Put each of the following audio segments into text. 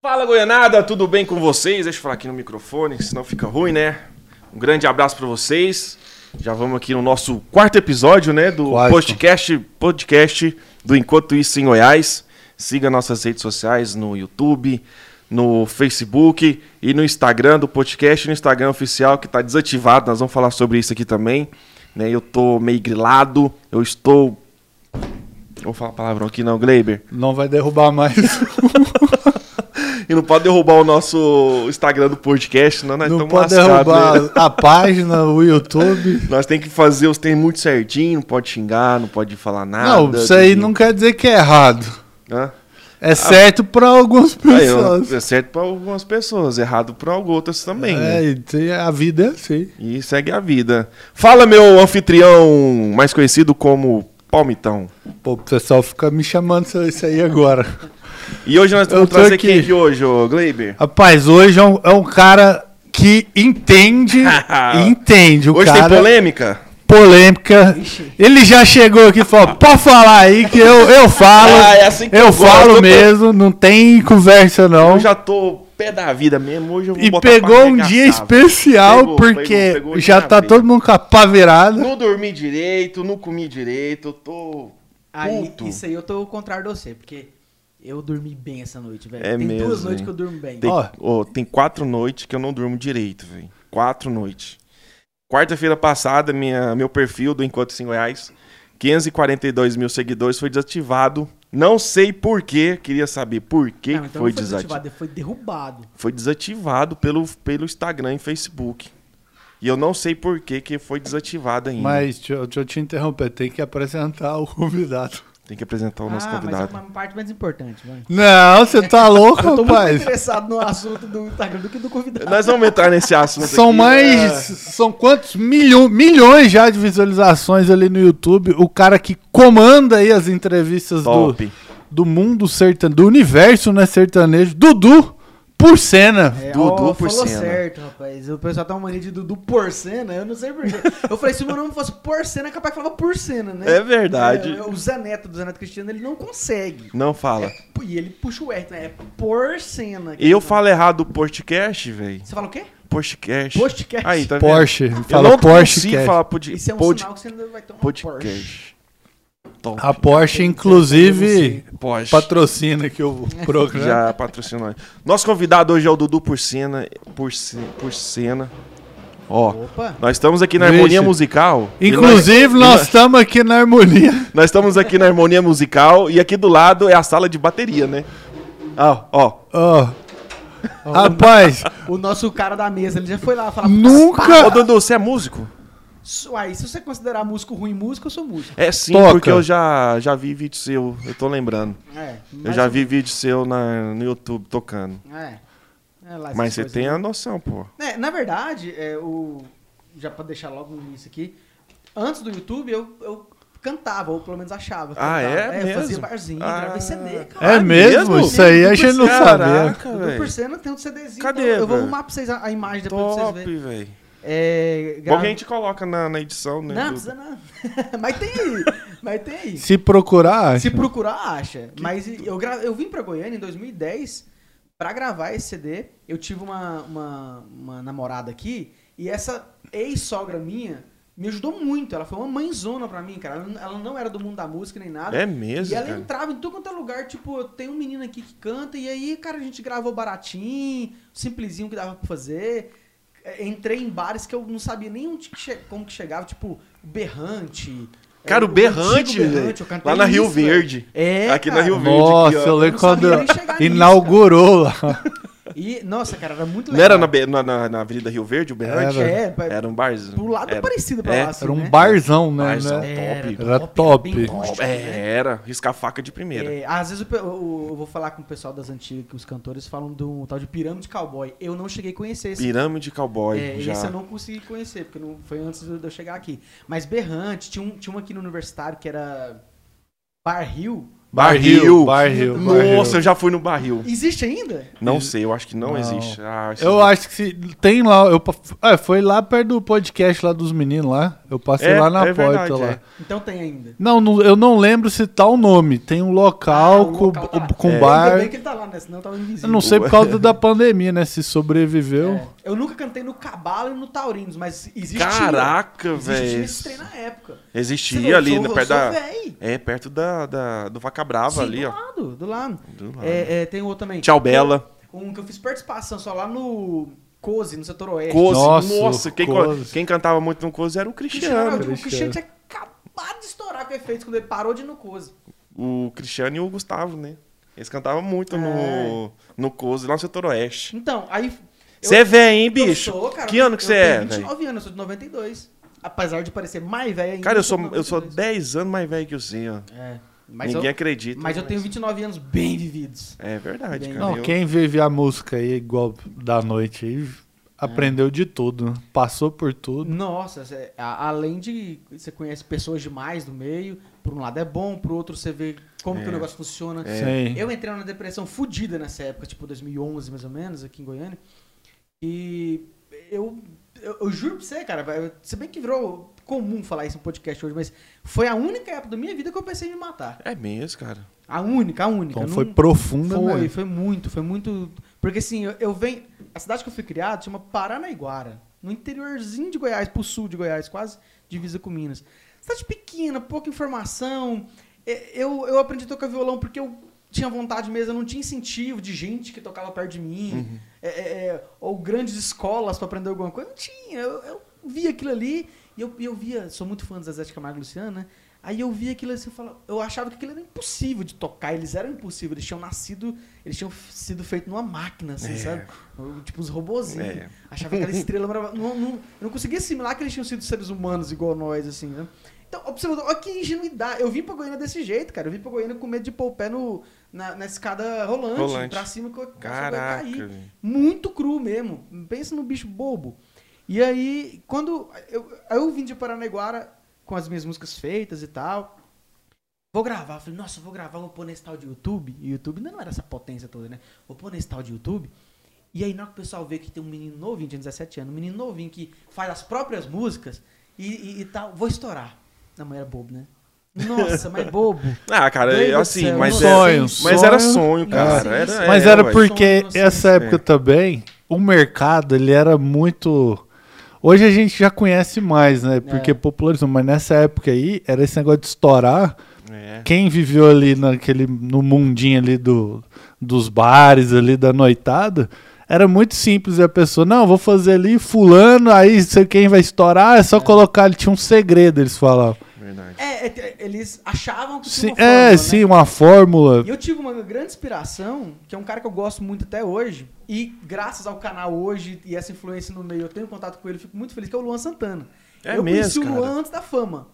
Fala Goianada, tudo bem com vocês? Deixa eu falar aqui no microfone, senão fica ruim, né? Um grande abraço pra vocês. Já vamos aqui no nosso quarto episódio, né? Do Quarto. podcast, podcast do Enquanto Isso em Goiás. Siga nossas redes sociais no YouTube, no Facebook e no Instagram do podcast, no Instagram oficial que tá desativado. Nós vamos falar sobre isso aqui também. Né? Eu tô meio grilado, eu estou. Vou falar palavrão aqui não, Gleiber. Não vai derrubar mais. E não pode derrubar o nosso Instagram do podcast, senão nós não estamos pode derrubar né? a página, o YouTube. Nós tem que fazer os treinos muito certinho, não pode xingar, não pode falar nada. não, isso aí tem que- não quer dizer que é errado. Hã? É certo pra algumas pessoas. é certo para algumas pessoas, errado para outras também, É, né? tem- a vida é assim. E segue a vida. Fala, meu anfitrião, mais conhecido como Palmitão. Pô, o pessoal fica me chamando isso aí agora. E hoje nós vamos trazer aqui. quem aqui hoje, ô Gleiber? Rapaz, hoje é um, é um cara que entende. entende. O hoje cara. tem polêmica? polêmica. Ele já chegou aqui e falou: pode falar aí que eu, eu falo. Ah, é assim que eu eu gosto, eu falo tô- mesmo, não tem conversa não. Eu já tô pé da vida mesmo, hoje eu vou E pegou um dia especial Pegou, porque pegou, pegou já de tá todo mundo com a pá virada. Não dormi direito, não comi direito, eu tô Aí, puto. isso aí eu tô ao contrário de você, porque eu dormi bem essa noite, velho. É Tem mesmo, duas noites hein? que eu durmo bem. Tem, Ó. ó, tem quatro noites que eu não durmo direito, velho. Quatro noites. Quarta-feira passada, minha, meu perfil do Enquanto Isso em Goiás, 542 mil seguidores, foi desativado. Não sei por quê, queria saber por que Não, que então foi não foi desativado. desativado, foi derrubado. Foi desativado pelo, pelo Instagram e Facebook. E eu não sei por que que foi desativado ainda. Mas deixa eu te interromper, tem que apresentar o convidado. Tem que apresentar o nosso ah, mas é convidado. uma parte mais importante, vai. Não, você tá louco, Eu tô muito rapaz. interessado no assunto do Instagram do que do convidado. Nós vamos entrar nesse assunto São aqui. mais. São quantos milho, milhões já de visualizações ali no YouTube. O cara que comanda aí as entrevistas do, Top. do mundo sertanejo, do universo né, sertanejo, Dudu Porcena. É, Dudu ó, falou Porcena. certo, rapaz. O pessoal tá uma mania de Dudu Porcena, eu não sei porquê. Eu falei, se o meu nome fosse Porcena, é capaz que falava Porcena, né? É verdade. É, o Zé Neto, do Zé Neto Cristiano, ele não consegue. Não fala. É, e ele puxa o R, né? É Porcena. E eu falo errado o podcast, velho. Você fala o quê? Podcast. Podcast. Aí, tá vendo? Porsche. Eu Fala não Porsche. consigo Cast. falar pod, Isso é um pod- sinal que você ainda vai uma podcast. Porsche. Top. A Porsche, inclusive, Porsche. patrocina aqui o programa. Já patrocinou. Nosso convidado hoje é o Dudu Porcena. Porce- Porcena. Ó, Opa. nós estamos aqui na Vixe. Harmonia Musical. Inclusive, e nós estamos aqui na harmonia. Nós estamos aqui na Harmonia Musical e aqui do lado é a sala de bateria, né? Ó, ó. Ó. Rapaz, O nosso cara da mesa, ele já foi lá falar. nunca. Ô, Dudu, você é músico? Uai, se você considerar músico ruim músico, eu sou músico. É sim, Toca. porque eu já, já vi vídeo seu, eu tô lembrando. É. Eu já vi vídeo seu na, no YouTube tocando. É. É lá Mas você tem aí. a noção, pô. É, na verdade, é, o... já pra deixar logo no início aqui, antes do YouTube eu, eu cantava, ou pelo menos achava. Ah, cantava. é eu fazia mesmo? barzinho, Ah. gravei CD, cara. É Ah, mesmo? mesmo? Isso aí a gente não sabia. Caraca, velho. Porcena tem um CDzinho. Cadê, então eu vou velho? arrumar pra vocês a, a imagem depois pra vocês Top, verem. velho. É, Bom gra- que a gente coloca na, na edição, né? Não, do- precisa não. Mas tem aí. Mas tem aí. Se procurar, Se procurar, acha. Mas eu, gra... eu vim pra Goiânia em 2010 pra gravar esse CD. Eu tive uma, uma, uma namorada aqui e essa ex-sogra minha me ajudou muito. Ela foi uma mãezona pra mim, cara. Ela, não- ela não era do mundo da música nem nada. É mesmo, E ela cara. entrava em tudo quanto é lugar, tipo, tem um menino aqui que canta, e aí, cara, a gente gravou baratinho, simplesinho que dava pra fazer. É, Entrei em bares que eu não sabia nem onde que como que chegava, tipo, Berrante. Cara, o Berrante, cantei Lá na Rio. Verde. É, Aqui na cara. Rio Verde. nossa, aqui, ó. eu lembro quando inaugurou lá. E, nossa, cara, era muito Não legal. era na, na, na, Avenida Rio Verde, o Berrante? Era. É, Era um barzinho. pro lado era. parecido pra É. lá, assim, Era um né? barzão, né? Barzão. né? top. Era top. bem rústico, né? É, era. Riscar faca de primeira. É, às vezes eu, eu- eu vou falar com o pessoal das antigas, que os cantores falam de um tal de pirâmide cowboy. Eu não cheguei a conhecer esse. Pirâmide Cowboy. É, já. esse eu não consegui conhecer, porque não foi antes de eu chegar aqui. Mas Berrante, tinha um, tinha um aqui no universitário que era Bar Hill. Barril. Barril. Nossa, eu já fui no barril. Existe ainda? Não sei, eu acho que não, Não. existe. Ah, Eu acho que se, tem lá. Eu, é, foi lá perto do podcast lá dos meninos lá. Eu passei É, lá na é porta verdade, lá. é. Então tem ainda. Não, não- eu não lembro se tá o nome. Tem um local Ah, com, local tá lá. com É. bar. Ainda bem que ele tá lá, né? Senão tava invisível. Eu não sei por causa da pandemia, né? Se sobreviveu. É. Eu nunca cantei no Cabalo e no Taurinos, mas existia. Caraca, Existia velho. esse trem na época. Existia eu ali, sou- eu perto da. véi. É, perto da, da- do Vaca Brava Sim, ali, do ó. lado, do lado. Do lado. É, é, tem outro também. Tchau, Bela. Um que eu fiz participação só lá no Coze, no setor oeste. Coze. Nossa, Nossa, quem, Coze. quem cantava muito no Coze era o Cristiano, Cristiano. O Cristiano. Tinha acabado de estourar com efeitos quando ele parou de ir no Coze. O Cristiano e o Gustavo, né? Eles cantavam muito É. no, no Coze, lá no setor oeste. Então, aí. Você é velho, hein, eu bicho? sou, cara, que ano que você é, velho? 29 anos, eu sou de 92. Apesar de parecer mais velho ainda. Cara, eu sou, eu sou 92. 10 anos mais velho que você, ó. É. Mas Ninguém eu, acredita. mas eu tenho 29 anos bem vividos. É verdade, Bem- cara. Não, Eu- quem vive a música aí igual da noite aí, aprendeu de tudo. Passou por tudo. Nossa, cê- a- além de você conhece pessoas demais do meio, por um lado é bom, por outro você vê como que É. o negócio funciona. Sim. Eu entrei numa depressão fodida nessa época, tipo 2011 mais ou menos, aqui em Goiânia. E eu, eu, eu juro pra você, cara, se bem que virou comum falar isso no podcast hoje, mas foi a única época da minha vida que eu pensei em me matar. É mesmo, cara. A única, a única. Então Não- foi profunda, Foi, né? foi muito, foi muito. Porque assim, eu, eu venho. A cidade que eu fui criado chama Paranaiguara. No interiorzinho de Goiás, pro sul de Goiás, quase divisa com Minas. Cidade pequena, pouca informação. Eu, eu aprendi a tocar violão porque eu tinha vontade mesmo, eu não tinha incentivo de gente que tocava perto de mim. É, é, é, ou grandes escolas para aprender alguma coisa. Não tinha. Eu, eu via aquilo ali e eu, eu via. Sou muito fã do Zezé de Camargo e Luciano, né? Aí eu via aquilo assim, eu, falava, eu achava que aquilo era impossível de tocar. Eles eram impossíveis. Eles tinham nascido, eles tinham sido feitos numa máquina, assim, É. sabe? Tipo os robozinhos. É. Achava aquela estrela maravilhosa. Não, não, eu não conseguia assimilar que eles tinham sido seres humanos igual nós, assim, né? Então, observa, olha que ingenuidade. Eu vim pra Goiânia desse jeito, cara. Eu vim pra Goiânia com medo de pôr o pé no, na, na escada rolante, Rolante. pra cima que eu Caraca. cair muito cru mesmo. Pensa num bicho bobo. E aí, quando eu, aí eu vim de Paranaiguara com as minhas músicas feitas e tal. Vou gravar. Falei, nossa, vou gravar, vou pôr nesse tal de YouTube. E o YouTube ainda não era essa potência toda, né? Vou pôr nesse tal de YouTube. E aí, na hora que o pessoal vê que tem um menino novinho, tinha 17 anos, um menino novinho que faz as próprias músicas e, e- e tal, vou estourar. Não, mas era bobo, né? Nossa, mas bobo. Ah, cara, Deus é assim, céu, mas, um é, sonho, mas era sonho. sonho, cara. Era, Mas é, era ué. porque Sonho, essa é. época também, o mercado, ele era muito... Hoje a gente já conhece mais, né? Porque É. popularizou. Mas nessa época aí, era esse negócio de estourar. É. Quem viveu ali naquele, no mundinho ali do, dos bares ali da noitada, era muito simples. E a pessoa, não, vou fazer ali fulano, aí sei quem vai estourar, é só colocar, ele tinha um segredo, eles falavam. Verdade. É, é, eles achavam que Sim, tinha uma é, fórmula, né? sim, uma fórmula. E eu tive uma grande inspiração, que é um cara que eu gosto muito até hoje, e graças ao canal hoje e essa influência no meio, eu tenho contato com ele, fico muito feliz, que é o Luan Santana. É eu conheci mesmo, o cara. Luan antes da fama.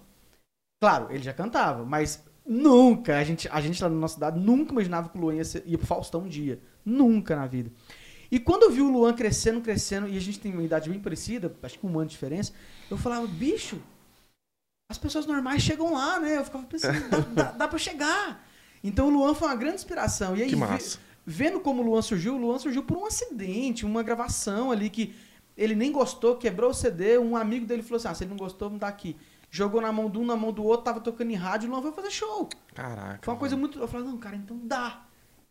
Claro, ele já cantava, mas nunca, a gente, a gente lá na nossa cidade nunca imaginava que o Luan ia, ser, ia pro Faustão um dia. Nunca na vida. E quando eu vi o Luan crescendo, crescendo, e a gente tem uma idade bem parecida, acho que um ano de diferença, eu falava, bicho, as pessoas normais chegam lá, né? Eu ficava pensando, dá, dá, dá pra chegar. Então o Luan foi uma grande inspiração. E aí, Que massa. vendo como o Luan surgiu, o Luan surgiu por um acidente, uma gravação ali que ele nem gostou, quebrou o CD, um amigo dele falou assim, ah, se ele não gostou, não dá aqui. Jogou na mão de um, na mão do outro, tava tocando em rádio, o Luan foi fazer show. Caraca. Foi uma coisa muito... Eu falei, não, cara, então dá.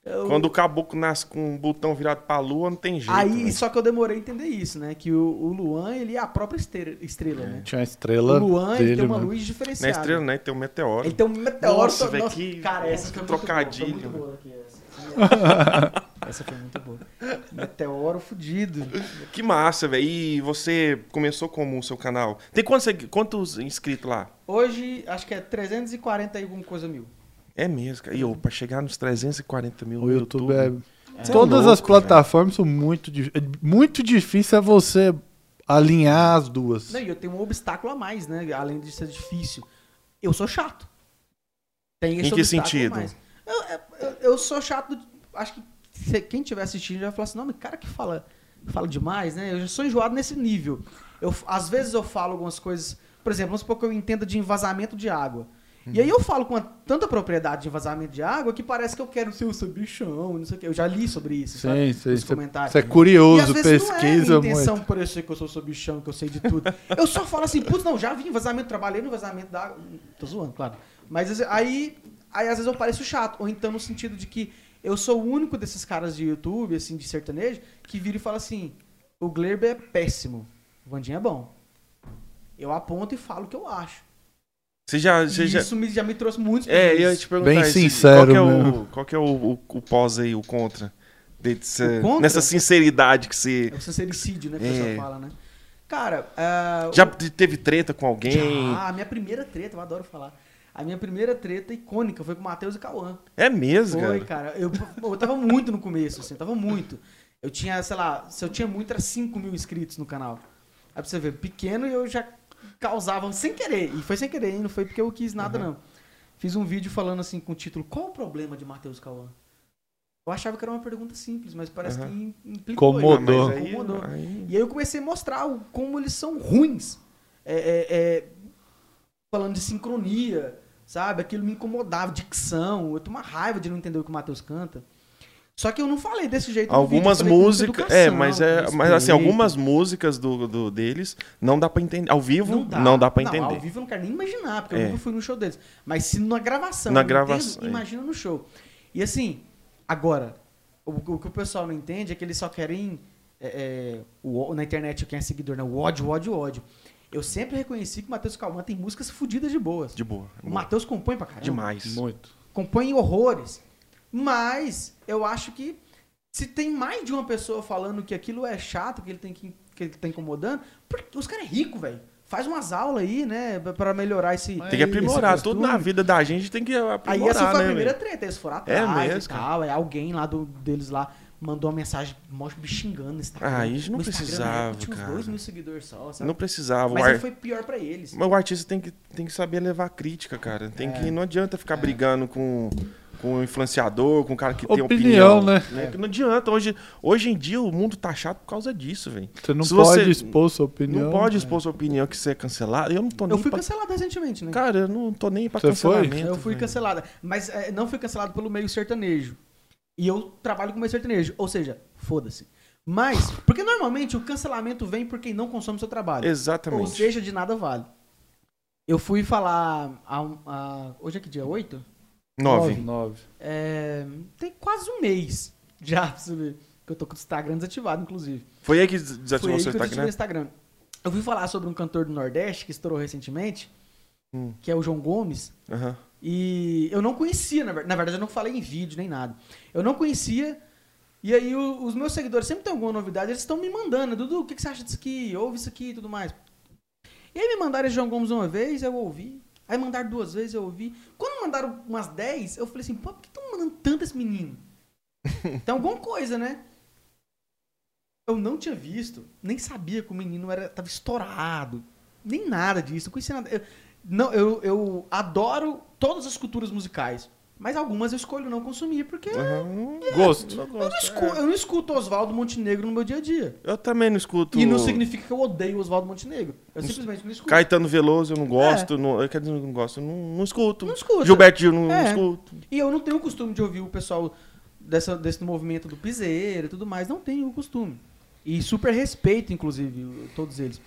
Eu- Quando o caboclo nasce com um botão virado pra lua, não tem jeito. Aí, né? só que eu demorei a entender isso, né? Que o, o Luan, ele é a própria estrela, estrela né? Tinha uma O Luan Luan, ele dele, tem uma mano. luz Na diferenciada. estrela, né? Tem um meteoro. Ele tem um meteoro. Nossa, velho, nossa, que- Cara, essa que foi trocadilho, Muito boa, foi muito boa aqui, essa. essa foi muito boa. Meteoro fudido. Que massa, velho. E você começou como o seu canal? Tem quantos, quantos inscritos lá? Hoje, acho que é 340 e alguma coisa mil. É mesmo, cara. E ô, pra chegar nos 340 mil O no YouTube, YouTube... é... É Todas as louco, plataformas são muito difíceis. Muito difícil é você alinhar as duas. Não, e eu tenho um obstáculo a mais, né? Além de ser difícil. Eu sou chato. Tem esse Em que sentido? mais. Eu, eu, eu sou chato. Acho que se- quem estiver assistindo já vai falar assim: não, mas cara que fala, fala demais, né? Eu já sou enjoado nesse nível. Eu, às vezes eu falo algumas coisas. Por exemplo, vamos supor que eu entenda de envasamento de água. E aí eu falo com tanta propriedade de vazamento de água que parece que eu quero ser o sabichão, não sei o quê. Eu já li sobre isso, sabe? Sim, sim. Os Você comentários. você é às curioso, vezes pesquisa não é minha intenção muito. parecer que eu sou sobichão, que eu sei de tudo. Eu só falo assim, putz, não, já vi vazamento, trabalhei no vazamento da água. Tô zoando, claro. Mas aí, aí às vezes eu pareço chato. Ou então no sentido de que eu sou o único desses caras de YouTube, assim, de sertanejo, que vira e fala assim, o Glerber é péssimo, o Vandinho é bom. Eu aponto e falo o que eu acho. Você já. Você já... isso me, já me trouxe muitos É, eu ia te perguntar Bem isso. sincero Qual que é, o, qual que é o, o, o pós aí, o contra? Desse- O contra? Nessa sinceridade que você. É o sincericídio, né, que É. pessoal fala, né? Cara, ah, Já teve treta com alguém? Já, a minha primeira treta, eu adoro falar. A minha primeira treta icônica foi com o Matheus e Cauã. É mesmo, Foi, cara. cara. Eu, eu tava muito no começo, assim, eu tava muito. Eu tinha, sei lá, se eu tinha muito, era 5 mil inscritos no canal. Aí pra você ver, pequeno e eu já causava sem querer. E foi sem querer, hein? Não foi porque eu quis nada, não. Fiz um vídeo falando assim, com o título Qual o problema de Matheus Cauã? Eu achava que era uma pergunta simples, mas parece Aham. que implicou. Incomodou. Mas aí- Incomodou. aí- E aí eu comecei a mostrar o- como eles são ruins. É, é, é, falando de sincronia, sabe? Aquilo me incomodava, dicção. Eu tenho uma raiva de não entender o que o Matheus canta. Só que eu não falei desse jeito. Algumas músicas. É, mas é. Mas assim, algumas músicas do, do deles não dá pra entender. Ao vivo, não dá, pra entender. Ao vivo eu não quero nem imaginar, porque É. eu nunca fui no show deles. Mas se na gravação, Na gravação, entendo, é. imagina no show. E assim, agora, o, o que o pessoal não entende é que eles só querem. é, é, o na internet, quem é seguidor, né? O ódio, ódio, ódio. Eu sempre reconheci que o Matheus Calman tem músicas fodidas de boas. De boa. O Matheus compõe pra caramba. Demais. Muito. Compõe horrores. Mas eu acho que se tem mais de uma pessoa falando que aquilo é chato, que ele tem que, que ele tá incomodando, porque os caras é rico, velho. Faz umas aulas aí, né, pra melhorar esse. Tem que aprimorar. Tudo na vida da gente tem que aprimorar. Aí essa foi a né, primeira velho? treta, eles foram É atrás mesmo, e tal. Aí alguém lá do, deles lá mandou uma mensagem, me xingando no Instagram. Ah, isso não No precisava, Tinha uns cara. dois mil seguidores só, sabe? Não precisava. Mas ar... foi pior pra eles. Mas o artista tem que, tem que saber levar crítica, cara. Tem É. que, não adianta ficar brigando com, com o influenciador, com o cara que tem Opinião, opinião. né? Que Não adianta. Hoje, hoje em dia o mundo tá chato por causa disso, velho. Você não Se pode você- expor sua opinião. Não pode expor sua opinião que você é cancelado. Eu não tô nem Eu fui pra... cancelado recentemente, né? Cara, eu não tô nem pra Você foi? cancelamento. Eu fui cancelada. Mas é, não fui cancelado pelo meio sertanejo. E eu trabalho com meio sertanejo. Ou seja, foda-se. Mas, porque normalmente o cancelamento vem por quem não consome seu trabalho. Exatamente. Ou seja, de nada vale. Eu fui falar. A, a- hoje é que dia? 8? Nove. Nove. É, tem quase um mês já. Que eu tô com o Instagram desativado, inclusive. Foi aí que desativou aí seu que eu o Instagram? Instagram. Eu fui falar sobre um cantor do Nordeste que estourou recentemente, Hum. que é o João Gomes. Aham. E eu não conhecia, na verdade, eu não falei em vídeo nem nada. Eu não conhecia. E aí o- os meus seguidores sempre tem alguma novidade, eles estão me mandando, Dudu, o que, que você acha disso aqui? Ouve isso aqui e tudo mais. E aí me mandaram esse João Gomes uma vez, eu ouvi. Aí mandaram duas vezes, eu ouvi. Quando mandaram umas dez, eu falei assim, pô, por que estão mandando tanto esse menino? Tem alguma coisa, né? Eu não tinha visto, nem sabia que o menino era, tava estourado. Nem nada disso, não conhecia nada. Eu, não, eu, eu adoro todas as culturas musicais. Mas algumas eu escolho não consumir, porque Aham. Gosto. Eu eu, não gosto, escuto, é. eu não escuto Oswaldo Montenegro no meu dia a dia. Eu também não escuto. E não significa que eu odeio Oswaldo Montenegro. Eu simplesmente não escuto. Caetano Veloso, eu não gosto. Não, quer dizer, eu não gosto, eu não, não escuto. Não escuto. Gilberto Gil, não, não É. escuto. E eu não tenho o costume de ouvir o pessoal dessa, desse movimento do piseiro e tudo mais. Não tenho o costume. E super respeito, inclusive, todos eles.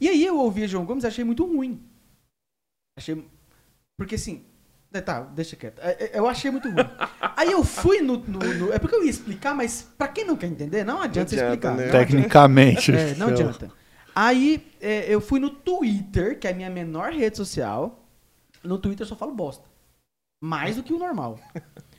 E aí eu ouvi João Gomes e achei muito ruim. Achei. Porque assim. É, Tá, deixa quieto. É, é, Eu achei muito ruim. Aí eu fui no, no- no- É porque eu ia explicar, mas pra quem não quer entender, não adianta você adianta, explicar. né? Não adianta. Tecnicamente. É, não adianta. Aí é, eu fui no Twitter, que é a minha menor rede social. No Twitter eu só falo bosta. Mais do que o normal.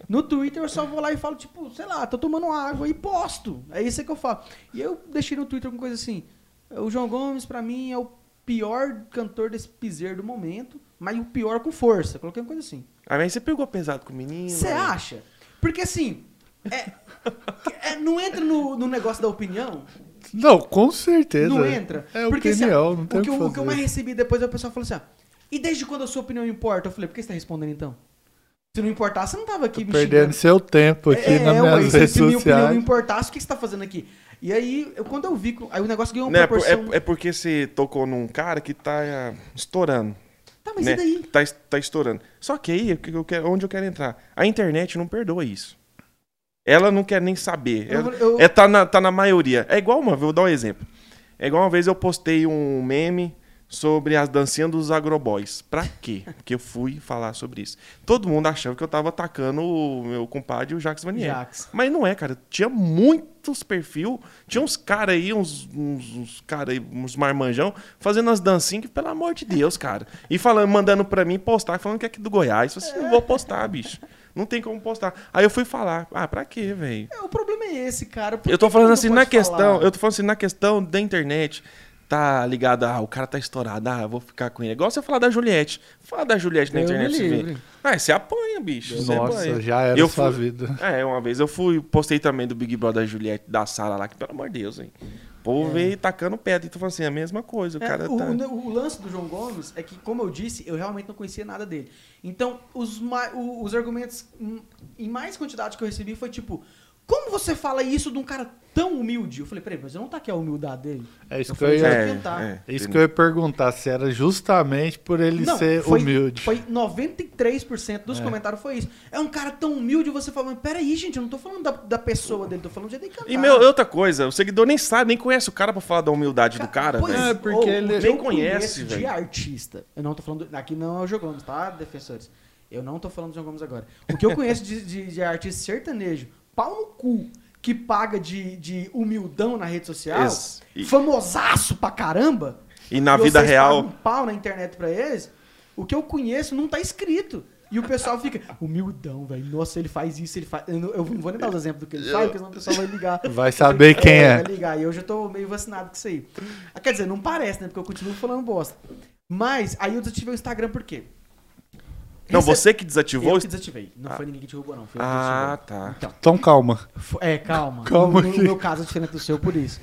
No Twitter eu só vou lá e falo, tipo, sei lá, tô tomando água e posto. É isso que eu falo. E eu deixei no Twitter com coisa assim. O João Gomes, pra mim, é o pior cantor desse piseiro do momento, mas o pior com força. Coloquei uma coisa assim. Aí você pegou pesado com o menino. Você aí. acha? Porque assim. é- é- não entra no, no negócio da opinião? Não, com certeza. Não entra. É Porque, assim, opinião, não tem o que, que eu, o que eu mais recebi depois é o pessoal falou assim: ah, e desde quando a sua opinião importa? Eu falei, por que você tá respondendo então? Se não importasse, você não tava aqui me Perdendo xingando. seu tempo aqui é, nas ué, minhas se, redes se minha opinião não importasse, o que você tá fazendo aqui? E aí, eu- quando eu vi, aí o negócio ganhou uma Não, é, por- proporção... é- é porque você tocou num cara que tá ah, estourando. Tá, mas né? e daí? Tá, tá estourando. Só que aí, eu quero- onde eu quero entrar? A internet não perdoa isso. Ela não quer nem saber. Eu- Ela- eu- é, tá, na, tá na maioria. É igual uma, vou dar um exemplo. É igual uma vez eu postei um meme sobre as dancinhas dos agroboys. Pra quê? Porque eu fui falar sobre isso. Todo mundo achava que eu tava atacando o meu compadre, o Jacques Vanier. Jax. Mas não é, cara. Tinha muitos perfil. Tinha uns caras aí, uns, uns, uns caras aí, uns marmanjão, fazendo as dancinhas que, pelo amor de Deus, cara. E falando, mandando pra mim postar, falando que é aqui do Goiás. Eu falei assim, não vou postar, bicho. Não tem como postar. Aí eu fui falar, ah, pra quê, velho? É, o problema é esse, cara. Por Eu tô que falando que assim na pode questão, falar? eu tô falando assim na questão da internet. Tá ligado, ah, o cara tá estourado, ah, eu vou ficar com ele. Igual você falar da Juliette. Fala da Juliette na Deus internet, você vê. Ah, você apanha, bicho. você Nossa, apanha. já era Eu sua fui- vida. É, uma vez eu fui, postei também do Big Brother da Juliette, da Sara lá, que pelo amor de Deus, hein. O povo veio tacando pedra e tu falando assim, a mesma coisa, o É, cara o, tá... o- o lance do João Gomes é que, como eu disse, eu realmente não conhecia nada dele. Então, os, ma- os argumentos hum, em mais quantidade que eu recebi foi tipo: como você fala isso de um cara tão humilde? Eu falei, peraí, mas eu não tá aqui a humildade dele. É isso Eu que eu ia, É, tentar. é, é isso que eu ia perguntar, se era justamente por ele Não, ser foi, humilde. Foi 93% dos É. comentários foi isso. É um cara tão humilde, você fala, mas peraí, gente, eu não tô falando da, da pessoa dele, tô falando de de cantar. E meu, outra coisa, o seguidor nem sabe, nem conhece o cara pra falar da humildade do cara, Pois, velho. É, porque ou- ele o que eu nem conhece, conheço de velho. artista. Eu não tô falando. Aqui não é o João Gomes, tá, defensores? Eu não tô falando do João Gomes agora. O que eu conheço de, de, de artista sertanejo, pau no cu, que paga de, de humildão na rede social, Ex- e- famosaço pra caramba. E na e vida vocês real... um pau na internet pra eles, o que eu conheço não tá escrito. E o pessoal fica, humildão, velho. Nossa, ele faz isso, ele faz. Eu não, eu não vou nem dar os exemplos do que ele faz, porque senão o pessoal vai ligar. Vai saber quem é. Vai ligar. E eu já tô meio vacinado com isso aí. Ah, Quer dizer, não parece, né? Porque eu continuo falando bosta. Mas aí eu desativei o Instagram por quê? Não, Receb- você que desativou... Eu que desativei. Não foi ninguém que derrubou, não. Foi Ah, tá. Então, Então calma. É, calma. Calma no, no meu caso é diferente do seu, por isso.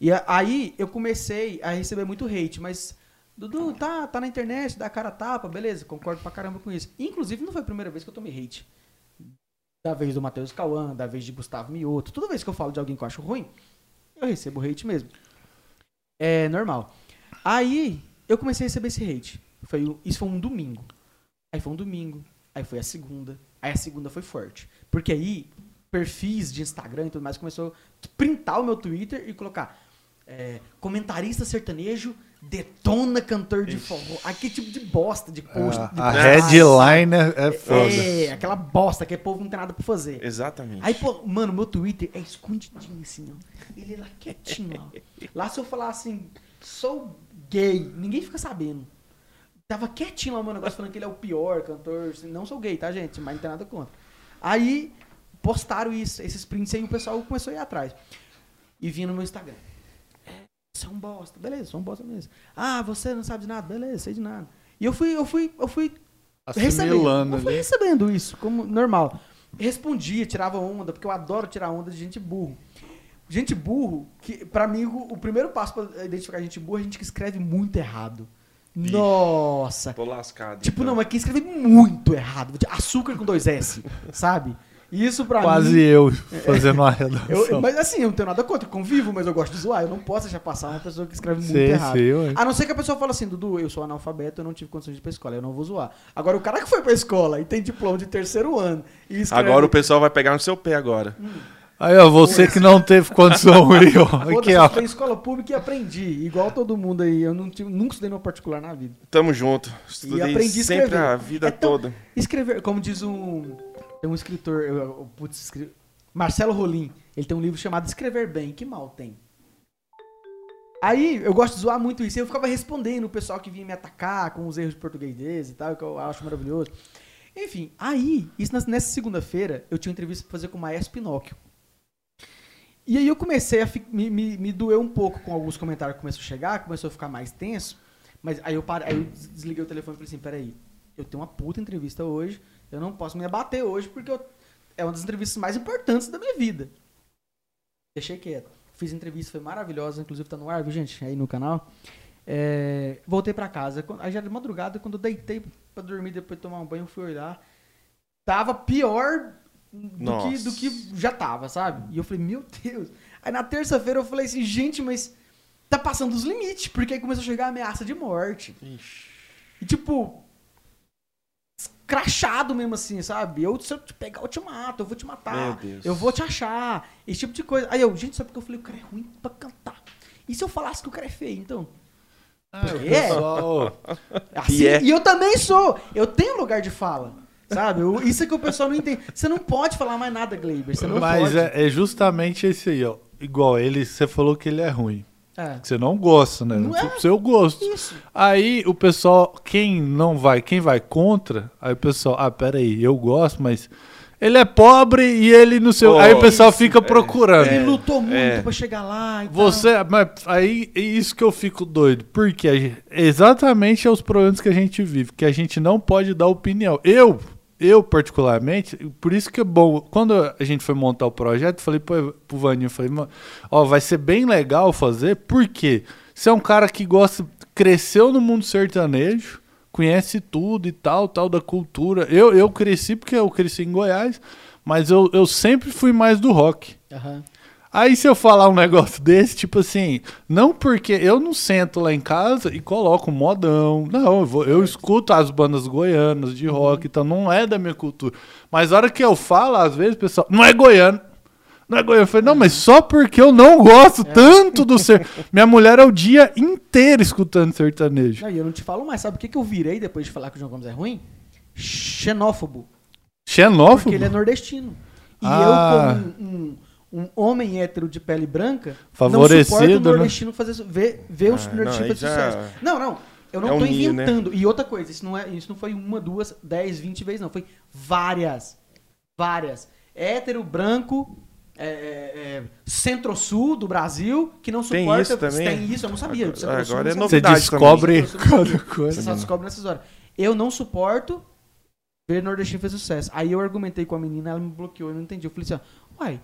E aí eu comecei a receber muito hate, mas. Dudu, tá, tá na internet, dá cara a tapa, beleza, concordo pra caramba com isso. Inclusive, não foi a primeira vez que eu tomei hate. Da vez do Matheus Cauã, da vez de Gustavo Mioto. Toda vez que eu falo de alguém que eu acho ruim, eu recebo hate mesmo. É normal. Aí eu comecei a receber esse hate. Foi, isso foi um domingo. Aí foi um domingo. Aí foi a segunda. Aí a segunda foi forte. Porque aí, perfis de Instagram e tudo mais começou a printar o meu Twitter e colocar é, comentarista sertanejo detona cantor de forró. Aquele tipo de bosta de post. A, de a headline é, é foda. É, aquela bosta que o povo não tem nada pra fazer. Exatamente. Aí, pô, mano, meu Twitter é escondidinho assim, ó. Ele é lá quietinho, ó. Lá se eu falar assim, sou gay, ninguém fica sabendo. Tava quietinho lá, mano, negócio falando que ele é o pior cantor. Não sou gay, tá, gente? Mas não tem nada contra. Aí, postaram isso, esses prints aí, e o pessoal começou a ir atrás. E vinha no meu Instagram. É, você é um bosta. Beleza, sou um bosta mesmo. Ah, você não sabe de nada. Beleza, sei de nada. E eu fui, eu fui, eu fui recebendo. Eu fui recebendo isso, como normal. Respondia, tirava onda, porque eu adoro tirar onda de gente burro. Gente burro, que pra mim o, o primeiro passo pra identificar gente burra é a gente que escreve muito errado. Nossa! Tô lascado. Tipo, então. não, mas quem escreve muito errado. Açúcar com dois S, sabe? E isso pra Quase mim. eu fazendo uma redação. Eu, mas assim, eu não tenho nada contra, eu convivo, mas eu gosto de zoar. Eu não posso deixar passar uma pessoa que escreve muito Sei, errado. sei, ué. A não ser que a pessoa fale assim, Dudu, eu sou analfabeto, eu não tive condições de ir pra escola, eu não vou zoar. Agora, o cara que foi pra escola e tem diploma de terceiro ano e escreve... Agora o pessoal vai pegar no seu pé agora. Aí, ó, você que não teve condição aí, ó. Aqui, eu ó. em escola pública e aprendi, igual todo mundo aí. Eu não tive, nunca estudei no particular na vida. Tamo junto. Estudei aprendi a sempre escrever. a vida É tão- toda. Escrever, como diz um. Tem um escritor, eu, eu- putz, escre- Marcelo Rolim. Ele tem um livro chamado Escrever Bem. Que mal tem? Aí eu gosto de zoar muito isso. Eu ficava respondendo o pessoal que vinha me atacar com os erros de português deles e tal, que eu acho maravilhoso. Enfim, aí, isso nessa segunda-feira, eu tinha uma entrevista pra fazer com o Maestro Pinóquio. E aí eu comecei a fi- me, me, me doer um pouco com alguns comentários que começou a chegar, começou a ficar mais tenso. Mas aí eu, parei, aí eu des- desliguei o telefone e falei assim, peraí, eu tenho uma puta entrevista hoje, eu não posso me abater hoje porque eu- é uma das entrevistas mais importantes da minha vida. Deixei quieto. Fiz entrevista, foi maravilhosa, inclusive tá no ar, viu, gente? Aí no canal. É, voltei pra casa. Aí já de madrugada, quando eu deitei pra dormir, depois de tomar um banho, fui olhar. Tava pior do que, do que já tava, sabe? E eu falei, meu Deus. Aí na terça-feira eu falei assim, gente, mas tá passando dos limites, porque aí começou a chegar a ameaça de morte. E tipo, crachado mesmo assim, sabe? Eu, se eu te pegar, eu te mato, eu vou te matar, Meu Deus. eu vou te achar, esse tipo de coisa. Aí eu, gente, só porque eu falei o cara é ruim pra cantar. E se eu falasse que o cara é feio, então? Ah, É. Assim, E é. E eu também sou. Eu tenho lugar de fala. Sabe? Isso é que o pessoal não entende. Você não pode falar mais nada, Gleiber. Você não Mas pode. é, é justamente esse aí, ó. Igual ele, você falou que ele é ruim. É. Que você não gosta, né? Não é. Pro seu gosto. Isso. Aí o pessoal, quem não vai, quem vai contra, aí o pessoal, ah, peraí, eu gosto, mas ele é pobre e ele não sei. o- Oh, aí o pessoal isso, fica é, procurando. Ele lutou muito é. pra chegar lá e Você, mas aí é isso que eu fico doido, porque gente- exatamente é os problemas que a gente vive, que a gente não pode dar opinião. Eu, eu particularmente, por isso que é bom, quando a gente foi montar o projeto, falei pro, pro Vaninho, falei, "Mano, ó, vai ser bem legal fazer, porque você é um cara que gosta, cresceu no mundo sertanejo, conhece tudo e tal, tal da cultura. Eu, eu cresci porque eu cresci em Goiás, mas eu, eu sempre fui mais do rock. tal. Aí se eu falar um negócio desse, tipo assim, não porque eu não sento lá em casa e coloco modão. Não, eu, vou- eu escuto as bandas goianas de rock, então não é da minha cultura. Mas a hora que eu falo, às vezes, o pessoal, não é goiano. Não é goiano. Eu falei, não, mas só porque eu não gosto tanto do ser. Minha mulher é o dia inteiro escutando sertanejo. Não, e eu não te falo mais. Sabe o que, que eu virei depois de falar que o João Gomes é ruim? Xenófobo. Xenófobo? Porque ele é nordestino. E Ah. eu, como um, um- um homem hétero de pele branca, Favorecido, não suporto né? o nordestino fazer ver, ver os Ah, nordestinos não, aí fazer sucesso. Não, não. Eu não É um né? inventando. E outra coisa, isso não, é, isso não foi uma, duas, dez, vinte vezes, não. Foi várias. Várias. Hétero, branco, é, é, é, centro-sul do Brasil, que não Tem suporta. isso também? Tem isso, eu não sabia. Agora- Centro-Sul, agora é não Você sabia. novidade descobre também. cada Você coisa. só descobre nessas horas. Eu não suporto ver nordestino fazer sucesso. Aí eu argumentei com a menina, ela me bloqueou, eu não entendi. Eu falei assim, ó, uai,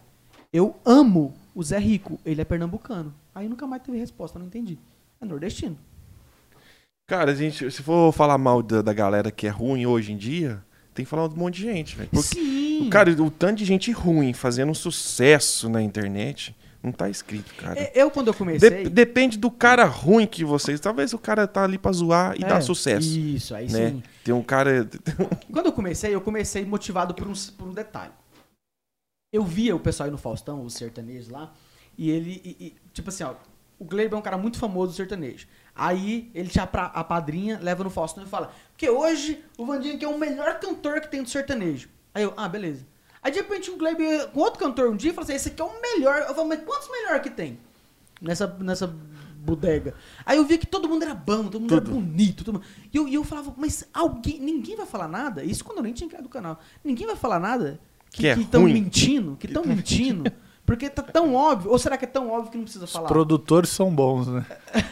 eu amo o Zé Rico, ele é pernambucano. Aí nunca mais teve resposta, não entendi. É nordestino. Cara, gente, se for falar mal da, da galera que é ruim hoje em dia, tem que falar de um monte de gente, velho. Sim. Cara, o tanto de gente ruim fazendo um sucesso na internet não tá escrito, cara. É, eu, quando eu comecei... Dep- depende do cara ruim que vocês. Talvez o cara tá ali pra zoar e É, dar sucesso. Isso, aí né? sim. Tem um cara. Quando eu comecei, eu comecei motivado por um, por um detalhe. Eu via o pessoal aí no Faustão, os sertanejos lá, e ele, e- e, tipo assim, ó, o Gleiber é um cara muito famoso do sertanejo. Aí ele tinha a, pra- a padrinha, leva no Faustão e fala, porque hoje o Vandinho aqui é o melhor cantor que tem do sertanejo. Aí eu, ah, beleza. Aí de repente o Gleiber com outro cantor um dia falou assim, esse aqui é o melhor. Eu falei, mas quantos melhor que tem? Nessa, nessa bodega. Aí eu vi que todo mundo era bom, todo mundo era Tudo. bonito. Todo mundo... E, eu, e eu falava, mas alguém, ninguém vai falar nada? Isso quando eu nem tinha criado o canal. Ninguém vai falar nada que é estão mentindo, que estão mentindo. Porque tá tão óbvio. Ou será que é tão óbvio que não precisa Os falar? produtores são bons, né?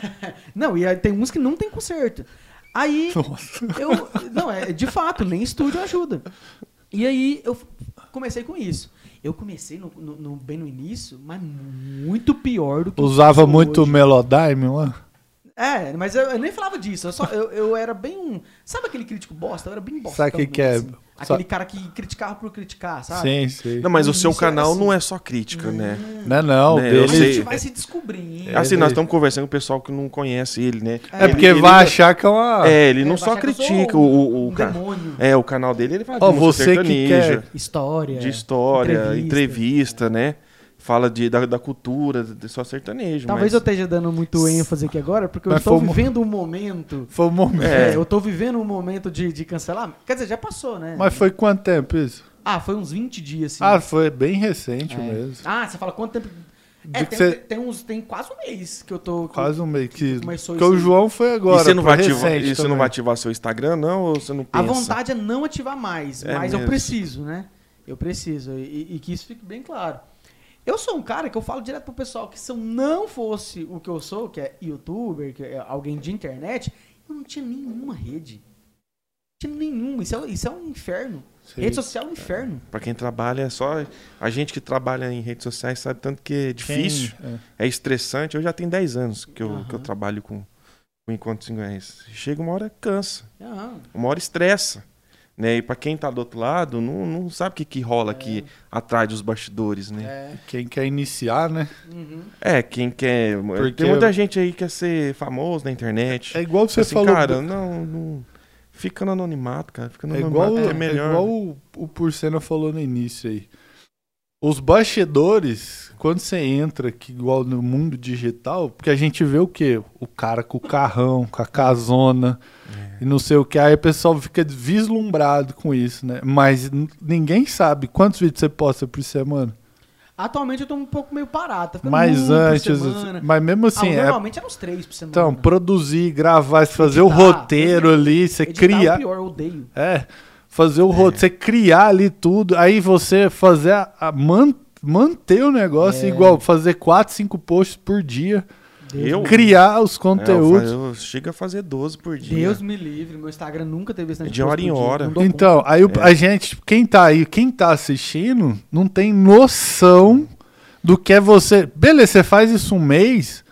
Não, e aí tem uns que não tem conserto. Aí Nossa. eu. Não, é de fato, nem estúdio ajuda. E aí eu comecei com isso. Eu comecei no, no- no- bem no início, mas muito pior do que Usava muito hoje. Melodime lá. É, mas eu, eu nem falava disso. Eu, só, eu, eu era bem um. Sabe aquele crítico bosta? Eu era bem bosta. Sabe o que que é? Aquele cara que criticava por criticar, sabe? Sim, sim. Não, mas o seu canal assim. não é só crítica, né? Não é não, Né, A dele... sei. gente vai se descobrindo. É, Assim, ele- nós estamos conversando com o pessoal que não conhece ele, né? É, É porque Ele- vai ele- achar que é uma... É, ele não É, só critica o, o, o um ca-. É, o canal dele, ele fala Ó, de você que quer- História. de história, entrevista. entrevista, né? Fala de, da, da cultura, de só sertanejo. Talvez mas... eu esteja dando muito ênfase aqui agora, porque eu estou vivendo um momento. Foi um momento. É. É, eu tô vivendo um momento de, de cancelar. Quer dizer, já passou, né? Mas foi quanto tempo isso? Ah, foi uns 20 dias, assim. Ah, foi bem recente É. mesmo. Ah, você fala quanto tempo. É, tem, que você- tem uns. Tem quase um mês que eu tô. Quase um mês que... Porque o. João foi agora, e você não vai ativar, e você não vai ativar seu Instagram, não? Ou você não A pensa? vontade é não ativar mais, É mas eu mesmo. preciso, né? Eu preciso. E, e que isso fique bem claro. Eu sou um cara que eu falo direto pro pessoal que se eu não fosse o que eu sou, que é youtuber, que é alguém de internet, eu não tinha nenhuma rede. Não tinha nenhuma. Isso é, isso é um inferno. Sim. Rede social é um inferno. Pra quem trabalha, é só. A gente que trabalha em redes sociais sabe tanto que é difícil, é. é estressante. Eu já tenho 10 anos que eu, que eu trabalho com, com encontros em. Chega uma hora cansa, uma hora estressa. Né? E pra quem tá do outro lado, não, não sabe o que, que rola aqui atrás dos bastidores, né? é. Quem quer iniciar, né? Uhum. É, quem quer. Porque- Tem muita gente aí que quer ser famoso na internet. É igual você assim, falou... cara, do- não, não. Fica no anonimato, cara. Fica no É anonimato, igual, é é melhor. igual o, o Porcena falou no início aí. Os bastidores, quando você entra aqui, igual no mundo digital, porque a gente vê o quê? O cara com o carrão, com a casona É. e não sei o que. Aí o pessoal fica vislumbrado com isso, né? Mas ninguém sabe quantos vídeos você posta por semana. Atualmente eu tô um pouco meio parado. Tá Mas por antes, semana. mas mesmo assim, ah, é, normalmente eram uns três por semana. então, produzir, gravar, fazer o Editar, roteiro editar. ali, você Editar é o criar. pior, eu odeio. É, fazer o roteiro, você criar ali tudo, aí você fazer a, a man- manter o negócio É. igual, fazer quatro, cinco posts por dia, Deus Eu? criar os É, eu, conteúdos. eu chego a fazer 12 por dia. Deus me livre, meu Instagram nunca teve esse De hora em hora. Então, aí o- É. a gente, quem tá aí, quem tá assistindo, não tem noção do que é você. Beleza, você faz isso um mês,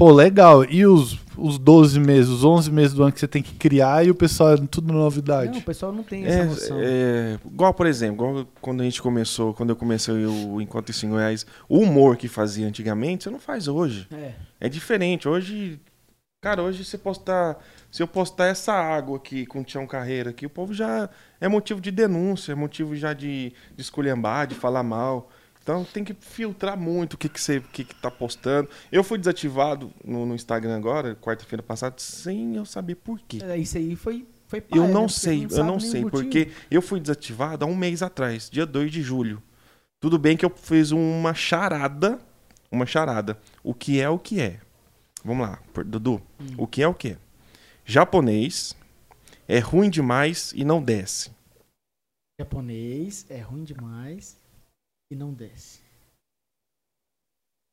pô, legal. E os, os 12 meses, os 11 meses do ano que você tem que criar e o pessoal é tudo novidade. Não, o pessoal não tem essa É, noção. é, igual, por exemplo, igual quando a gente começou, quando eu comecei o Enquanto em Goiás, o humor que fazia antigamente, você não faz hoje. É. É diferente. Hoje, cara, hoje você postar. Se eu postar essa água aqui com o Tião Carreira aqui, o povo já é motivo de denúncia, é motivo já de, de esculhambar, de falar mal. Então tem que filtrar muito o que, que você o que, que tá postando. Eu fui desativado no, no Instagram agora, quarta-feira passada, sem eu saber por quê. É, Isso aí foi, foi Eu paia, né? não Porque sei, eu não nem o sei, porque eu fui desativado há um mês atrás, dia 2 de julho. Tudo bem que eu fiz uma charada, uma charada. O que é o que é? Vamos lá, Dudu. Hum. O que é o que é? Japonês é ruim demais e não desce. Japonês é ruim demais e não desce.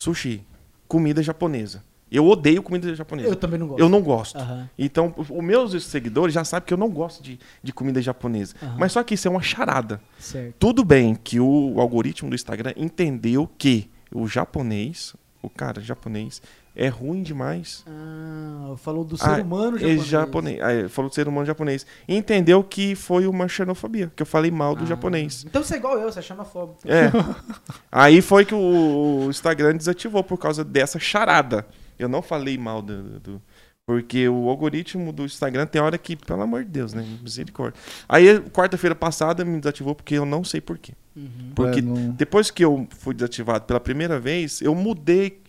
Sushi, comida japonesa. Eu odeio comida japonesa. Eu também não gosto. Eu não gosto. Aham. Então, os meus seguidores já sabem que eu não gosto de, de comida japonesa. Aham. Mas só que isso é uma charada. Certo. Tudo bem que o algoritmo do Instagram entendeu que o japonês, o cara japonês, é ruim demais. Ah, falou do ser Ah, humano É japonês. japonês. Ah, falou do ser humano japonês. E entendeu que foi uma xenofobia, que eu falei mal do Ah. japonês. Então você é igual eu, você é xenofóbico. É. Aí foi que o, o Instagram desativou por causa dessa charada. Eu não falei mal do, do- Porque o algoritmo do Instagram tem hora que, pelo amor de Deus, né? Misericórdia. Aí, quarta-feira passada, me desativou porque eu não sei por quê. Uhum. Porque É, não- depois que eu fui desativado pela primeira vez, eu mudei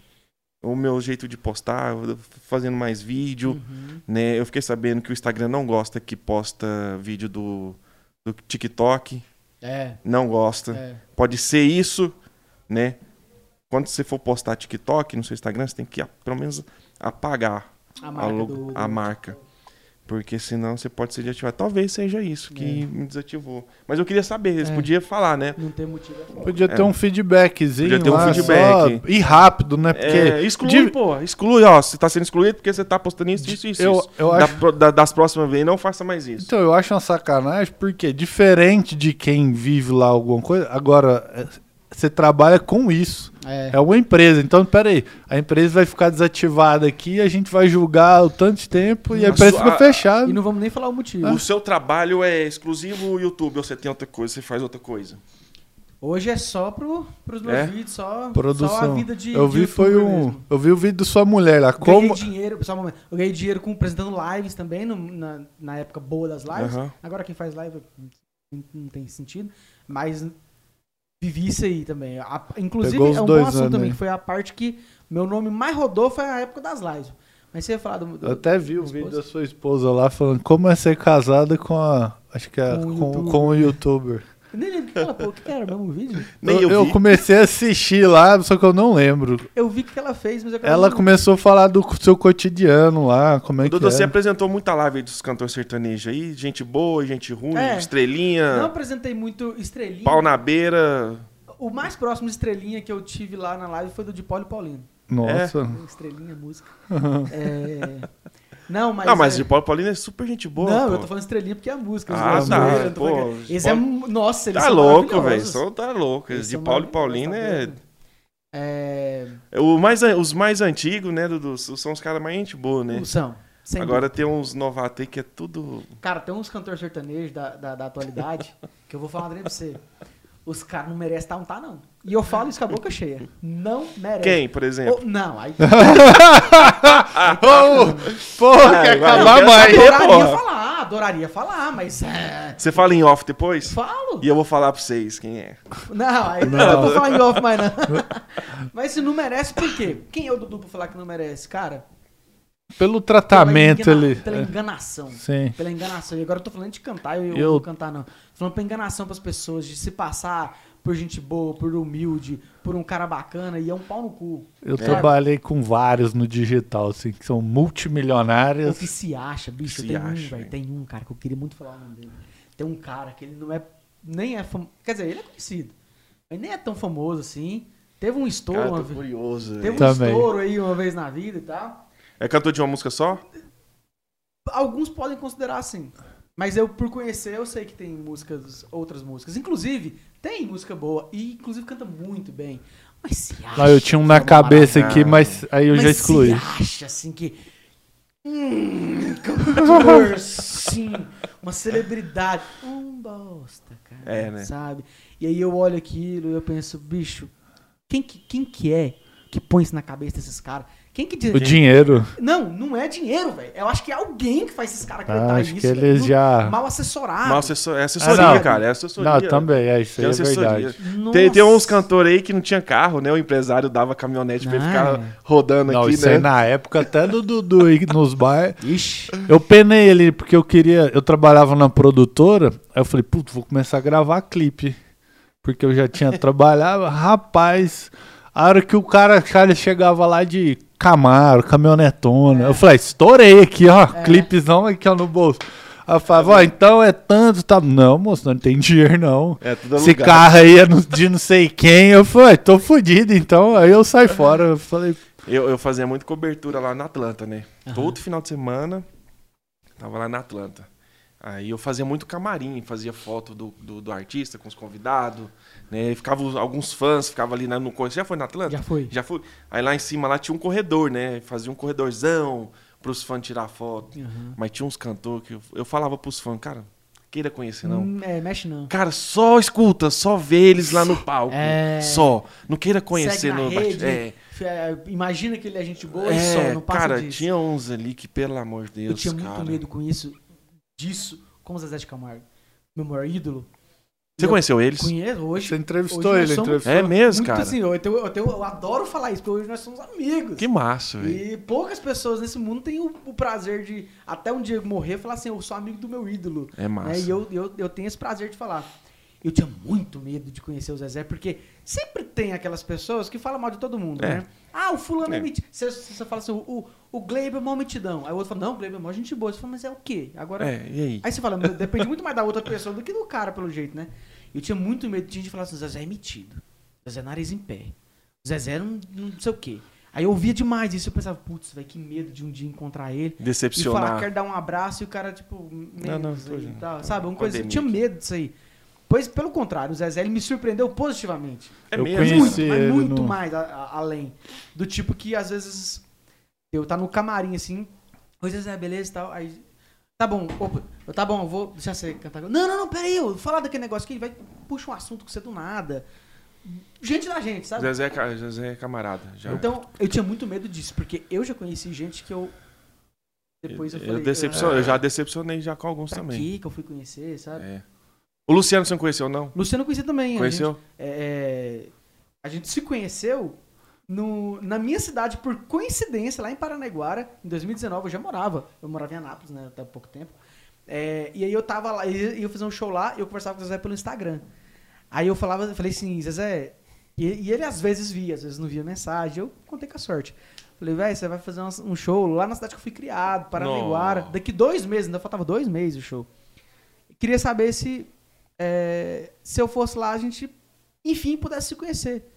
o meu jeito de postar, fazendo mais vídeo, Uhum. né? Eu fiquei sabendo que o Instagram não gosta que posta vídeo do, do TikTok, É, não gosta. é. Pode ser isso, né? Quando você for postar TikTok no seu Instagram, você tem que ah, pelo menos apagar A a, marca logo- do, a marca. Porque senão você pode ser desativado. Talvez seja isso que É. me desativou. Mas eu queria saber, eles É. podiam falar, né? Não tem motivo. é foda. Podia ter É. um feedbackzinho Podia ter um lá, feedback. só- e rápido, né? Porque É, exclui, de- pô. Exclui, ó. Você tá sendo excluído porque você tá postando isso, isso, isso. Eu- isso. eu Da acho- da- das próximas vezes, não faça mais isso. Então, eu acho uma sacanagem, porque diferente de quem vive lá alguma coisa, agora é, você trabalha com isso. É. É uma empresa. Então, peraí, a empresa vai ficar desativada aqui, a gente vai julgar o tanto de tempo e a empresa fica a- fechada. E não vamos nem falar o motivo. O seu trabalho é exclusivo YouTube ou você tem outra coisa, você faz outra coisa? Hoje é só pro, pros meus É? vídeos, só, só a Produção. vida de eu de vi foi youtuber um, mesmo. eu vi o vídeo da sua mulher lá, Eu Ganhei como dinheiro, só um momento. Eu ganhei dinheiro com apresentando lives também, no- na, na época boa das lives. Agora quem faz live não tem sentido. Mas vivi isso aí também. A- inclusive, Pegou é um bom assunto anos também, aí. que foi a parte que meu nome mais rodou foi a época das lives. Mas você ia falar do. do- Eu até vi o vídeo da sua esposa lá falando como é ser casada com a. Acho que é Com o com, youtuber. com o youtuber. Eu nem lembro o que ela falou, o que era mesmo o vídeo? Nem eu, eu, eu vi. comecei a assistir lá, só que eu não lembro. Eu vi o que ela fez, mas eu Ela começou a falar do seu cotidiano lá, como é O que Dudu, você é. apresentou muita live dos cantores sertanejos aí, gente boa, gente ruim, É. estrelinha, Não apresentei muito estrelinha. pau na beira. O mais próximo de estrelinha que eu tive lá na live foi do de Paulo e Paulino. Nossa. Estrelinha, música. É... Não, mas. não, mas é- de Paulo Paulino é super gente boa. Não, pô. eu tô falando estrelinha porque é a música. Ah, tá, tô pô, falando- Esse é. Paulo- Nossa, eles Tá são louco, velho. Só tá louco. Eles De são Paulo e Paulino é. É. O mais, os mais antigos, né, Dudu? São os caras mais gente boa, né? São. Agora tem uns novatos aí que é tudo. Cara, tem uns cantores sertanejos da, da, da atualidade que eu vou falar pra você. Os caras não merecem estar um tá, não. E eu falo isso com a boca cheia. Não merece. Quem, por exemplo? Ô, não, aí. Ô, porra, quer acabar eu mais. saber, adoraria porra. falar, adoraria falar, mas. É... Você fala em off depois? Falo. E eu vou falar pra vocês quem é. Não, aí não, não vou falar em off mais não. mas se não merece, por quê? Quem é o Dudu pra falar que não merece? Cara, pelo tratamento pela engana, ali. Pela enganação. Sim. Pela enganação. E agora eu tô falando de cantar, eu, eu... Eu- vou cantar não. Tô falando pra enganação pras pessoas, de se passar por gente boa, por humilde, por um cara bacana, e é um pau no cu. Eu É. trabalhei com vários no digital, assim, que são O multimilionários. que se acha, bicho. Se tem acha, um, velho. Tem um, cara, que eu queria muito falar o nome dele. Tem um cara que ele não é. Nem é famoso. Quer dizer, ele é conhecido. Mas nem é tão famoso assim. Teve um estouro Cara, uma curioso. Teve um Também. estouro aí uma vez na vida e tal. É cantor de uma música só? Alguns podem considerar assim. Mas eu, por conhecer, eu sei que tem músicas, outras músicas. Inclusive, tem música boa. E, inclusive, canta muito bem. Mas se acha. Não, eu tinha um na cabeça maravilha. aqui, mas aí eu mas já excluí. se acha, assim, que... Hum, cantor, sim. Uma celebridade. Um bosta, cara. É, né? Sabe? E aí eu olho aquilo e eu penso, bicho, quem que, quem que é que põe isso na cabeça desses caras? Quem que diz... O dinheiro. Não, não é dinheiro, velho. Eu acho que é alguém que faz esses caras acreditar Ah, acho nisso. que eles Não- já. Mal assessorado. Mal assessor- é assessoria, Ah, não. cara. É assessoria. Não, também, é, isso aí é verdade. Tem, tem uns cantores aí que não tinha carro, né? O empresário dava caminhonete pra ele Ah, ficar é. rodando Não, aqui, isso né? aí na época, até do Dudu aí nos bar. Ixi. Eu penei ele porque eu queria. Eu trabalhava na produtora. Aí eu falei, putz, vou começar a gravar clipe. Porque eu já tinha trabalhado. Rapaz, a hora que o cara, cara chegava lá de Camaro, caminhonetona. Eu falei, estourei aqui, ó. É. Clipezão aqui, ó, no bolso. Aí eu falava, ó, então é tanto, tá. Não, moço, não tem dinheiro, não. É, tudo Esse carro aí é no- de não sei quem. Eu falei, tô fudido, então. Aí eu saí fora. Eu falei, Eu, eu fazia muito cobertura lá na Atlanta, né? Aham. Todo final de semana, tava lá na Atlanta. Aí eu fazia muito camarim, fazia foto do, do, do artista com os convidados, né? Ficava os- alguns fãs, ficava ali na, no... Você já foi na Atlanta? Já foi. Já fui. Aí lá em cima lá tinha um corredor, né? Fazia um corredorzão pros fãs tirar foto. Uhum. Mas tinha uns cantores que eu, eu falava pros fãs, cara, queira conhecer não. Hum, É, mexe não. Cara, só escuta, só vê eles lá no palco. É. Só. Não queira conhecer no. rede, É. é, Imagina que ele é gente boa e É, só, não passa cara, disso. tinha uns ali que, pelo amor de Deus, Eu tinha cara. muito medo com isso, disso, com o Zezé de Camargo. Meu maior ídolo. Você Eu conheceu eles? Conheço hoje. você entrevistou Hoje ele, somos- entrevistou. É mesmo, muito cara? assim, eu, tenho- eu, tenho- eu adoro falar isso, porque hoje nós somos amigos. Que massa, velho. E poucas pessoas nesse mundo têm o, o prazer de, até um dia morrer, falar assim, eu sou amigo do meu ídolo. É massa. Né? E eu, eu, eu tenho esse prazer de falar. Eu tinha muito medo de conhecer o Zezé, porque sempre tem aquelas pessoas que falam mal de todo mundo, É. né? Ah, o fulano é, É. metido. Você, você fala assim, o, o Gleiber é mó metidão. Aí o outro fala, não, o Gleiber é mó gente boa. Você fala, mas é o quê? Agora. É, e aí? Aí você fala, "Meu, depende muito mais da outra pessoa do que do cara, pelo jeito, né? Eu tinha muito medo de gente falar assim, Zezé é metido. Zezé é nariz em pé. Zezé não, não sei o quê. Aí eu ouvia demais isso, eu pensava, putz, velho, que medo de um dia encontrar ele. E falar, Decepcionar. quero dar um abraço e o cara, tipo, Não, não, tô e tal, sabe? Uma coisa, eu pandemia tinha medo disso aí. Pois, pelo contrário, o Zezé ele me surpreendeu positivamente. É Eu mesmo? conheci Muito, mas muito no- mais a- a- além. Do tipo que, às vezes, eu tá no camarim, assim, oi, Zezé, beleza e tal, aí... Tá bom, opa, eu, tá bom, eu vou deixar você cantar. Não, não, não, peraí, eu vou falar daquele negócio aqui, vai, puxa um assunto com você do nada. Gente da gente, sabe? Zezé, é Zezé é camarada. Já. Então, eu tinha muito medo disso, porque eu já conheci gente que eu. Depois eu, eu, falei. decepcion- "Ah, eu já decepcionei já com alguns também. quê que eu fui conhecer, sabe? É. O Luciano você não conheceu, não? Luciano eu conheci também. a Conheceu? gente- é, é, a gente se conheceu no, na minha cidade, por coincidência, lá em Paranaguara, em 2019, eu já morava. Eu morava em Anápolis, né, até há pouco tempo. É, e aí eu tava lá, e eu fazer um show lá, e eu conversava com o Zezé pelo Instagram. Aí eu falava, eu falei assim, Zezé, e, e ele às vezes via, às vezes não via mensagem, eu contei com a sorte. Falei, velho, você vai fazer um um show lá na cidade que eu fui criado, Paranaguara. Não. Daqui dois meses, ainda faltava dois meses o show. Queria saber se é, se eu fosse lá, a gente, enfim, pudesse se conhecer.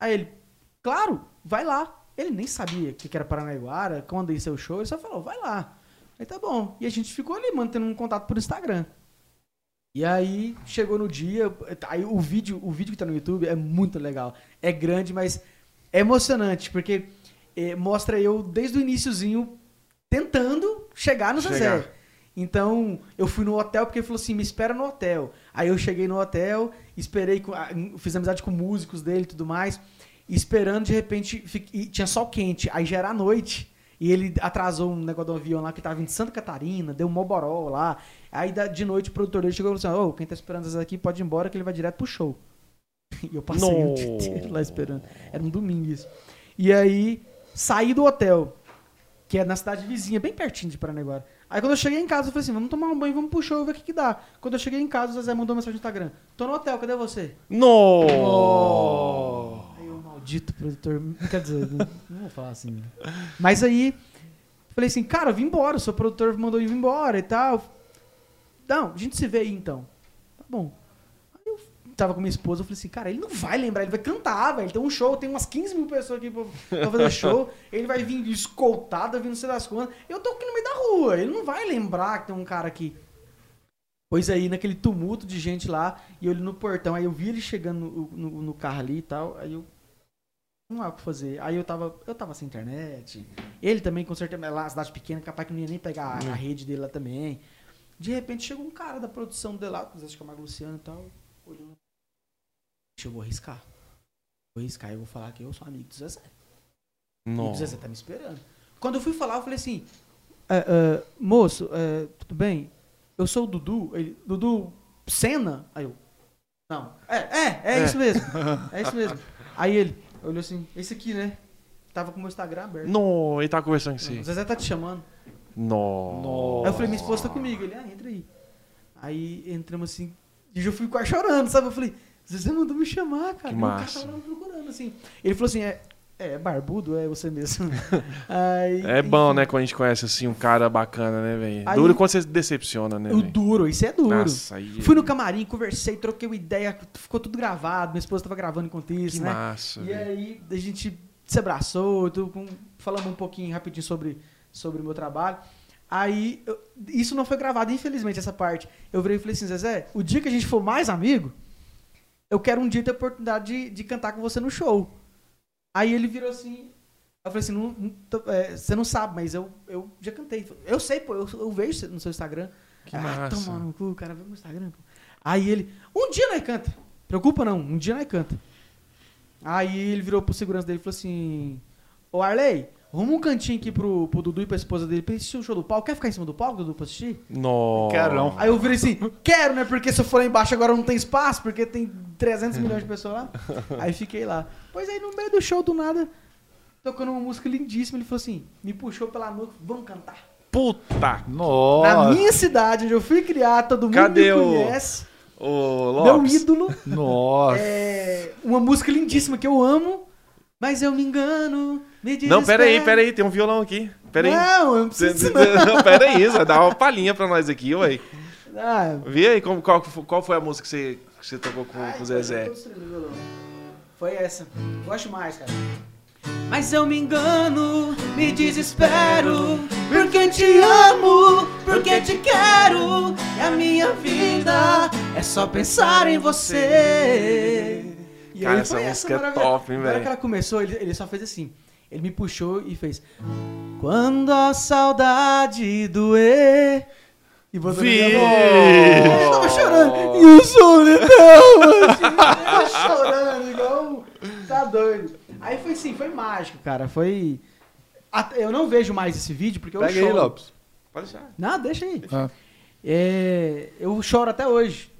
Aí ele, claro, vai lá. Ele nem sabia o que era Paranaiguara, quando ia ser o show, ele só falou, vai lá. Aí tá bom. E a gente ficou ali mantendo um contato por Instagram. E aí chegou no dia, aí o vídeo, o vídeo que tá no YouTube é muito legal. É grande, mas é emocionante, porque eh, mostra eu desde o iniciozinho tentando chegar no Zezé. Chegar. Então, eu fui no hotel porque ele falou assim: me espera no hotel. Aí eu cheguei no hotel, esperei, fiz amizade com músicos dele e tudo mais. Esperando, de repente, e tinha sol quente. Aí já era a noite. E ele atrasou um negócio do avião lá que tava de Santa Catarina, deu um moboró lá. Aí de noite o produtor dele chegou e falou assim: Ô, quem tá esperando essas aqui pode ir embora que ele vai direto pro show. E eu passei o dia inteiro lá esperando. Era um domingo isso. E aí saí do hotel, que é na cidade vizinha, bem pertinho de Paranaguá. Aí quando eu cheguei em casa, eu falei assim: vamos tomar um banho, vamos pro show, ver o que, que dá. Quando eu cheguei em casa, o Zezé mandou mensagem no Instagram: tô no hotel, cadê você? No! Aí o maldito produtor. Quer dizer, não, não vou falar assim. Mas aí, falei assim, cara, vim embora, o seu produtor mandou eu ir embora e tal. Não, a gente se vê aí então. Tá bom. Aí eu tava com minha esposa, eu falei assim, cara, ele não vai lembrar, ele vai cantar, velho. Tem um show, tem umas 15 mil pessoas aqui pra, pra fazer show. Ele vai vir escoltado, vir não sei das quantas. Eu tô aqui no meio da rua, ele não vai lembrar que tem um cara aqui. Pois aí, naquele tumulto de gente lá, e eu ali no portão, aí eu vi ele chegando no, no- no carro ali e tal, aí eu. Não há o que fazer. Aí eu tava, eu tava sem internet. Ele também, com certeza, é lá cidade pequena, capaz que não ia nem pegar a, a rede dele lá também. De repente chegou um cara da produção dele lá, acho que é o Marco Luciano e tal, olhando. Eu vou arriscar. Vou arriscar e eu vou falar que eu sou amigo do Zezé. E o. Zezé tá me esperando. Quando eu fui falar, eu falei assim: "É, é, moço, é, tudo bem? Eu sou o Dudu. Ele, Dudu Senna? Aí eu. Não. É, é, é, isso mesmo. É isso mesmo. Aí ele olhou assim: esse aqui, né? Tava com o meu Instagram aberto. No, ele tá conversando com O você. Zezé tá te chamando. No. Aí eu falei, minha esposa tá comigo. Ele, ah, entra aí. Aí entramos assim, e eu fui quase chorando, sabe? Eu falei, Zezé mandou me chamar, cara. Que o cara massa. tava me procurando, assim. Ele falou assim, é, é barbudo, é você mesmo. Aí, É bom, enfim, né, quando a gente conhece assim um cara bacana, né, velho? Duro quando você se decepciona, né, O duro, isso é duro. Nossa, aí. Fui no camarim, conversei, troquei uma ideia, ficou tudo gravado, minha esposa tava gravando enquanto isso, Que né? massa. E velho. aí a gente se abraçou, com- falamos um pouquinho rapidinho sobre, sobre o meu trabalho. Aí, eu- isso não foi gravado, infelizmente, essa parte. Eu virei e falei assim, Zezé, o dia que a gente for mais amigo, eu quero um dia ter a oportunidade de, de cantar com você no show. Aí ele virou assim, eu falei assim, não- não tô- é, você não sabe, mas eu, eu já cantei. Eu sei, pô, eu, eu vejo no seu Instagram. Que ah, massa. toma no cu, o cara vê meu Instagram, pô. Aí ele, um dia nós canta. Preocupa não, um dia nós canta. Aí ele virou pro segurança dele e falou assim: Ô Arley, arruma um cantinho aqui pro, pro Dudu e pra esposa dele pra assistir o show do palco. Quer ficar em cima do palco, Dudu, pra assistir? No. Carão. Aí eu virei assim: Quero, né? Porque se eu for lá embaixo agora não tem espaço, porque tem 300 milhões de pessoas lá. Aí fiquei lá. Pois aí no meio do show, do nada, tocando uma música lindíssima, ele falou assim: Me puxou pela nuca, vamos cantar. Puta. Na Nossa. minha cidade, onde eu fui criar, todo mundo Cadê me o- conhece. Ô, Meu Lopes. ídolo. Nossa. É uma música lindíssima que eu amo, mas eu me engano. Não, pera aí, pera aí, tem um violão aqui. Pera aí. Não, eu não preciso não. Não, pera aí, você dá uma palhinha pra nós aqui, ué. Ah, Vê aí como- qual, qual foi a música que você, que você tocou com, ai, com o eu Zezé. Foi essa. Gosto mais, cara. Mas eu me engano, me desespero, porque te amo, porque te quero, e a minha vida é só pensar em você. E Cara, essa música é maravilha. top, hein, Na hora velho? que ela começou, ele, ele só fez assim. Ele me puxou e fez. Quando a saudade doer. E minha Vi. mão. Eu tava chorando. E o solidão, eu tava chorando, igual. Tá doido. Aí foi assim, foi mágico, cara. Foi. Eu não vejo mais esse vídeo porque eu Pega choro. aí, Lopes. Pode deixar. Não, deixa aí. Ah. É, eu choro até hoje.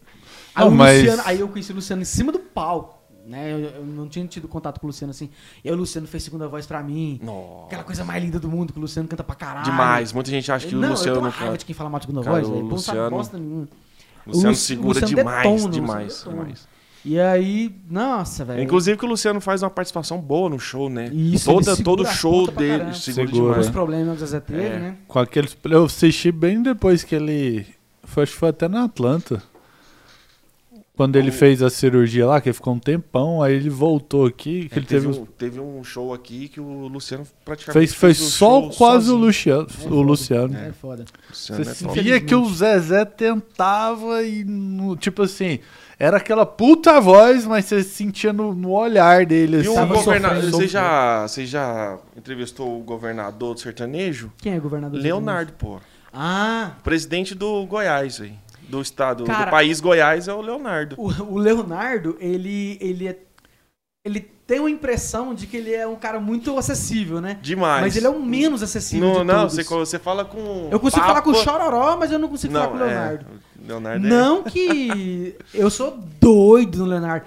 Aí, Não, mas- Luciano- aí eu conheci o Luciano em cima do palco. Né? Eu, eu não tinha tido contato com o Luciano assim. E o Luciano fez segunda voz pra mim. Nossa. Aquela coisa mais linda do mundo, que o Luciano canta pra caralho. Demais. Muita gente acha que não, o Luciano eu não canta. de quem fala mal de segunda Cara, voz, o Luciano- bosta nenhuma. Luciano Lu- segura Luciano demais, detona, demais, Luciano demais. E aí, nossa, velho. Inclusive que o Luciano faz uma participação boa no show, né? Isso, Toda, todo show dele segura, Segura. demais. os problemas que o Zezé teve, É. né? Com aqueles. Eu assisti bem depois que ele. Foi, acho que foi até na Atlanta. Quando ele O- fez a cirurgia lá, que ele ficou um tempão, aí ele voltou aqui, que É, ele teve, teve. os- um, teve um show aqui que o Luciano praticamente Fez, fez o só show quase o sozinho. Luciano. É o foda. Luciano. É foda. Luciano Você é via que o Zezé tentava e, no- tipo assim, era aquela puta voz, mas você sentia no, no olhar dele. E o assim, governador, você já, você já entrevistou o governador do sertanejo? Quem é o governador? do Leonardo, pô. Rio? Ah, Presidente do Goiás, aí. Do estado, Cara, do país Goiás é o Leonardo. o, o Leonardo, ele, ele é. Ele tem uma impressão de que ele é um cara muito acessível, né? Demais. Mas ele é o menos acessível Não, não, você, você fala com. Eu consigo papo- falar com o Chororó, mas eu não consigo falar com o Não, Leonardo. É, Leonardo é- Não que eu sou doido no Leonardo.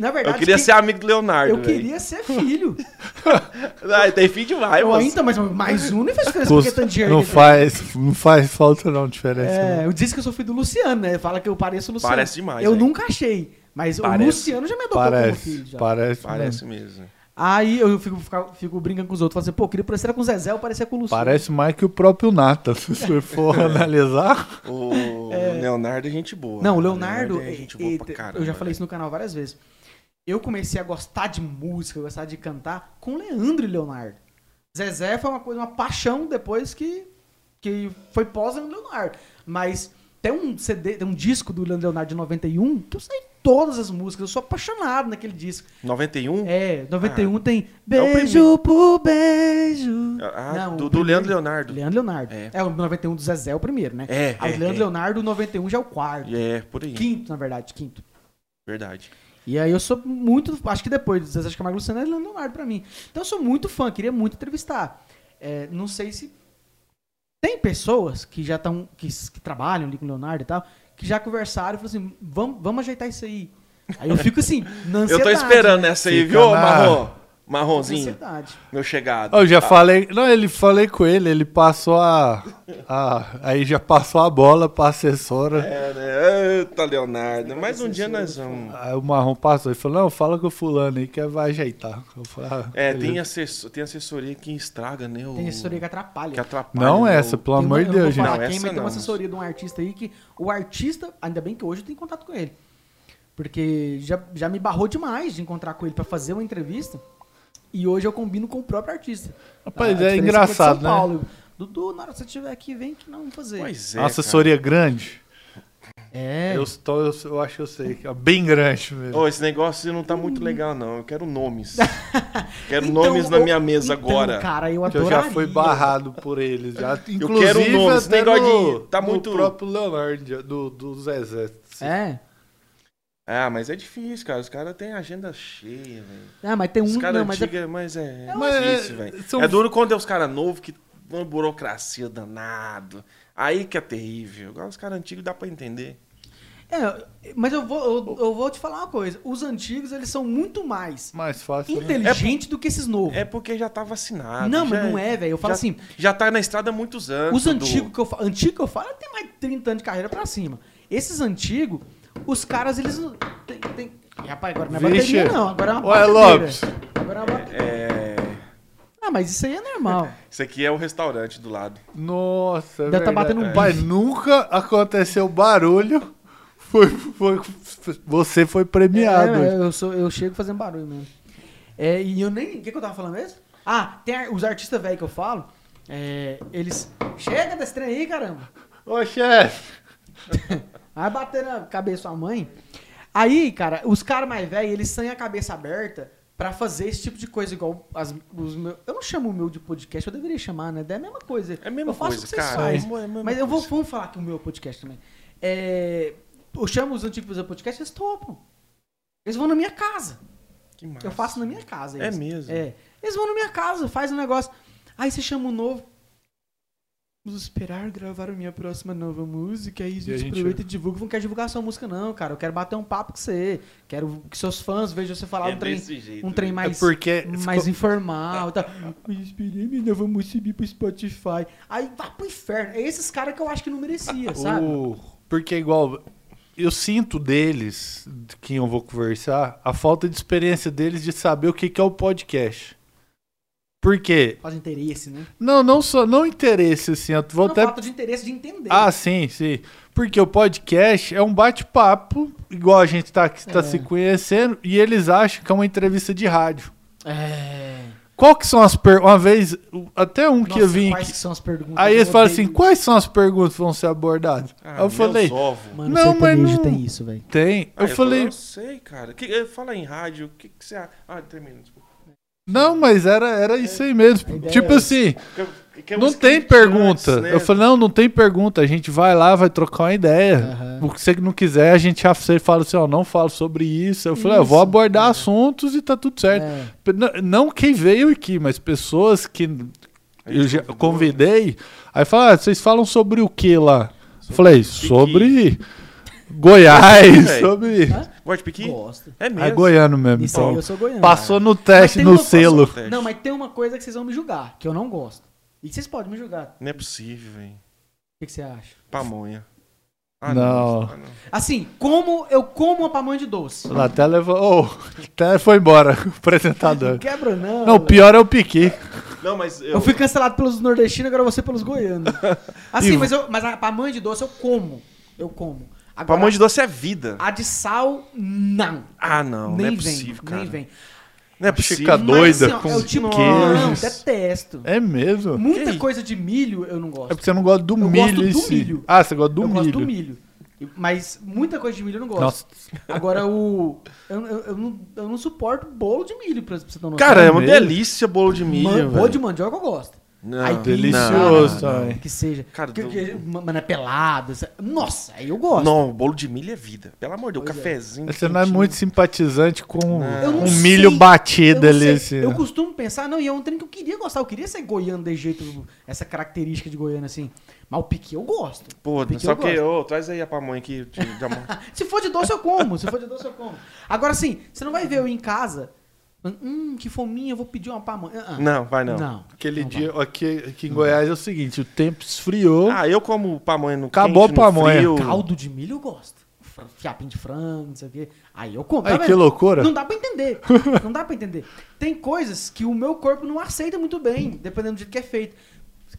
Na verdade, Eu queria quem- ser amigo do Leonardo. eu velho. queria ser filho. Ah, tem filho demais, Eu moço. ainda, mas mais um não faz diferença porque tanto dinheiro Não que faz, não faz falta não diferença. tem. não. É, eu disse que eu sou filho do Luciano, né? Fala que eu pareço o Luciano. Parece demais, Eu nunca achei. Mas Parece. o Luciano já me adotou como Parece, filho. Já. parece, Parece mesmo. mesmo. Aí eu fico, fico, fico brincando com os outros, falando assim, pô, eu queria parecer com o Zezé, eu parecia com o Luciano. Parece mais que o próprio Nata, se você for analisar. O Leonardo é gente boa. Não, o Leonardo, é gente boa e- pra caramba. eu já falei isso no canal várias vezes. Eu comecei a gostar de música, gostar de cantar com Leandro e Leonardo. Zezé foi uma coisa, uma paixão depois que, que foi pós Leonardo. Mas tem um CD, tem um disco do Leandro Leonardo de 91 que eu sei todas as músicas, eu sou apaixonado naquele disco. 91? É, 91 tem É Beijo por Beijo. Ah, Não, do, do Leandro Leonardo. Leandro Leonardo. É. É. o 91 do Zezé é o primeiro, né? É, Aí é, Leandro é. Leonardo, o 91 já é o quarto. É, por aí. Quinto, na verdade, quinto. Verdade. E aí eu sou muito. Acho que depois do Zezé de Camargo Luciano é Leandro Leonardo pra mim. Então eu sou muito fã, queria muito entrevistar. É, não sei se. Tem pessoas que já estão. Que, que trabalham ali com o Leonardo e tal, que já conversaram e falaram assim: vamos, vamos ajeitar isso aí. Aí eu fico assim, na Eu ansiedade. tô esperando né? essa aí, Fica viu, na- Marrom? Marronzinho, meu chegado. Eu já falei, não, ele falei com ele, ele passou a, a aí já passou a bola pra assessora. É, né? Eita, Leonardo. Mas um dia nós vamos. Aí o Marrom passou e falou, não, fala com o fulano aí que vai ajeitar. Eu falei, ah, É, tem, assessor, tem assessoria que estraga, né? O... Tem assessoria que atrapalha. que atrapalha. Não né, essa, o- pelo Tem amor de eu não Deus, gente. Não, quem, essa mas tem uma não. assessoria de um artista aí que o artista, ainda bem que hoje eu tenho contato com ele. Porque já, já me barrou demais de encontrar com ele pra fazer uma entrevista. E hoje eu combino com o próprio artista. Rapaz, é que engraçado, São né? Paulo. Dudu, na hora que você estiver aqui, vem que não vamos fazer. Pois é. Uma assessoria grande, É. eu, estou, eu, eu acho que eu sei, que é bem grande mesmo. Ô, esse negócio não tá muito legal, não. Eu quero nomes. quero Então, nomes na minha mesa então, Agora. Cara, eu que eu adoraria. já fui barrado por eles. Já. Inclusive, quero o nome, esse negócio no- de- tá muito- próprio Leonardo, do, do Zezé. É. Ah, mas é difícil, cara. Os caras têm agenda cheia, velho. Ah, mas tem um. Os caras é- antigos, mas é, é Mas difícil, é- velho. são- É duro quando é os caras novos que uma burocracia danado. Aí que é terrível. Agora os caras antigos dá pra entender. É, mas eu vou, eu, eu vou te falar uma coisa. Os antigos, eles são muito mais Mais fácil, né? inteligentes do que esses novos. É porque já tá vacinado. não, mas não é, velho. Eu falo já, assim, Já tá na estrada há muitos anos. os antigos que eu falo, antigo que eu falo, tem mais de 30 anos de carreira pra cima. Esses antigos, os caras, eles não- tem, tem... Rapaz, agora não é Vixe. bateria não, agora é uma Ué. Lopes. Agora é uma batedeira. É. Ah, mas isso aí é normal. Isso aqui é o restaurante do lado. Nossa, é Deve tá verdade. batendo um Pai, bife. nunca aconteceu barulho. Foi, foi, você foi premiado. É, eu, sou, eu chego fazendo barulho mesmo. É, e eu nem. O que, que eu tava falando mesmo? Ah, tem os artistas velhos que eu falo. é, eles. Chega desse trem aí, caramba. Ô, chefe. Vai bater na cabeça da sua mãe. Aí, cara, os caras mais velhos, eles têm a cabeça aberta pra fazer esse tipo de coisa, igual as, os meus. Eu não chamo o meu de podcast, eu deveria chamar, né? É a mesma coisa. É a mesma eu faço coisa, o que vocês cara. fazem. É Mas eu vou, vamos falar que o meu podcast também. É, eu chamo os antigos pra fazer podcast, eles topam. Eles vão na minha casa. Que massa. Eu faço na minha casa. É isso. mesmo? É. Eles vão na minha casa, faz um negócio. Aí você chama um novo. Vamos esperar gravar a minha próxima nova música. Aí a gente, a gente- aproveita e divulga. Não quero divulgar sua música, não, cara. Eu quero bater um papo com você. Quero que seus fãs vejam você falar É um trem, jeito, um trem velho. mais, É porque- mais informal. Tá. Eu esperei minha nova música subir pro Spotify. Aí vai pro inferno. É esses caras que eu acho que não merecia, sabe? O- porque igual eu sinto deles, de quem eu vou conversar, a falta de experiência deles de saber o que, que é o podcast. Por quê? Faz interesse, né? Não, não só não interesse assim, eu vou Não, até falta de interesse de entender. Ah, sim, sim. Porque o podcast é um bate-papo, igual a gente tá, aqui, tá É. se conhecendo, e eles acham que é uma entrevista de rádio. É. Qual que são as perguntas? Uma vez, até um que Nossa, eu vim quais que são as perguntas? Aí Eu eles falam assim: quais são as perguntas que vão ser abordadas? Ah, eu falei: ovos. Mano, Não, mas não- tem isso, velho. tem. Ah, Eu falei: Eu sei, cara. Que, eh, fala em rádio. O que, que você acha? Ah, termina, desculpa. Não, mas era, era isso aí mesmo. Tipo é assim, Que, que que é Não tem pergunta. né? Eu falei, não, não tem pergunta. A gente vai lá, vai trocar uma ideia. Aham. O que você não quiser, a gente já fala assim, ó, não falo sobre isso. Eu falei, eu vou abordar é. assuntos e tá tudo certo. É. P- n- Não quem veio aqui, mas pessoas que eu já convidou, convidei. Aí falaram, ah, vocês falam sobre o que lá? Eu falei, sobre Goiás, sobre... Gosta de piqui? Gosto. É mesmo. É goiano mesmo, Isso aí, então. eu sou goiano. Passou no Mas teste, no selo. Teste. Não, mas tem uma coisa que vocês vão me julgar, que eu não gosto. E vocês podem me julgar. Não é possível, velho. O que, que você acha? Pamonha. Não. Ah, não. Assim, como eu como uma pamonha de doce. Lá até levou. Oh, até foi embora, o apresentador. Não quebra, não. Não, o pior é o Piqui. Não, mas eu... Eu fui cancelado pelos nordestinos, agora você pelos goianos. Assim, E- mas, eu, mas a pamonha de doce eu como. Eu como. Agora, Pamonha de doce é vida. A de sal, não. Ah, não. nem não é vem, possível, cara. nem vem. Não é Fica possível. doida Mas, assim, ó, com é o tipo, queijo. Não, detesto. É mesmo? Muita Que coisa de milho eu não É gosto. porque você não gosta do Eu milho gosto em do milho. Ah, você gosta do eu milho. gosto do milho. Mas muita coisa de milho eu não gosto. Nossa, Agora o. Eu, eu, eu não, eu não suporto bolo de milho, pra você noção. Cara, é uma mesmo? delícia bolo de milho, Man- bolo de mandioca eu gosto. Não, Aí, delicioso não, também. Que seja. Cara, que, do- que, mano, é pelado. essa- Nossa, aí eu gosto. Não, bolo de milho é vida. Pelo amor de Deus, Pois é. cafezinho. Você não é muito simpatizante com um sei. milho batido Eu ali. assim. Eu costumo pensar, não, e é um trem que eu queria gostar, eu queria ser goiano desse jeito, essa característica de goiano assim. Mas o piqui eu gosto. Pô, só eu que, ô, traz aí a pamonha aqui. de- de amor. Se for de doce eu como, se for de doce eu como. Agora sim, você não vai ver eu em casa, hum, que fominha, eu vou pedir uma pamonha. Ah, ah. não, vai não. Não. Aquele não dia, aqui, aqui em Goiás é o seguinte, o tempo esfriou. Ah, eu como pamonha no Acabou quente, a pamonha. no frio. vai. Caldo de milho eu gosto. Fiapinho de frango, não sei o quê. Aí eu como. Ai, tá que loucura. Não dá pra entender. Não dá pra entender. Tem coisas que o meu corpo não aceita muito bem, dependendo do jeito que é feito.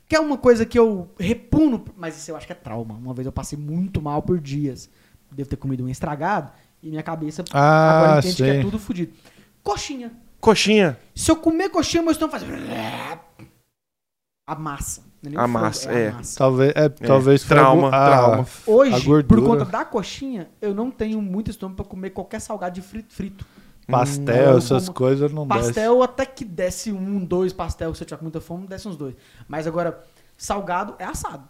Que é uma coisa que eu repuno, mas isso eu acho que é trauma. Uma vez eu passei muito mal por dias. Devo ter comido um estragado e minha cabeça Ah, agora entende que sei. é tudo fodido. Coxinha. Coxinha. Se eu comer coxinha, meu estômago faz. A massa. Não é o A frango, massa, a é. massa. Talvez, é, talvez foi trauma, algum- ah, trauma. a Hoje, por conta da coxinha, eu não tenho muito estômago pra comer qualquer salgado de frito. frito. Pastel, Hum, essas como- coisas não desce. Pastel até que desce um, dois pastel, se eu tiver com muita fome, desce uns dois. Mas agora, salgado é assado.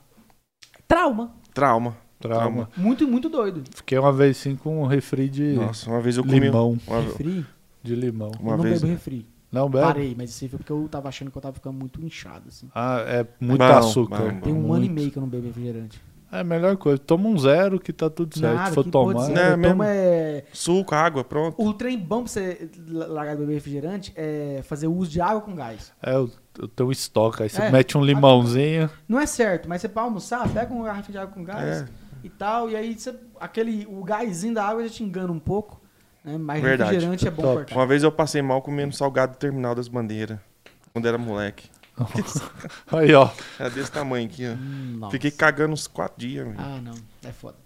Trauma. Trauma. Trauma. Muito, muito doido. Fiquei uma vez sim com um refri de Nossa, uma vez eu comi. limão. Uma, Refri? De limão. uma eu não vez. bebo refri. Não bebe? Parei, mas isso aí foi porque eu tava achando que eu tava ficando muito inchado, assim. Ah, é muito Bom, açúcar. bom, Tem um Muito. ano e meio que eu não bebo refrigerante. É a melhor coisa. Toma um zero que tá tudo certo. Nada, Se for tomar. Né, eu mesmo? é... Suco, água, pronto. O trem bom pra você largar de beber refrigerante é fazer uso de água com gás. É, eu, eu tenho um estoque. Aí você É. mete um limãozinho. Não é certo, mas você pra almoçar, pega uma garrafa de água com gás É. e tal, e aí você, aquele, o gásinho da água já te engana um pouco, né? Mas Verdade. refrigerante é bom Top. cortar. Uma vez eu passei mal comendo salgado do terminal das bandeiras. Quando era moleque. Aí, ó. Era desse tamanho aqui, ó. Hum, nossa. Fiquei cagando uns quatro dias, velho. Ah, não, é foda.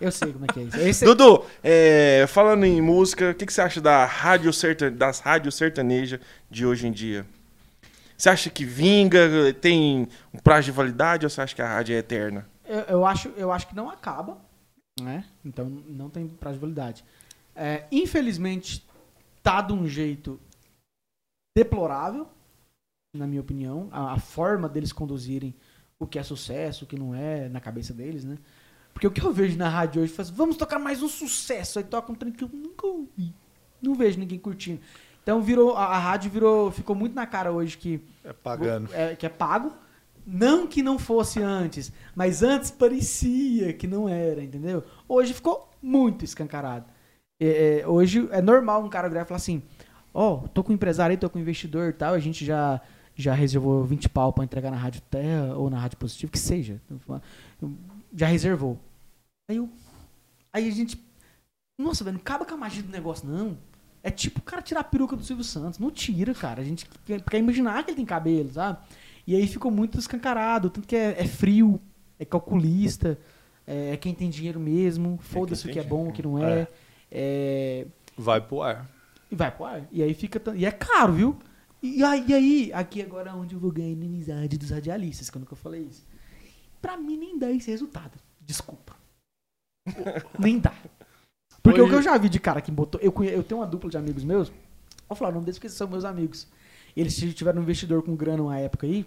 Eu sei como é que é isso. Esse, Dudu, é, falando em música, o que, que você acha da rádio das rádios sertanejas de hoje em dia? Você acha que vinga, tem um prazo de validade ou você acha que a rádio é eterna? eu, eu acho, eu acho que não acaba, né? Então não tem prazo de validade. É, infelizmente, tá de um jeito deplorável, na minha opinião, a, a forma deles conduzirem o que é sucesso, o que não é, na cabeça deles, né? Porque o que eu vejo na rádio hoje, faz, vamos tocar mais um sucesso, aí toca um trem que eu nunca ouvi. Não vejo ninguém curtindo. Então virou, a, a rádio virou, ficou muito na cara hoje que É pagando. é, que é pago. Não que não fosse antes, mas antes parecia que não era, entendeu? Hoje ficou muito escancarado. É, é, hoje é normal um cara virar e falar assim: Ó, tô com um empresário aí, tô com um investidor e tal, a gente já, já reservou 20 pau pra entregar na Rádio Terra ou na Rádio Positivo, que seja. Já reservou. Aí, eu, aí a gente. Nossa, velho, não acaba com a magia do negócio, não. É tipo o cara tirar a peruca do Silvio Santos. Não tira, cara. A gente quer, imaginar que ele tem cabelo, sabe? E aí ficou muito escancarado. Tanto que é, é frio, é calculista, é, quem tem dinheiro mesmo. Foda-se o tem que é bom, o que não é. É, Vai pro ar. e vai pro ar. E aí fica. E é caro, viu? E aí, e aí, aqui agora é onde eu vou ganhar a inimizade dos radialistas, quando que eu falei isso. Pra mim nem dá esse resultado. Desculpa. nem dá. Porque Hoje- o que eu já vi de cara que botou. Eu, conhe- eu tenho uma dupla de amigos meus. Vou falar o nome deles porque são meus amigos. Eles tiveram um investidor com grana uma época aí.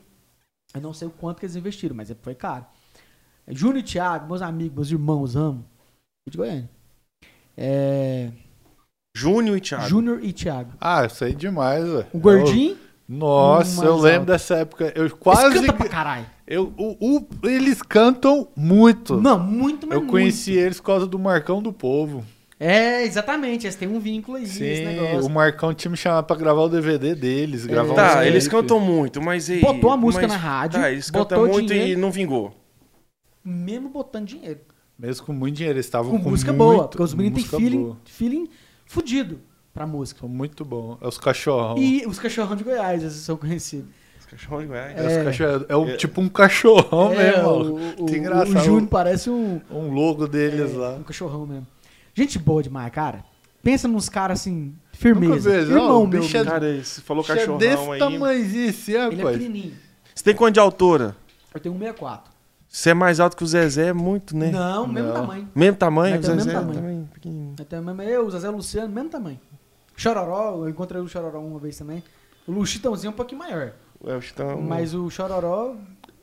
Eu não sei o quanto que eles investiram, mas foi caro. Júnior e Thiago, meus amigos, meus irmãos, amo. De Goiânia. É, Júnior e Thiago. Júnior e Thiago. Ah, eu sei demais, velho. O gordinho, Eu- Nossa, eu lembro alto. dessa época. Eu eles quase. cantam pra caralho. Eu, o, o- eles cantam muito. Não, muito, mas eu conheci eles por causa do Marcão do Povo. muito. É, exatamente. Eles têm um vínculo aí, Sim, negócio. o Marcão tinha me chamado pra gravar o DVD deles. É. Gravar um Tá, clipe. eles cantam muito, mas aí. Botou a música mas- na rádio, Tá, eles botou cantam muito dinheiro. e não vingou. Mesmo botando dinheiro. Mesmo com muito dinheiro, eles estavam Com, com, música muito, boa. Porque os meninos têm feeling, boa. feeling fudido pra música. São muito bom. É os cachorrão. E os cachorrão de Goiás, esses são conhecidos. Os cachorros de Goiás. É, É. cachorrão- é o- tipo um cachorrão é, mesmo. o, o, Que o, engraçado. o Júnior parece um, Um logo deles é, lá. um cachorrão mesmo. Gente boa demais, cara. Pensa nos caras assim, firmeza. Nunca vi, não, Irmão o meu. bicho é- Cara, você falou Bicho é cachorrão desse aí. tamanhozinho assim, Ele é pequenininho. Você tem quanto de altura? Eu tenho 1,64. Você é mais alto que o Zezé, é muito, né? Não, mesmo Não. tamanho. Mesmo tamanho, Vai o Zezé mesmo tamanho. também pequenininho. Eu tenho mesmo eu, o Zezé Luciano, mesmo tamanho. Chororó, eu encontrei o Chororó uma vez também. O Luchitãozinho é um pouquinho maior. É, o Chitão- Mas o Chororó.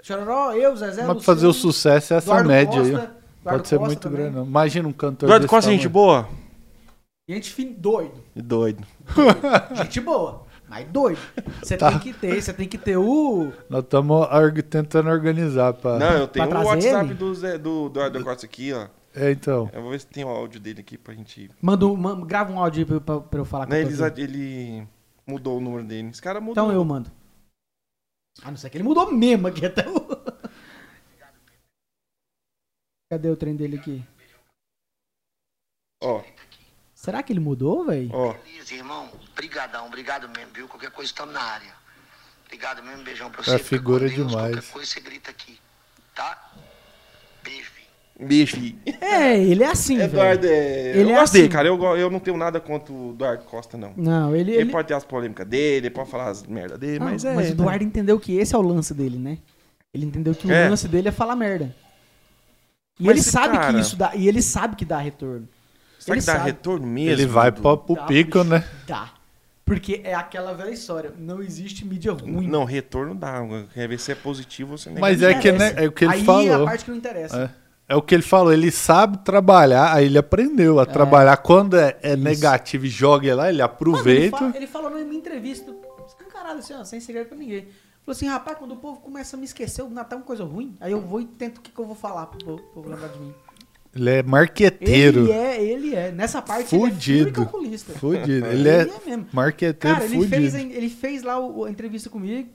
Chororó, eu, Zezé, Mas pra Luciano, fazer o sucesso é essa Eduardo média aí, Costa. Eduardo Pode ser Costa muito também. grande, não. Imagina um cantor Eduardo desse Costa, gente tamanho. boa? Gente fin... doido. E doido. Gente boa. Mas doido. Você Tá. tem que ter, você tem que ter o. Nós estamos tentando organizar pra... Não, eu tenho o WhatsApp ele? do, Zé, do, do Eduardo Costa aqui, ó. É, então. Eu vou ver se tem o áudio dele aqui pra gente. Manda, um- grava um áudio aí pra, pra- pra eu falar com ele, ele mudou o número dele. Esse cara mudou. Então eu mando. A não ser que ele mudou mesmo aqui até o. Cadê o trem dele aqui? Ó, Será que ele mudou, velho? ó. Beleza, irmão. Brigadão, obrigado mesmo, viu? Qualquer coisa estamos na área. Obrigado mesmo, beijão pra É você. Fica figura Deus, demais. Qualquer coisa você grita aqui, tá? Beijo, filho. É, ele é assim, Eduardo velho. é. Ele eu é gosto dele, assim. cara. Eu, eu não tenho nada contra o Eduardo Costa, não. Não, ele. Ele, ele... pode ter as polêmicas dele, ele pode falar as merdas dele, Não, mas é. o né? Eduardo entendeu que esse é o lance dele, né? Ele entendeu que o É. lance dele é falar merda. E Mas ele sabe cara- que isso dá. E ele sabe que dá retorno. Será ele que dá sabe. retorno mesmo? Ele vai do- pro, pro Dá, pico, bicho, né? Dá. Porque é aquela velha história. Não existe mídia ruim. Não, retorno dá. Quer ver se é positivo ou se é Mas negativo. é que, né, é o que ele Aí é falou. a parte que não interessa. É. É o que ele falou, ele sabe trabalhar, aí ele aprendeu a trabalhar. Quando é, é negativo e joga lá, ele Mano, ele, aproveita. fala, ele falou numa entrevista, escancarado assim, ó, sem segredo pra ninguém. Falou assim, rapaz, quando o povo começa a me esquecer, o Natal é uma coisa ruim, aí eu vou e tento o que, que eu vou falar pro povo, pro povo lembrar de mim. Ele é marqueteiro. Ele é, ele é. Nessa parte ele é Fudido. calculista. Fudido. Ele é mesmo. marqueteiro Cara, ele fudido. fez, a, ele fez lá o- a entrevista comigo.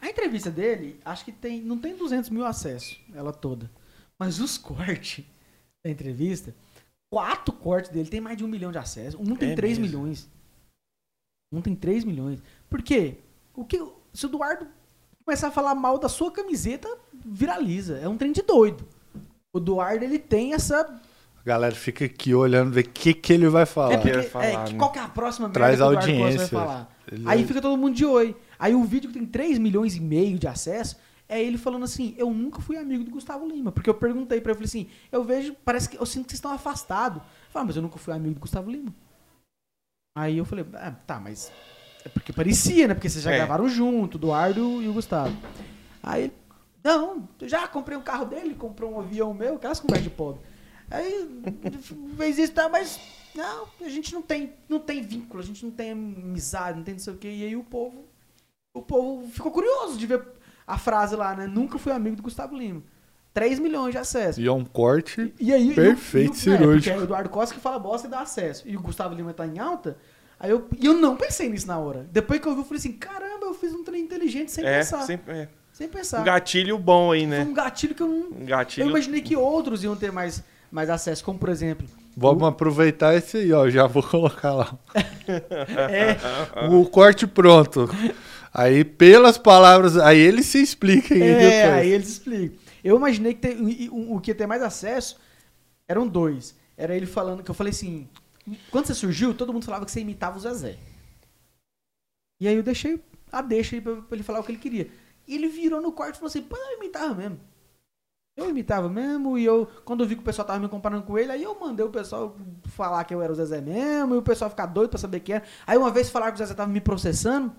A entrevista dele, acho que tem, não tem 200 mil acessos, ela toda. Mas os cortes da entrevista, quatro cortes dele tem mais de um milhão de acessos. Um tem É 3 mesmo? milhões. Um tem 3 milhões. Por quê? O que, se o Eduardo começar a falar mal da sua camiseta, viraliza. É um trem de doido. O Eduardo, ele tem essa A galera fica aqui olhando, ver o que, que ele vai falar. é porque, vai falar, é, que né? qual que é a próxima merda Traz que o Eduardo audiência. vai falar? Ele Aí é- fica todo mundo de oi. Aí o vídeo que tem 3 milhões e meio de acesso é ele falando assim: Eu nunca fui amigo do Gustavo Lima. Porque eu perguntei pra ele, eu falei assim: Eu vejo, parece que eu sinto que vocês estão afastados. Ele falou, "Ah, mas eu nunca fui amigo do Gustavo Lima. Aí eu falei: ah, Tá, mas. É porque parecia, né? Porque vocês já É. gravaram junto, o Eduardo e o Gustavo. Aí ele, não, eu já comprei um carro dele, comprou um avião meu, aquelas conversas de pobre. Aí fez isso, tá, mas não, a gente não tem, não tem vínculo, a gente não tem amizade, não tem não sei o quê. E aí o povo, o povo ficou curioso de ver a frase lá, né? Nunca fui amigo do Gustavo Lima. 3 milhões de acessos. E é um corte. E aí, Perfeito, e o- e o- cirúrgico. É, porque é o Eduardo Costa que fala bosta e dá acesso. E o Gustavo Lima tá em alta. Aí eu, e eu não pensei nisso na hora. Depois que eu vi, eu falei assim: caramba, eu fiz um trem inteligente sem É, pensar. sempre, é. Sem pensar. Um gatilho bom aí, Foi né? um gatilho que eu não. Um gatilho. Eu imaginei que outros iam ter mais, mais acesso, como por exemplo. Vamos aproveitar esse aí, ó. Já vou colocar lá. É, O corte pronto. Aí, pelas palavras, aí ele se explica aí é depois. aí eles explicam. Eu imaginei que ter- o, o que ia ter mais acesso eram dois. Era ele falando, que eu falei assim. Quando você surgiu, todo mundo falava que você imitava o Zezé. E aí eu deixei a deixa aí pra, pra ele falar o que ele queria. E ele virou no quarto e falou assim: pô, eu imitava mesmo. Eu imitava mesmo, e eu, quando eu vi que o pessoal tava me comparando com ele, aí eu mandei o pessoal falar que eu era o Zezé mesmo, e o pessoal ficar doido pra saber quem era. Aí uma vez falaram que o Zezé tava me processando,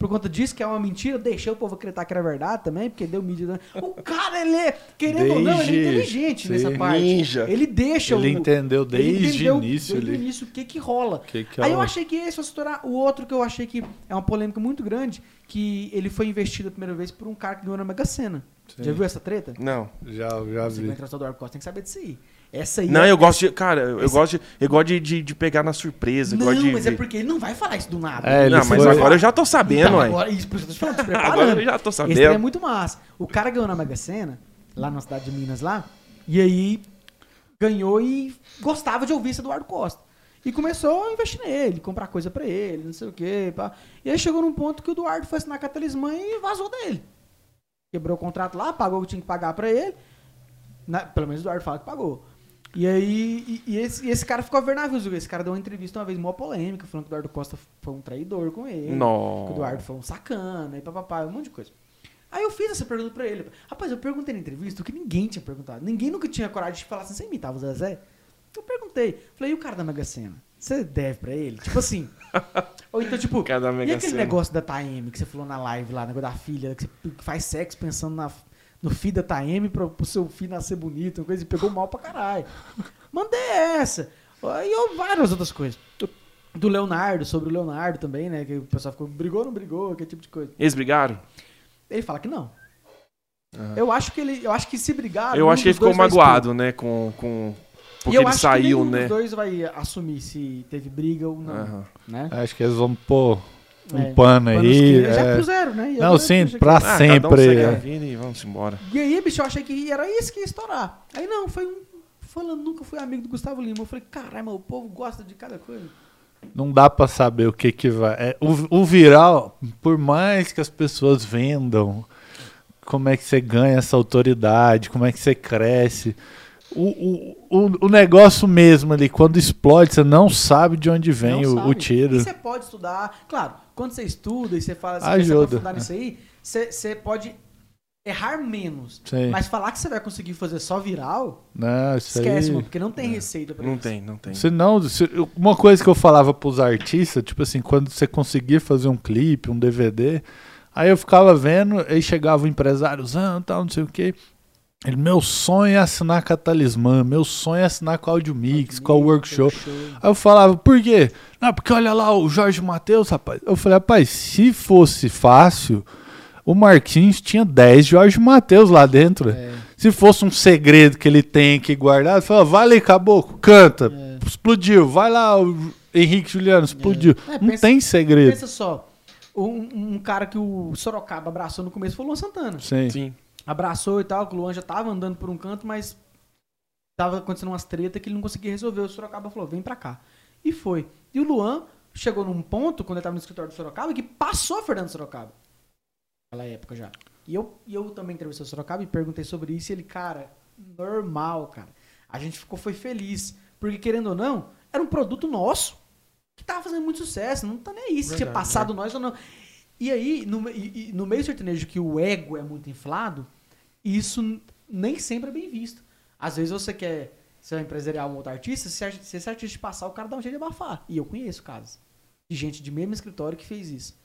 por conta disso, que é uma mentira, eu deixei o povo acreditar que era verdade também, porque deu mídia. né? O cara, ele é, querendo ou não, ele é Desde- inteligente sim. nessa parte. Ninja. Ele deixa Ele o. entendeu ele desde entendeu o início desde o início o que que rola. Que que Aí eu achei que esse fosse estourar. O outro que eu achei que é uma polêmica muito grande, que ele foi investido a primeira vez por um cara que ganhou na Mega Sena. Sim. Já viu essa treta? Não. Já, já Você vi. vai entrevistar o Eduardo Costa, tem que saber disso aí. Essa aí Não, é- eu gosto de. Cara, eu Esse- gosto de, eu gosto de, de, de pegar na surpresa. Não, gosto de mas é porque ele não vai falar isso do nada. É, Não, mas foi- agora eu já tô sabendo, Então, ué. agora, isso, por isso que eu tô te falando, te preparando. Agora eu já tô Esse é sabendo. muito massa. O cara ganhou na Mega Sena, lá na cidade de Minas, lá, e aí ganhou e gostava de ouvir esse Eduardo Costa. E começou a investir nele, comprar coisa pra ele, não sei o quê. Pá. E aí chegou num ponto que o Eduardo foi assinar com a Talismã e vazou dele. Quebrou o contrato lá, pagou o que tinha que pagar pra ele. Na- pelo menos o Eduardo fala que pagou. E aí, e, e esse, e esse cara ficou a ver navios. Esse cara deu uma entrevista uma vez mó polêmica, falando que o Eduardo Costa foi um traidor com ele. Não. Que o Eduardo foi um sacana e papapá, um monte de coisa. Aí eu fiz essa pergunta pra ele. Rapaz, eu perguntei na entrevista o que ninguém tinha perguntado. Ninguém nunca tinha coragem de falar assim, você imitava o Zezé? Eu perguntei. Falei, e o cara da Mega Sena? Você deve pra ele? Tipo assim. Ou então, tipo, e aquele negócio da Taeme que você falou na live lá, negócio da filha, que você faz sexo pensando na, no filho da Taeme pro, pro seu filho nascer bonito, uma coisa, e pegou mal pra caralho. Mandei essa. E eu, várias outras coisas. Do- Do Leonardo, sobre o Leonardo também, né? Que o pessoal ficou, brigou ou não brigou, aquele tipo de coisa. Eles brigaram? Ele fala que não. Eu acho que ele. Eu acho que se brigar. eu um acho que ele ficou magoado, né? Com. com... Porque e eu ele acho que saiu, nenhum né? dos dois vai assumir se teve briga ou não. Aham. Né? Acho que eles vão pôr um É, pano aí. que Já é. puseram, né? Não, sim, pra aqui. Ah, sempre. Cada um é. vida e vamos embora. E aí, bicho, eu achei que era isso que ia estourar. Aí não, foi um. Falando, nunca fui amigo do Gustavo Lima. Eu falei, caralho, mas o povo gosta de cada coisa. Não dá pra saber o que que vai. é, o, o viral, por mais que as pessoas vendam, como é que você ganha essa autoridade, como é que você cresce. O, o, o, o negócio mesmo ali, quando explode, você não sabe de onde vem o, o tiro. E você pode estudar. Claro, quando você estuda e você fala, você quer se Ajuda, aprofundar é. nisso aí, você, você pode errar menos. Sim. Mas falar que você vai conseguir fazer só viral, Não, isso esquece, aí. mano, porque não tem receita pra Não isso. tem, não tem. Se não, se- uma coisa que eu falava pros artistas, tipo assim, quando você conseguia fazer um clipe, um DVD, aí eu ficava vendo, aí chegava o empresáriozão, tal, não sei o quê. Ele, meu sonho é assinar com a Talismã, meu sonho é assinar com a Audio Mix, com a Workshop. Aí eu falava, por quê? Não, porque olha lá o Jorge Matheus, rapaz. Eu falei, rapaz, se fosse fácil, o Marquinhos tinha 10 Jorge Matheus lá dentro. É. Se fosse um segredo que ele tem aqui guardado, fala, vai ali, caboclo, canta, É. explodiu. Vai lá, o Henrique Juliano, explodiu. É, Não pensa- tem segredo. Pensa só, um, um cara que o Sorocaba abraçou no começo foi o Luan Santana. Sim. Sim. Abraçou e tal, que o Luan já tava andando por um canto, mas tava acontecendo umas tretas que ele não conseguia resolver. O Sorocaba falou, vem pra cá. E foi. E o Luan chegou num ponto, quando ele tava no escritório do Sorocaba, que passou Fernando Sorocaba. Naquela época já. E eu, e eu também entrevistei o Sorocaba e perguntei sobre isso e ele, cara, normal, cara. A gente ficou, foi feliz. Porque, querendo ou não, era um produto nosso que tava fazendo muito sucesso. Não tá nem aí se tinha passado nós ou não. E aí, no, e no meio sertanejo que o ego é muito inflado, isso n- nem sempre é bem visto. Às vezes você quer ser um empresarial um outro artista, se, esse artista passar, o cara dá um jeito de abafar. E eu conheço casos de gente de mesmo escritório que fez isso.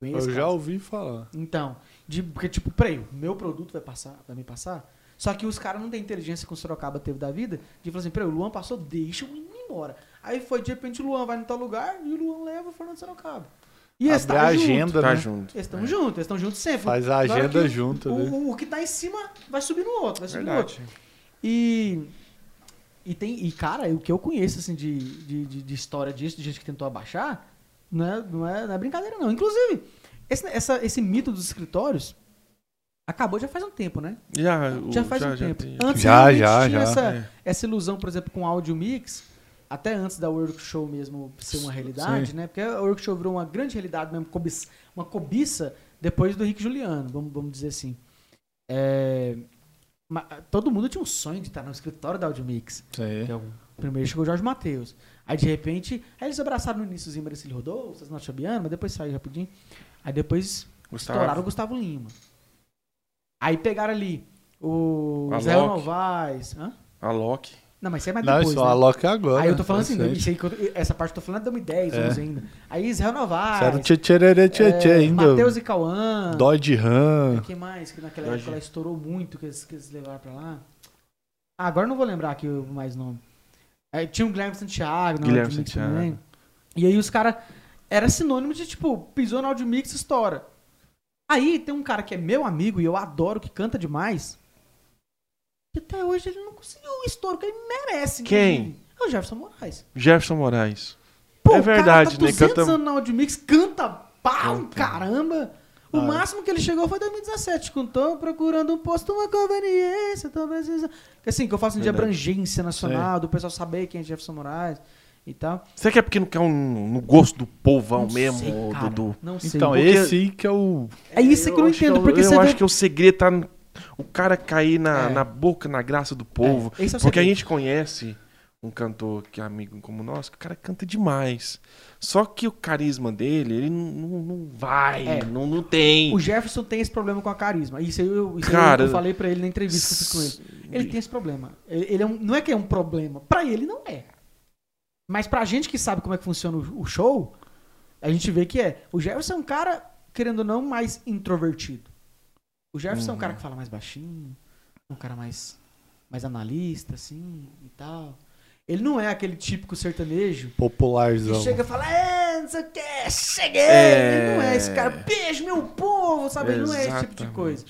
Conheço Eu já casos. ouvi falar. Então, de, porque tipo, peraí, o meu produto vai passar, vai me passar? Só que os caras não têm inteligência que o Sorocaba teve da vida, de falar assim, peraí, o Luan passou, deixa menino ir embora. Aí foi, de repente, o Luan vai no tal lugar e o Luan leva o Fernando Sorocaba. E eles Abre a tá junto. agenda, Tá né? junto. Eles estão juntos, eles estão juntos sempre. Faz a agenda que junto, o, né? o, o que tá em cima vai subir no outro, vai subir no outro. Verdade. E, e tem, e cara, o que eu conheço assim de, de, de, de história disso, de gente que tentou abaixar, não é, não é, não é brincadeira não. Inclusive, esse, essa, esse mito dos escritórios acabou já faz um tempo, né? Já, Já faz um tempo. tem. Antes Já, realmente já, tinha já. Essa, É. essa ilusão, por exemplo, com áudio mix, até antes da Work Show mesmo ser uma realidade, Sim. né? Porque a Work Show virou uma grande realidade mesmo, cobiça- uma cobiça depois do Rick Juliano, vamos, vamos dizer assim. É, todo mundo tinha um sonho de estar no escritório da Audio Mix. Sim. Que é o primeiro chegou o Jorge Matheus. Aí de repente, aí eles abraçaram no iníciozinho Maricílio Rodolfo, não Chabiano, mas depois saiu rapidinho. Aí depois estouraram o Gustavo. Gustavo Lima. Aí pegaram ali o Zé. Novaes. Hã? A Loki. Não, mas isso é mais Não, depois, isso né? a Loki agora. Aí eu tô falando assim, recente. isso aí que eu- essa parte que eu tô falando é 2010, É. 11 ainda. Aí Israel Isso era Novaes, o tchê tchê tchê é, ainda. Matheus e Cauã. Dodge Ram. Quem mais? Que naquela Dodge. época ela estourou muito, que eles, que eles levaram pra lá. Ah, agora eu não vou lembrar aqui o mais nome. Aí tinha o Guilherme Santiago, no Guilherme Audio Mix Santiago. também. E aí os caras. Era sinônimo de, tipo, pisou no Audio Mix estoura. Aí tem um cara que é meu amigo e eu adoro, que canta demais. Que até hoje ele não conseguiu o estouro que ele merece. Quem? inclusive. É o Jefferson Moraes. Jefferson Moraes. Pô, É o cara verdade, tá né? 200 Canta- anos na Audio Mix, canta pá, um Canta. caramba. O Ah, é. máximo que ele chegou foi em 2017, com tô procurando um posto, uma conveniência, precisando... Assim, que eu faço de Verdade. abrangência nacional, do pessoal saber quem é Jefferson Moraes e tal. Será que é porque não quer um, no gosto do povão Não mesmo, sei, Dudu? Não sei. Então, porque- esse aí que é o. É isso que eu não acho entendo, é o- porque eu você acho vê... que o segredo tá o cara cair na, É. na boca, na graça do povo. É, é porque a gente conhece um cantor que é amigo como nós, que o cara canta demais. Só que o carisma dele, ele não, não, não vai, É. não, não tem. O Jefferson tem esse problema com a carisma. Isso eu, isso Cara, eu falei pra ele na entrevista que eu fiz com ele. Ele tem esse problema. Ele, ele é um- não é que é um problema. Pra ele não é. Mas pra gente que sabe como é que funciona o, o show, a gente vê que é. O Jefferson é um cara, querendo ou não, mais introvertido. O Jefferson é um Uhum. cara que fala mais baixinho, um cara mais, mais analista, assim, e tal. Ele não é aquele típico sertanejo que Popularzão. chega e fala, é, não sei o que, cheguei. É. Ele não é esse cara, beijo meu povo, sabe? Ele não é esse tipo de coisa.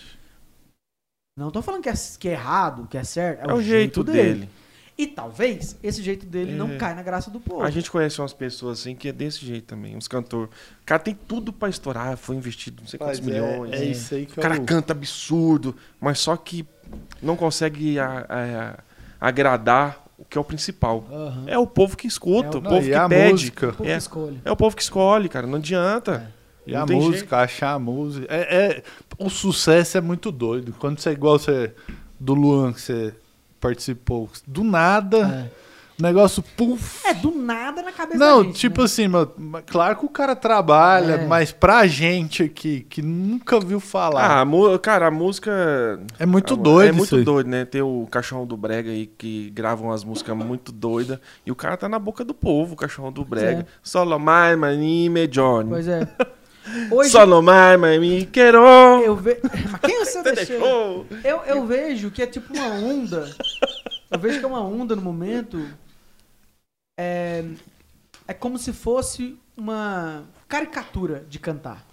Não tô falando que é, que é errado, que é certo. É, o jeito dele. E talvez esse jeito dele não É. cai na graça do povo. A gente conhece umas pessoas assim que é desse jeito também, uns cantores. O cara tem tudo pra estourar, foi investido não sei quantos Mas é, milhões. é isso aí que O é cara o... canta absurdo, mas só que não consegue a- a- agradar o que é o principal. Aham. É o povo que escuta, É o- o Não, povo e que a pede. música. O povo É. que escolhe. É o povo que escolhe, cara. Não adianta. E Não a tem música, achar a música. É, é- o sucesso é muito doido. Quando você é igual você do Luan que você participou, do nada, o negócio puf. É. do nada na cabeça Não, da gente, tipo né? assim, mano, claro que o cara trabalha, É. mas pra gente aqui que nunca viu Ah, falar, a mu- cara, a música. é muito Ah, doido É isso muito aí. doido, né? Tem o Cachorrão do Brega aí que gravam umas músicas muito doidas. E o cara tá na boca do povo, o Cachorrão do Brega. é. Solo mais, manime, Johnny. Pois é. Hoje Solo mais, mami, quero. eu vejo. Mas quem você Você deixou? deixou? Eu, eu vejo que é tipo uma onda. Eu vejo que é uma onda no momento. É, é como se fosse uma caricatura de cantar.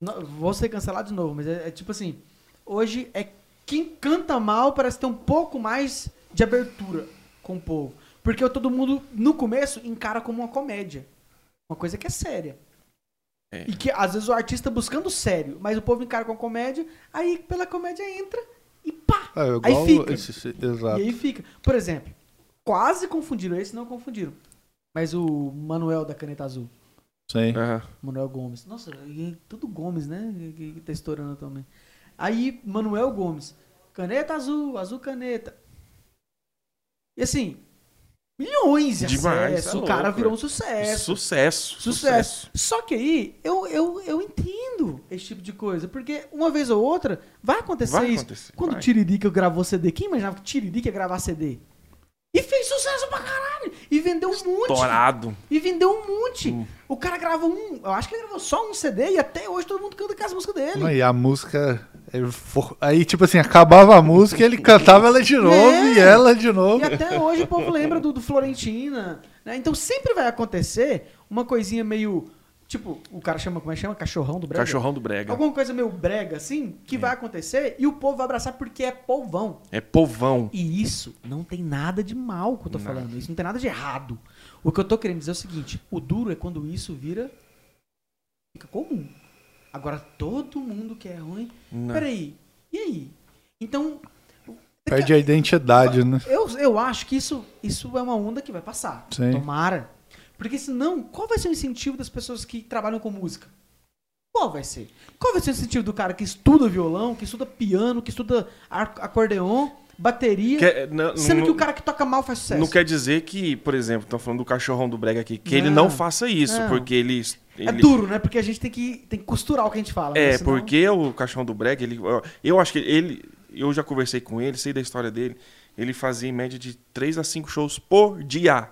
Não, vou ser cancelado de novo, mas é, é tipo assim. Hoje é quem canta mal parece ter um pouco mais de abertura com o povo. Porque todo mundo, no começo, encara como uma comédia. Uma coisa que é séria. É. E que às vezes o artista buscando sério, mas o povo encara com comédia, aí pela comédia entra e pá! É, igual Aí fica. esse- esse- exato. E aí fica. Por exemplo, quase confundiram esse, não confundiram. Mas o Manuel da Caneta Azul. Sim. Aham. Manuel Gomes. Nossa, tudo Gomes, né? Que, que tá estourando também. Aí, Manuel Gomes. Caneta azul, azul caneta. E assim, milhões de Demais, acessos. é o cara louco, virou um é. sucesso. Sucesso. Sucesso. Só que aí, eu, eu, eu entendo esse tipo de coisa. Porque uma vez ou outra, vai acontecer Vai isso. acontecer. Quando o. Tiririca gravou CD, quem imaginava que o Tiririca ia gravar CD? E fez sucesso pra caralho. E vendeu um monte. Estourado. E vendeu um monte. Hum. O cara gravou um. Eu acho que ele gravou só um CD e até hoje todo mundo canta com as músicas dele. Não, E a música. Aí, tipo assim, acabava a música, ele cantava ela de novo É. e ela de novo. E até hoje o povo lembra do, do Florentina. né? Então sempre vai acontecer uma coisinha meio. Tipo, o cara chama, como é que chama? Cachorrão do brega? Cachorrão do Brega. Alguma coisa meio brega assim, que vai acontecer e o povo vai abraçar porque é povão. É povão. E isso não tem nada de mal que eu tô Não. falando. Isso não tem nada de errado. O que eu tô querendo dizer é o seguinte: o duro é quando isso vira. fica comum. Agora todo mundo que é ruim. Não. Peraí, e aí? Então. Perde a identidade, né? Eu, eu acho que isso, isso é uma onda que vai passar. Sim. Tomara. Porque senão, qual vai ser o incentivo das pessoas que trabalham com música? Qual vai ser? Qual vai ser o incentivo do cara que estuda violão, que estuda piano, que estuda acordeon, bateria, Quer- não- sendo não- que o cara que toca mal faz sucesso? Não quer dizer que, por exemplo, estão falando do cachorrão do Brega aqui, que ele Não. não faça isso, Não. porque ele. É ele- duro, né? Porque a gente tem que, tem que costurar o que a gente fala. né? É, Senão- porque o cachorrão do Brega, ele, eu acho que ele. Eu já conversei com ele, sei da história dele. ele fazia em média de 3 a 5 shows por dia.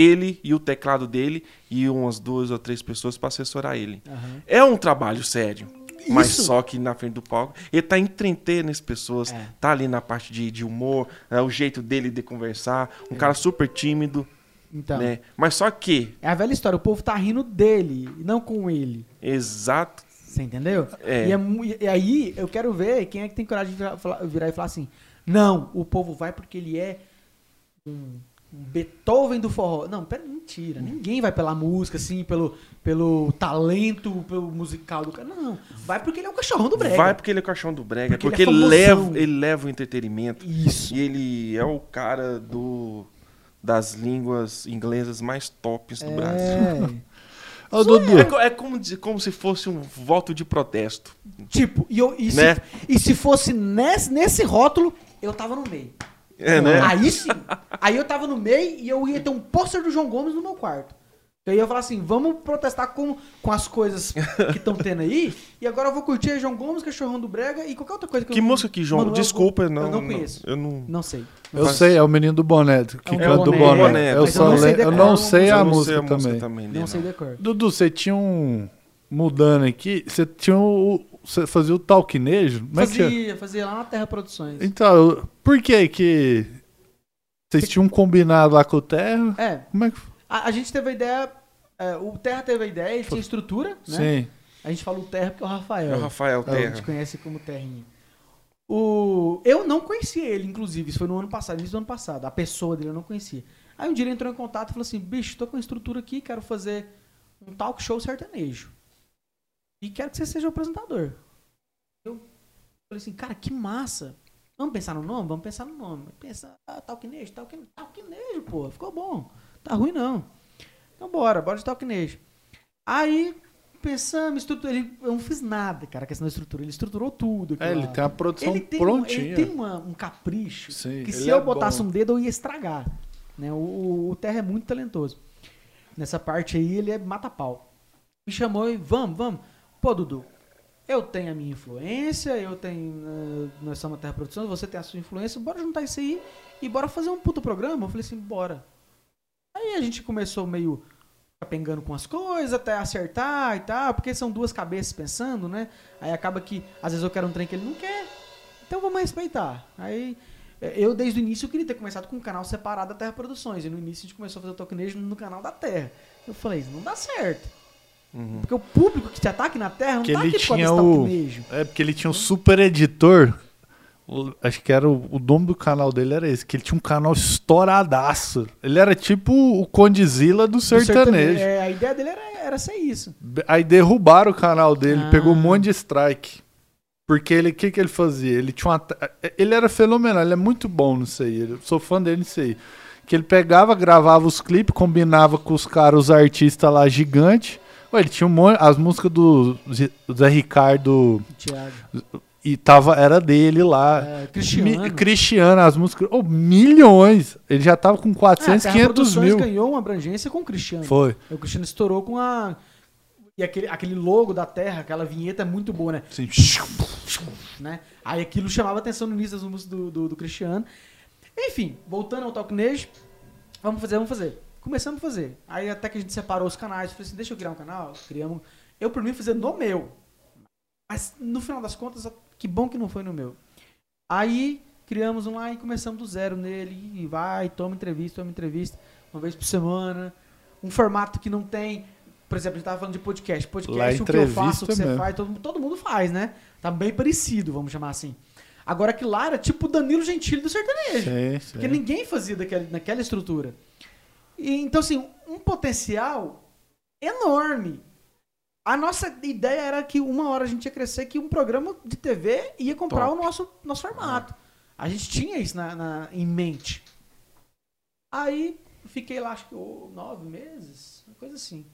Ele e o teclado dele e umas duas ou três pessoas para assessorar ele. Aham. É um trabalho sério. Mas Isso. só que na frente do palco, ele tá entretendo as pessoas, É. tá ali na parte de, de humor, é o jeito dele de conversar, um cara super tímido, Então, né? Mas só que, é a velha história, o povo tá rindo dele, não com ele. exato, Você entendeu? É. E, é e aí eu quero ver quem é que tem coragem de virar, virar e falar assim: não, o povo vai porque ele é um Beethoven do forró. Não, pera, mentira. Ninguém vai pela música, assim, pelo, pelo talento, pelo musical do cara. Não, vai porque ele é o cachorrão do brega. vai porque ele é o cachorro do brega, Porque porque, ele é ele, leva, ele leva o entretenimento. Isso. E ele é o cara do das línguas inglesas mais tops do Brasil. É. Ô, Dudu, É, é como, como se fosse um voto de protesto. Tipo, e, eu, e, Né? se, e se fosse nesse, nesse rótulo, eu tava no meio. É, né? Aí sim. Aí eu tava no meio e eu ia ter um pôster do João Gomes no meu quarto. Eu ia falar assim, vamos protestar com, com as coisas que estão tendo aí. E agora eu vou curtir João Gomes, Cachorrão do Brega e qualquer outra coisa que, Que eu música que, João? Manuel Desculpa, Gomes. não, Eu não conheço. eu não. Não sei. eu Faz- sei, é o menino do boné, que É canta do boné. Eu, só eu não sei eu não a sei eu a não música sei a música também. também. Não sei decor. Dudu, você tinha um. Mudando aqui, você tinha o. Você fazia o talquinejo? Como é que é? Fazia, fazia lá na Terra Produções. Então, por que que. Vocês tinham combinado lá com o Terra? É, Como é que. a, a gente teve a ideia. é, o Terra teve a ideia, ele tinha estrutura, né? Sim. A gente fala o Terra porque é o Rafael. É o Rafael A gente Terra. conhece como Terrinha. O... Eu não conhecia ele, inclusive. Isso foi no ano passado, início do ano passado. A pessoa dele eu não conhecia. Aí um dia ele entrou em contato e falou assim: bicho, tô com uma estrutura aqui, quero fazer um talk show sertanejo. E quero que você seja o apresentador. Eu falei assim, cara, que massa. Vamos pensar no nome? Vamos pensar no nome. Pensa, ah, talquinejo, talquinejo, talquinejo, pô, ficou bom. Tá ruim não. Então bora, bora de talquinejo. Aí pensamos, estrutura, ele, eu não fiz nada, cara, questão da estrutura. Ele estruturou tudo. É, ele tem a produção Ele tem, um- prontinha. ele tem uma- um capricho Sim, que se é eu botasse bom. um dedo eu ia estragar. Né? O, o- o Terra é muito talentoso. Nessa parte aí ele é mata-pau. Me chamou e vamos, vamos. Pô, Dudu, eu tenho a minha influência, eu tenho. eh, nós somos a Terra Produções, você tem a sua influência, bora juntar isso aí e bora fazer um puto programa. Eu falei assim, bora. Aí a gente começou meio capengando com as coisas, até acertar e tal, porque são duas cabeças pensando, né? Aí acaba que às vezes eu quero um trem que ele não quer, então vamos respeitar. Aí eh, eu desde o início queria ter começado com um canal separado da Terra Produções, e no início a gente começou a fazer o tokenejo no canal da Terra. Eu falei, não dá certo. Uhum. Porque o público que tá aqui na Terra não Que tá ele aqui tinha o-. É porque ele tinha um super editor. o- Acho que era o, o nome do canal dele era esse, que ele tinha um canal estouradaço. Ele era tipo o Condizila do Do sertanejo. É, a ideia dele era, era ser isso. Aí derrubaram o canal dele, Ah. pegou um monte de strike. Porque ele, o que, que ele fazia? Ele tinha uma, ele era fenomenal, ele é muito bom nisso aí. Eu sou fã dele nisso aí. Que ele pegava, gravava os clipes, combinava com os caras, os artistas lá gigante. Ué, ele tinha um monte, as músicas do Zé- Ricardo Thiago. e tava era dele lá. É, Cristiano. Mi- Cristiano, as músicas, oh, milhões. Ele já tava com 400, Ah, a Terra 500 Produções mil. ganhou uma abrangência com o Cristiano. Foi. O Cristiano estourou com a. E aquele, aquele logo da Terra, aquela vinheta é muito boa, né? Assim, né? Aí aquilo chamava atenção no início das músicas do, do, do Cristiano. Enfim, voltando ao Talknejo, vamos fazer, vamos fazer. Começamos a fazer. Aí até que a gente separou os canais, falei assim, deixa eu criar um canal, criamos. Eu por mim fazer no meu. Mas no final das contas, que bom que não foi no meu. Aí criamos um lá e começamos do zero nele. E vai, toma entrevista, toma entrevista, uma vez por semana. Um formato que não tem. Por exemplo, a gente tava falando de podcast. Podcast, o que eu faço, o que você mesmo. faz, todo, todo mundo faz, né? Tá bem parecido, vamos chamar assim. Agora que lá era tipo Danilo Gentili do sertanejo. Sim, sim. Porque ninguém fazia daquela, naquela estrutura. E, então, assim, um potencial enorme. A nossa ideia era que uma hora a gente ia crescer, que um programa de TV ia comprar Top. o nosso, nosso formato. A gente tinha isso na, na- em mente. Aí, fiquei lá, acho que oh, nove meses, uma coisa assim.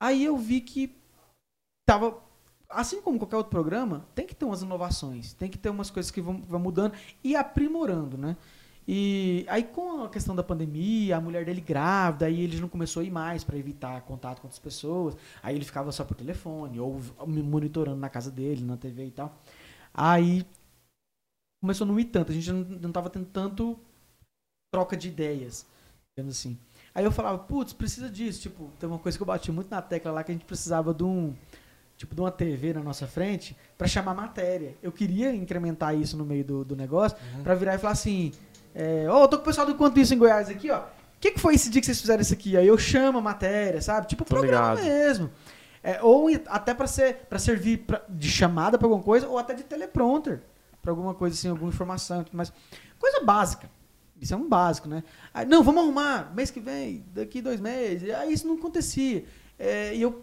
Aí eu vi que tava. Assim como qualquer outro programa, tem que ter umas inovações, tem que ter umas coisas que vão, vão mudando e aprimorando, né? E aí com a questão da pandemia, a mulher dele grávida, aí ele não começou a ir mais para evitar contato com outras pessoas. Aí ele ficava só por telefone ou monitorando na casa dele, na TV e tal. Aí começou a não ir tanto, a gente não, não tava tendo tanto troca de ideias, digamos assim. Aí eu falava, putz, precisa disso. Tipo, tem uma coisa que eu bati muito na tecla lá que a gente precisava de um. Tipo, de uma TV na nossa frente para chamar matéria. Eu queria incrementar isso no meio do, do negócio Uhum. pra virar e falar assim: é, eu tô com o pessoal do Enquanto Isso em Goiás aqui, ó. O que, que foi esse dia que vocês fizeram isso aqui? Aí eu chamo a matéria, sabe? Tipo, Tô programa ligado. mesmo. É, ou até pra ser para servir pra- de chamada pra alguma coisa, ou até de teleprompter pra alguma coisa assim, alguma informação e tudo mais. Coisa básica. Isso é um básico, né? Aí, não, vamos arrumar, mês que vem, daqui dois meses. Aí isso não acontecia. É, e eu,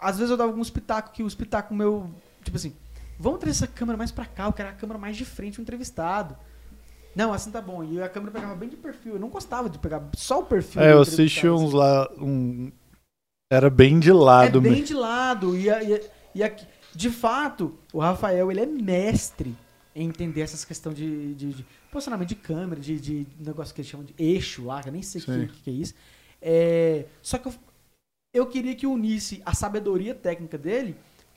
às vezes eu dava alguns pitacos que os pitacos meu, tipo assim, vamos trazer essa câmera mais pra cá, eu quero a câmera mais de frente o entrevistado. Não, assim tá bom. E a câmera pegava bem de perfil. Eu não gostava de pegar só o perfil. É, eu assisti entrevistado, uns assim. lá. Um... Era bem de lado É bem mesmo. de lado. E, a- e, a- e aqui- de fato, o Rafael ele é mestre em entender essas questões de, de- de posicionamento de câmera, de, de negócio que eles chamam de eixo lá, que eu nem sei o Sim. que, que é isso. É, só que eu, eu queria que unisse a sabedoria técnica dele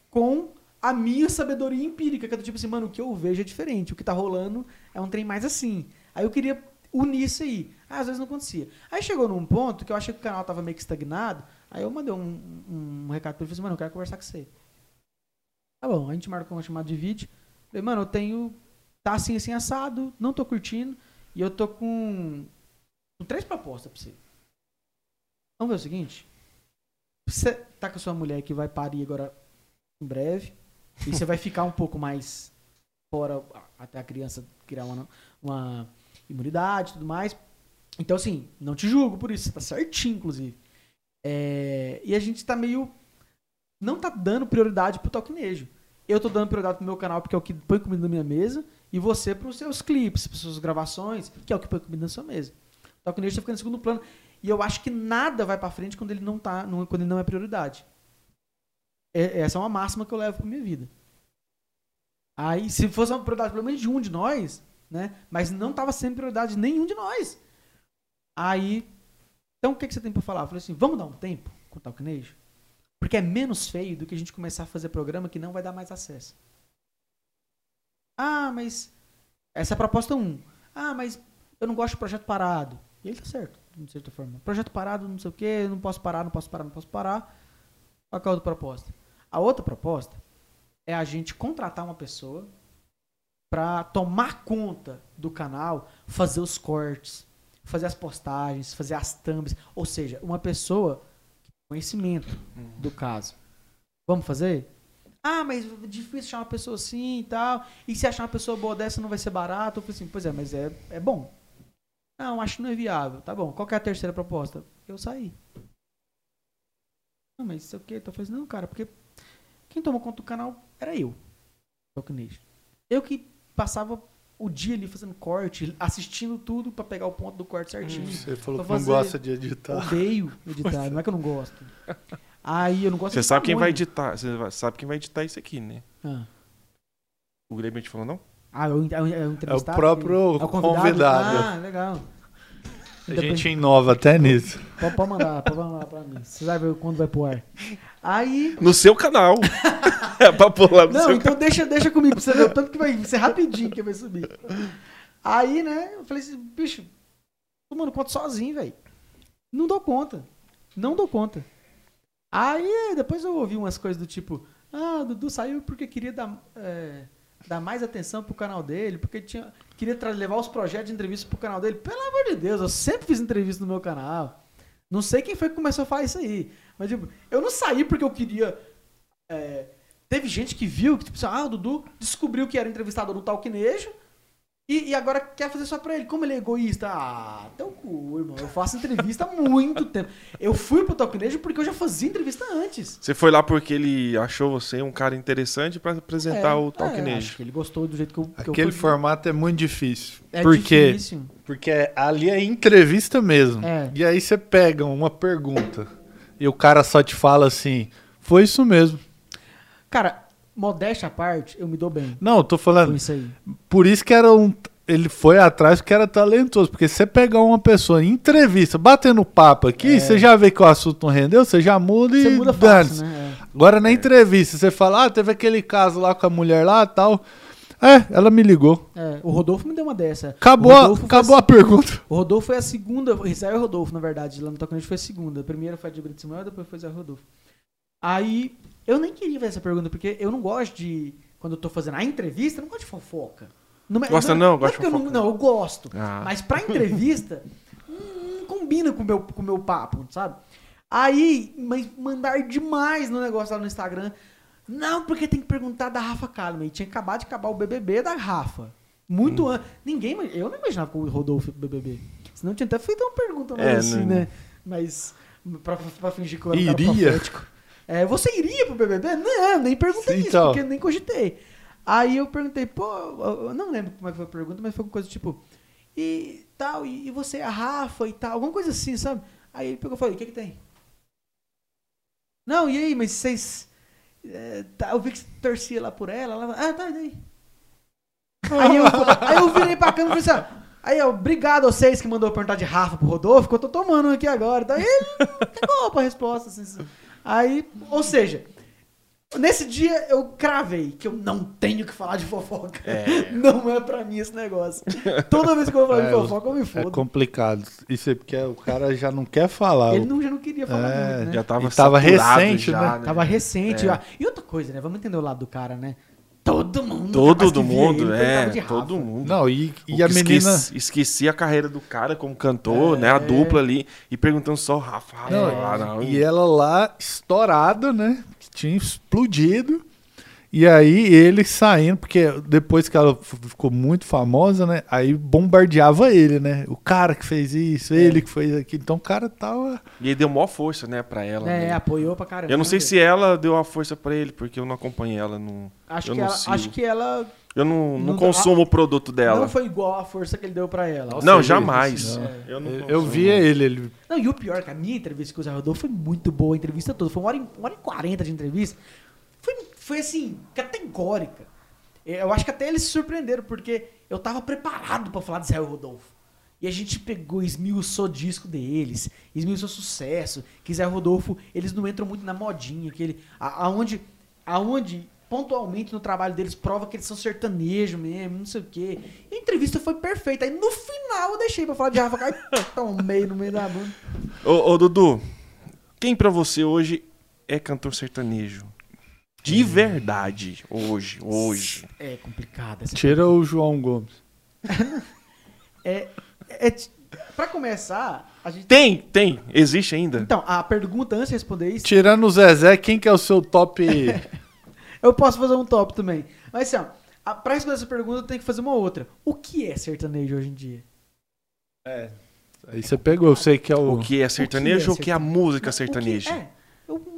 com a minha sabedoria empírica, que é do tipo assim, mano, o que eu vejo é diferente, o que tá rolando é um trem mais assim. Aí eu queria unir isso aí. Ah, às vezes não acontecia. Aí chegou num ponto que eu achei que o canal tava meio que estagnado, aí eu mandei um, um, um recado pra ele, falei assim, mano, eu quero conversar com você. Tá bom, a gente marcou uma chamada de vídeo. Falei, mano, eu tenho. Tá assim, assim, assado, não tô curtindo. E eu tô com. com três propostas pra você. Vamos ver o seguinte. Você tá com a sua mulher que vai parir agora em breve. E você vai ficar um pouco mais fora até a criança criar uma, uma imunidade e tudo mais. Então, assim, não te julgo por isso. Tá certinho, inclusive. É, e a gente tá meio. Não tá dando prioridade pro Talquinejo. Eu tô dando prioridade pro meu canal porque é o que põe comida na minha mesa. E você pros seus clipes, pras suas gravações, que é o que põe comida na sua mesa. O Talquinejo tá ficando em segundo plano. E eu acho que nada vai pra frente quando ele não tá. quando ele não é prioridade. É- essa é uma máxima que eu levo pra minha vida. Aí, se fosse uma prioridade pelo menos de um de nós, né? Mas não tava sendo prioridade de nenhum de nós. Aí, então o que, que você tem pra falar? Eu falei assim, vamos dar um tempo com o Talquinejo? Porque é menos feio do que a gente começar a fazer programa que não vai dar mais acesso. Ah, mas. Essa é a proposta 1. Ah, mas eu não gosto de projeto parado. E ele tá certo, de certa forma. Projeto parado, não sei o quê, não posso parar, não posso parar, não posso parar. Qual é a outra proposta? A outra proposta é a gente contratar uma pessoa para tomar conta do canal, fazer os cortes, fazer as postagens, fazer as thumbs, ou seja, uma pessoa com conhecimento do caso. Vamos fazer? Ah, mas é difícil achar uma pessoa assim e tal. E se achar uma pessoa boa dessa não vai ser barato? Eu falei assim, pois é, mas é, é bom. Não, acho que não é viável. Tá bom, qual é a terceira proposta? Eu saí. Não, mas isso é o quê? Eu falei assim, não, cara, porque quem tomou conta do canal era eu. Talkinejo. Eu que passava o dia ali fazendo corte, assistindo tudo pra pegar o ponto do corte certinho. Você falou que não gosta de editar. Odeio editar, não é que eu não gosto. Aí eu não gosto Você de sabe quem vai editar, você sabe quem vai editar isso aqui, né? Ah, O Grêmio te falou, não? ah é o, é o, é o próprio É o convidado. Ah, legal. A gente inova até nisso. Pode, pode mandar, pode mandar pra mim. Você vai ver quando vai pro ar. Aí. No seu canal. é pra pular no Não, seu então deixa, deixa comigo, pra você ver o tanto que vai ser rapidinho que vai subir. Aí, né, eu falei assim, bicho, tomando conta sozinho, velho. Não dou conta. Não dou conta. Aí, depois eu ouvi umas coisas do tipo, ah, o Dudu saiu porque queria dar, é, dar mais atenção pro canal dele, porque tinha, queria levar os projetos de entrevista pro canal dele. Pelo amor de Deus, eu sempre fiz entrevista no meu canal. Não sei quem foi que começou a falar isso aí. Mas, tipo, eu não saí porque eu queria. é, teve gente que viu que, tipo, assim, ah, o Dudu descobriu que era entrevistador no Talquinejo e, e agora quer fazer só pra ele. Como ele é egoísta? Ah, teu cu, irmão. Eu faço entrevista há muito tempo. Eu fui pro Talquinejo porque eu já fazia entrevista antes. Você foi lá porque ele achou você um cara interessante pra apresentar É, o é, Talkinejo. acho que ele gostou do jeito que eu, que Aquele eu formato é muito difícil. É Por quê? difícil. Porque ali é entrevista mesmo. É. E aí você pega uma pergunta e o cara só te fala assim: foi isso mesmo. Cara, modéstia à parte, eu me dou bem Não, eu tô com falando. isso aí. Por isso que era um. Ele foi atrás porque era talentoso. Porque você pegar uma pessoa em entrevista, batendo papo aqui, você já vê que o assunto não rendeu, você já muda e É. Você muda dane-se. fácil, né? Agora na entrevista, você fala, ah, teve aquele caso lá com a mulher lá tal. É, ela me ligou. É, o Rodolfo me deu uma dessa. Acabou, a, acabou a pergunta. O Rodolfo foi a segunda. O Israel Rodolfo, na verdade, lá no Tocantinho foi a segunda. A primeira foi a de Brito Samuel, depois foi o Zé Rodolfo. Aí, eu nem queria fazer essa pergunta, porque eu não gosto de. Quando eu tô fazendo a entrevista, eu não gosto de fofoca. Não, é- Gosta não, não? é Gosta de porque eu não, fofoca? não, eu gosto. Ah. Mas pra entrevista, hum, não combina com o meu, com o meu papo, sabe? Aí, mas mandar demais no negócio lá no Instagram. Não, porque tem que perguntar da Rafa Kalimann. E tinha acabado de acabar o BBB da Rafa. Muito Hum. antes. Ninguém, eu não imaginava com o Rodolfo BBB. Senão eu tinha até feito uma pergunta mais É, assim, não- né? Mas pra, pra fingir que eu era um Iria? profético. É, você iria pro BBB? Não, nem perguntei isso, Então. porque nem cogitei. Aí eu perguntei, pô, eu não lembro como é foi a pergunta, mas foi uma coisa tipo, e tal, e, e você, a Rafa e tal, alguma coisa assim, sabe? Aí ele pegou e falou, o que que tem? Não, e aí, mas vocês... é, tá, eu vi que você torcia lá por ela, ela ah, tá, e daí? Aí eu, aí eu virei pra câmera e falei assim, ó, aí, ó, obrigado a vocês que mandou perguntar de Rafa pro Rodolfo, que eu tô tomando aqui agora. Daí ele cagou pra resposta. Assim, aí, ou seja, nesse dia eu cravei que eu não tenho que falar de fofoca. Não é pra mim esse negócio. Toda vez que eu vou falar É, de fofoca, eu me É fodo. complicado. Isso é porque o cara já não quer falar. Ele não, já não queria falar É, muito, né? Já tava, tava recente, já, né? Tava recente. É. ó. E outra coisa, né? Vamos entender o lado do cara, né? Todo mundo. Todo do mundo, ele, é. de Rafa. Todo mundo. Não, e, e a menina. Esqueci, esqueci a carreira do cara como cantor, né? A dupla ali. E perguntando só Rafa, Rafa. Não, ah, não. E ela lá, estourada, né? Que tinha explodido. E aí ele saindo, porque depois que ela ficou muito famosa, né? Aí bombardeava ele, né? O cara que fez isso, É. ele que fez aquilo. Então o cara tava. E ele deu maior força, né, pra ela. É, né? apoiou pra caramba. Eu não sei né? se ela deu a força pra ele, porque eu não acompanhei ela. No... Acho eu que, não ela, acho que ela Eu não, não Não- consumo o produto dela. não foi igual a força que ele deu pra ela. Não, Nossa, jamais. ele- Eu, não Eu, via ele, ele. Não, e o pior, é que a minha entrevista com o Zé Rodolfo foi muito boa, a entrevista toda. Foi uma hora, e- uma hora e quarenta de entrevista. Foi, assim, categórica. Eu acho que até eles se surpreenderam, porque eu tava preparado pra falar de Zé Rodolfo. E a gente pegou, esmiuçou disco deles, esmiuçou sucesso, que Zé Rodolfo, eles não entram muito na modinha, que ele, a- aonde, aonde pontualmente no trabalho deles prova que eles são sertanejo mesmo, não sei o quê. E a entrevista foi perfeita. Aí no final eu deixei pra falar de Rafa Kai, tomei no meio da bunda. Ô, ô, Dudu, quem pra você hoje é cantor sertanejo? De verdade, hoje, hoje. É complicado essa Tira o João Gomes. É, é, t- pra começar, a gente. Tem, tem, existe ainda. Então, a pergunta antes de responder isso, Tirando o Zezé, quem que é o seu top. eu posso fazer um top também. Mas assim, ó, a, pra responder essa pergunta, eu tenho que fazer uma outra. O que é sertanejo hoje em dia? Aí você pegou, eu sei que é o. O que é sertanejo ou o que é a sertanejo? música O que sertaneja? é?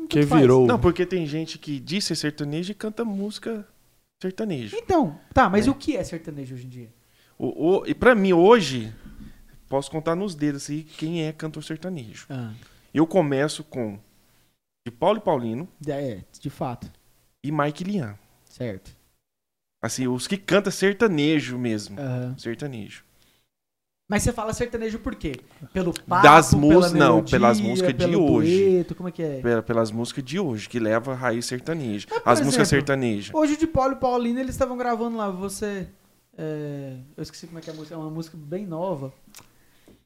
Que faz. virou. Não, porque tem gente que diz ser sertanejo e canta música sertaneja. Então, tá, mas É. o que é sertanejo hoje em dia? O, o- e pra mim, hoje, posso contar nos dedos aí quem é cantor sertanejo. Ah, Eu começo com de Paulo e Paulino é, de fato. e Mike Lian. Certo. Assim, os que cantam sertanejo mesmo. Aham. Sertanejo. Mas você fala sertanejo por quê? Pelo papo, Das pela músicas- não, pelas músicas de hoje. dueto, como é que é? Pe- Pelas músicas de hoje, que leva a raiz sertaneja. Mas, As músicas exemplo, sertanejas. Hoje de Paulo e Paulino eles estavam gravando lá, você. é, eu esqueci como é que é a música, é uma música bem nova.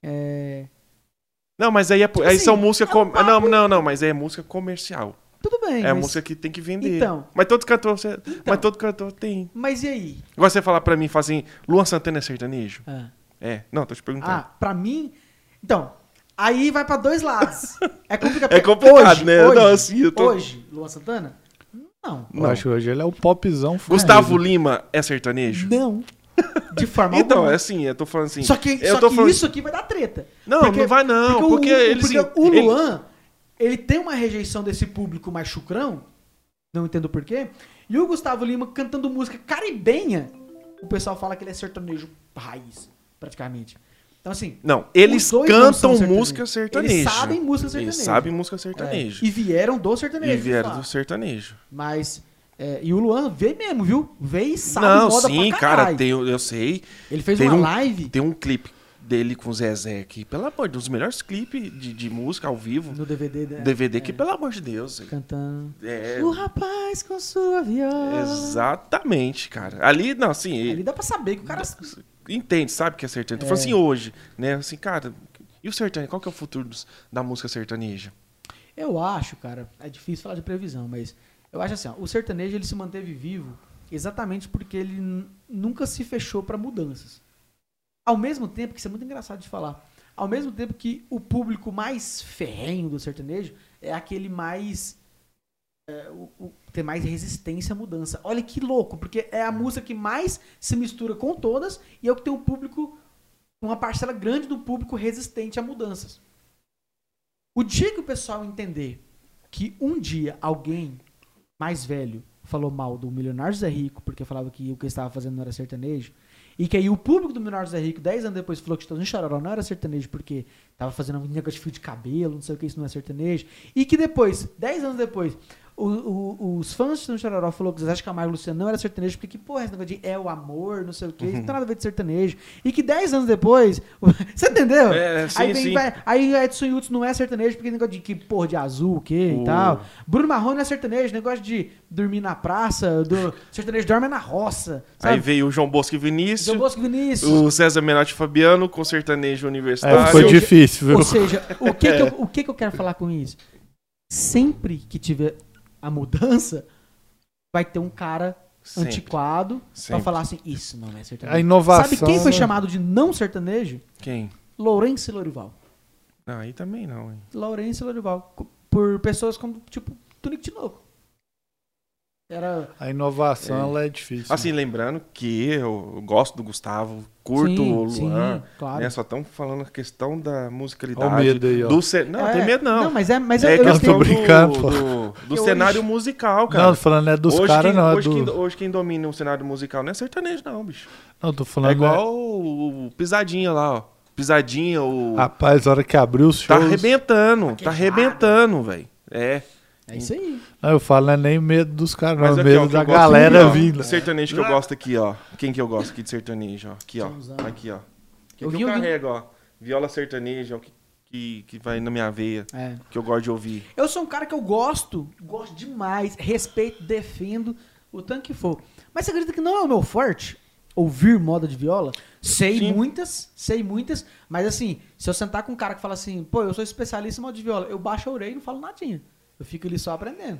É, Não, mas aí, é, Tipo aí assim, são músicas. é um com- Não, não, não, mas é música comercial. tudo bem. É a mas, música que tem que vender. Então. Mas todo cantor. você- Então. Mas todo cantor tem. mas e aí? Agora você falar pra mim, fala assim, Luan Santana é sertanejo? Ah, É. Não, tô te perguntando. ah, pra mim. Então, aí vai pra dois lados. É complicado. É porque complicado, hoje, né? Hoje, Não, assim, eu tô- hoje, Luan Santana? Não. Eu acho que hoje ele é o popzão. Gustavo. Lima é sertanejo? Não. De forma Então, alguma. é assim, eu tô falando assim. Só que, eu só tô que falando- isso aqui vai dar treta. Não, não vai não, porque o, eles- porque o ele- Luan, ele tem uma rejeição desse público mais chucrão, não entendo porquê, e o Gustavo Lima cantando música caribenha, o pessoal fala que ele é sertanejo raiz, praticamente. Então assim, Não, eles não cantam sertanejos. música sertaneja. Eles sabem música Eles sertaneja. sabem música É, sertaneja. e vieram do sertanejo. E vieram do sertanejo. Mas, é, e o Luan vê mesmo, viu? Vê e sabe não, moda sim, pra cara, tem, eu sei. Ele fez uma um- live. Tem um clipe dele com o Zezé aqui, pelo amor de Deus, os melhores clipes de, de música ao vivo, No DVD, né? DVD aqui, pelo amor de Deus. Cantando. É, O rapaz com sua viola. exatamente, cara. Ali, não, assim, Ali dá pra saber que o cara. entende, sabe que é sertanejo. Tô falando assim hoje, né? Assim, cara, e o sertanejo? Qual que é o futuro dos- da música sertaneja? Eu acho, cara, é difícil falar de previsão, mas eu acho assim, ó, o sertanejo ele se manteve vivo exatamente porque ele nunca se fechou pra mudanças. Ao mesmo tempo, que isso é muito engraçado de falar, ao mesmo tempo que o público mais ferrenho do sertanejo é aquele mais é, o, o- tem mais resistência à mudança. Olha que louco, porque é a música que mais se mistura com todas e é o que tem um público, uma parcela grande do público resistente a mudanças. O dia que o pessoal entender que um dia alguém mais velho falou mal do Milionário Zé Rico porque falava que o que ele estava fazendo não era sertanejo, e que aí o público do Milionário Zé Rico, 10 anos depois, falou que Estourinho Chororó não era sertanejo porque estava fazendo um negócio de fio de cabelo, não sei o que, isso não é sertanejo, e que depois, 10 anos depois, o- o- os fãs de Estourinho Chororó falou que Zé de Camargo e Luciano não era sertanejo porque, que porra, é esse negócio de é o amor, não sei o que, isso não tem nada a ver de sertanejo, e que 10 anos depois, você entendeu? É, sim, aí vem, sim. vai, Aí Edson Yutz não é sertanejo porque negócio de que porra de azul, o quê O- e tal. Bruno Marrone não é sertanejo, negócio de dormir na praça, do sertanejo dorme na roça. Sabe? Aí veio o João Bosco e Vinícius, João Bosco e Vinícius. o César Menotti e Fabiano com sertanejo universitário. Ficou seja- difícil, viu? Ou seja, o que, que, eu, o que que eu quero falar com isso? Sempre que tiver a mudança, vai ter um cara Sempre. antiquado pra Sempre. falar assim, isso não é sertanejo. A inovação. Sabe quem foi né? chamado de não sertanejo? Quem? Lourenço e Lorival. Não, aí também não, hein? Lourenço e Lorival. Por pessoas como, tipo, Tunico Tinoco. Era. A inovação É. ela é difícil. Assim, lembrando que eu gosto do Gustavo, curto Sim, o Luan, sim, claro. né? Só estamos falando a questão da musicalidade. Olha o medo aí, ó. do ce- Não, É, tem medo não. Não, mas é. Mas é eu, eu questão tô tenho- brincando, do, pô. do, do Eu cenário hoje- musical, cara. Não, tô falando é dos caras, não. É hoje, do... quem, hoje quem domina o cenário musical não é sertanejo, não, bicho. Não, tô É falando. igual o, o Pisadinha lá, ó. Pisadinha, o. Rapaz, a hora que abriu os tá shows. arrebentando, tá arrebentando, velho. É. É isso aí. Não, eu falo, não é nem medo dos caras, não. Mas É aqui, ó, medo da galera vindo. Sertanejo que eu gosto aqui, ó. Quem que eu gosto aqui de sertanejo, ó? Aqui, ó. Aqui, ó. Que Eu que vi eu carrego, ó. Viola sertaneja, ó, que, que, que vai na minha veia, É. que eu gosto de ouvir. Eu sou um cara que eu gosto, gosto demais, respeito, defendo o tanto que for. Mas você acredita que não é o meu forte? Ouvir moda de viola? Sei Sim. muitas, sei muitas, mas assim, se eu sentar com um cara que fala assim, pô, eu sou especialista em moda de viola, eu baixo a orelha e não falo nadinha. Eu fico ali só aprendendo.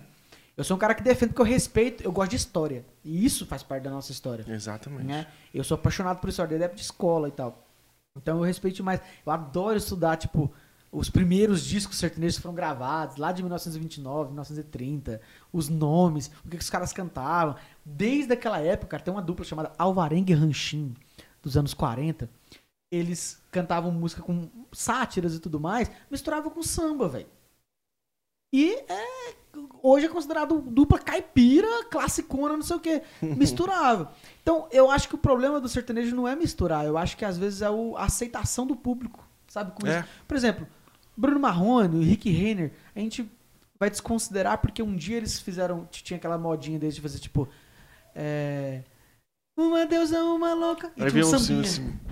Eu sou um cara que defende porque eu respeito, eu gosto de história. E isso faz parte da nossa história. Exatamente. né? Eu sou apaixonado por história desde a época de escola e tal. Então eu respeito demais. Eu adoro estudar, tipo, os primeiros discos sertanejos que foram gravados, lá de 1929, 1930, os nomes, o que, que os caras cantavam. Desde aquela época, cara, tem uma dupla chamada Alvarengue Ranchinho, dos anos 40. Eles cantavam música com sátiras e tudo mais, misturavam com samba, velho. E é, hoje é considerado dupla caipira, classicona, não sei o que. Misturava. Então, eu acho que o problema do sertanejo não é misturar. Eu acho que às vezes é o- a aceitação do público. Sabe? Com É. isso. Por exemplo, Bruno Marrone, Rick Renner, a gente vai desconsiderar porque um dia eles fizeram. Tinha aquela modinha deles de fazer tipo. É, uma deusa, uma louca. E tinha um sambinha. sim, Uma deusa, uma louca.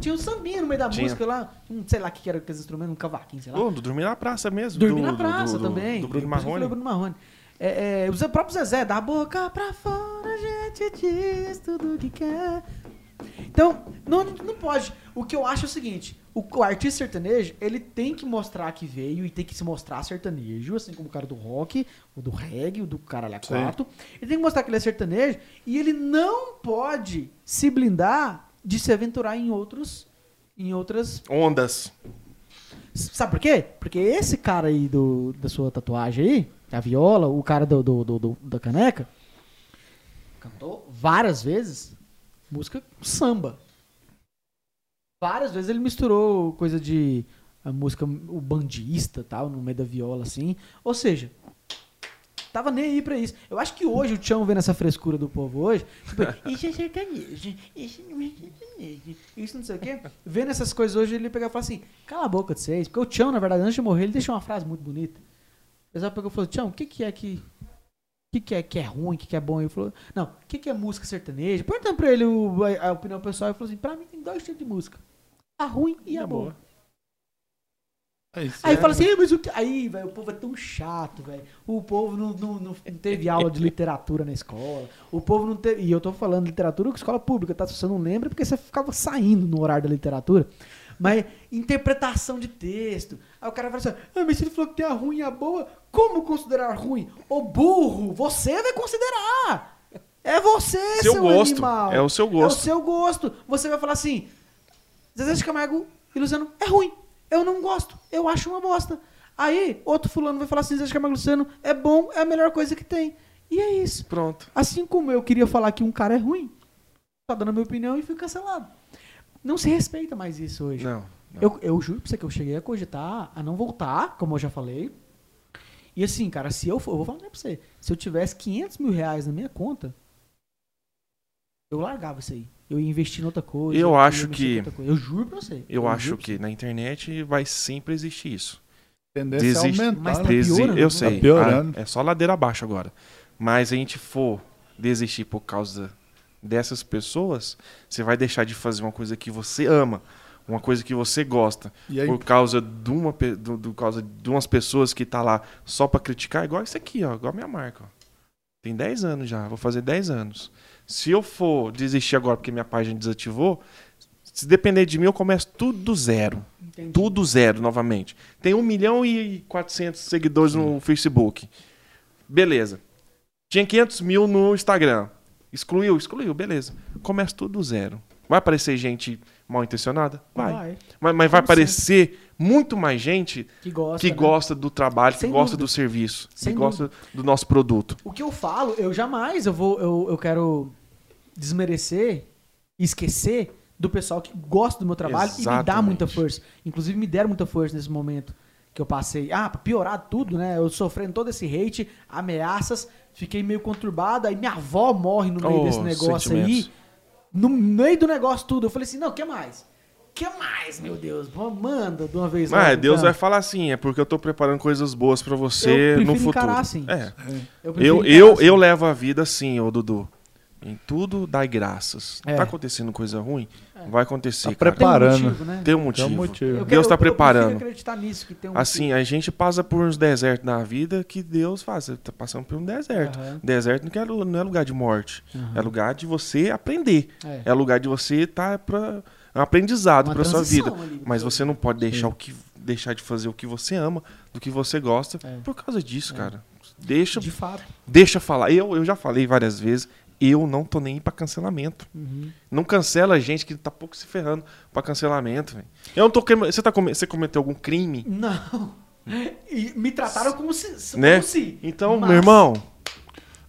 Tinha um sambinha no meio da Tinha. música lá. Um, sei lá o que que era aqueles instrumentos, um cavaquinho, sei lá. Ô, do Dormir na Praça mesmo. Dormir do- na do- praça do- também. Do Bruno Marrone. Bruno Marrone. É, é, o Zé- próprio Zezé, da boca pra fora, a gente diz tudo que quer. Então, não, não pode. O que eu acho é o seguinte: o, o artista sertanejo, ele tem que mostrar que veio e tem que se mostrar sertanejo, assim como o cara do rock, o do reggae, o do caralho a quatro. Ele tem que mostrar que ele é sertanejo e ele não pode se blindar de se aventurar em outros. Em outras Ondas. Sabe por quê? Porque esse cara aí do, da sua tatuagem aí, a viola, o cara do, do, do- do- da caneca, cantou várias vezes música samba. Várias vezes ele misturou coisa de a música, o bandista tal, no meio da viola, assim. Ou seja, tava nem aí pra isso. Eu acho que hoje o Tchão vendo essa frescura do povo hoje, tipo, isso é sertanejo, isso não é sertanejo, isso não sei o quê. Vendo essas coisas hoje, ele pega e fala assim, cala a boca de vocês. Porque o Tchão, na verdade, antes de morrer, ele deixou uma frase muito bonita. O pessoal pegou e falou, Tchão, o que que é que... que, que, é, que é ruim, o que, que é bom. Ele falou, não, o que, que é música sertaneja? Perguntando pra ele o- a, a opinião pessoal, ele falou assim, pra mim tem dois tipos de música. A ruim e a É boa. boa. É isso, Aí é. fala assim, "Ei, mas o que... Aí, velho, o povo é tão chato, velho. O povo não, não, não teve aula de literatura na escola. O povo não teve. E eu tô falando literatura com escola pública, tá? Se você não lembra, porque você ficava saindo no horário da literatura. Mas interpretação de texto. Aí o cara fala assim: ah, mas se ele falou que tem a ruim e a boa, como considerar ruim? Ô burro, você vai considerar! É você, Seu seu, gosto. animal. É o seu gosto. É o seu gosto. Você vai falar assim: Zezé de Camargo e Luciano é ruim. Eu não gosto. Eu acho uma bosta. Aí, outro fulano vai falar assim: Zezé de Camargo e Luciano é bom, é a melhor coisa que tem. E é isso. Pronto. Assim como eu queria falar que um cara é ruim, tá dando a minha opinião e fui cancelado. Não se respeita mais isso hoje. Não. não. Eu, eu juro pra você que eu cheguei a cogitar a não voltar, como eu já falei. E assim, cara, se eu for, eu vou falar pra você, se eu tivesse 500 mil reais na minha conta, eu largava isso aí. Eu ia investir em outra coisa. Eu ia acho que-. Eu juro pra você. Eu juro acho que na internet vai sempre existir isso. Tendência é aumentar, Mas né? tá Desi- piorando, eu né? sei. Tá piorando. Ah, é só ladeira abaixo agora. Mas a gente for desistir por causa dessas pessoas, você vai deixar de fazer uma coisa que você ama, uma coisa que você gosta, E aí, por causa de uma do, do causa de umas pessoas que tá lá só pra criticar, igual isso aqui, ó, igual a minha marca, ó. Tem 10 anos já, vou fazer 10 anos. Se eu for desistir agora porque minha página desativou, se depender de mim, eu começo tudo do zero. Entendi. Tudo zero novamente. Tem 1 milhão e 400 seguidores no Facebook. Beleza. Tinha 500 mil no Instagram. Excluiu, excluiu, beleza. Começa tudo do zero. Vai aparecer gente mal intencionada? Vai. Vai. Mas, mas vai aparecer muito mais gente Que gosta. que né? gosta do trabalho, Sem que gosta dúvida. do serviço, Sem que gosta do nosso produto. O que eu falo, eu jamais eu vou, eu, eu quero desmerecer, esquecer do pessoal que gosta do meu trabalho e me dá Exatamente. muita força. Inclusive me deram muita força nesse momento que eu passei. Ah, pra piorar tudo, né? Eu sofrendo todo esse hate, ameaças, fiquei meio conturbado, aí minha avó morre no meio Oh, desse negócio aí. No meio do negócio tudo, eu falei assim, não, que mais? Que mais, meu Deus? Manda de uma vez Mas logo, Deus então. vai falar assim, é porque eu tô preparando coisas boas pra Eu você no futuro. encarar assim. É. Eu, prefiro Eu, encarar eu, assim. eu levo a vida assim, ô Dudu. Em tudo dai graças. É. Tá acontecendo coisa ruim? Vai acontecer, Tá cara. Tem um preparando. motivo, né? Tem um Tem motivo. um motivo. Eu Deus tá eu- Eu preparando. acreditar nisso, que tem um Assim, a gente passa por uns desertos na vida que Deus faz. Você tá passando por um deserto. Aham. Deserto não, quer, não é lugar de morte. Aham. É lugar de você aprender. É. É lugar de você estar pra é um aprendizado Uma pra sua vida. ali Mas você não pode deixar o que deixar de fazer o que você ama, do que você gosta, É. por causa disso, É. cara. Deixa, De fato. deixa falar. Eu, eu já falei várias vezes, eu não tô nem pra cancelamento. Uhum. Não cancela a gente que tá pouco se ferrando pra cancelamento, velho. Eu não tô você tá você cometeu algum crime? Não. E me trataram como se. Como Né? se. Então, Mas- meu irmão,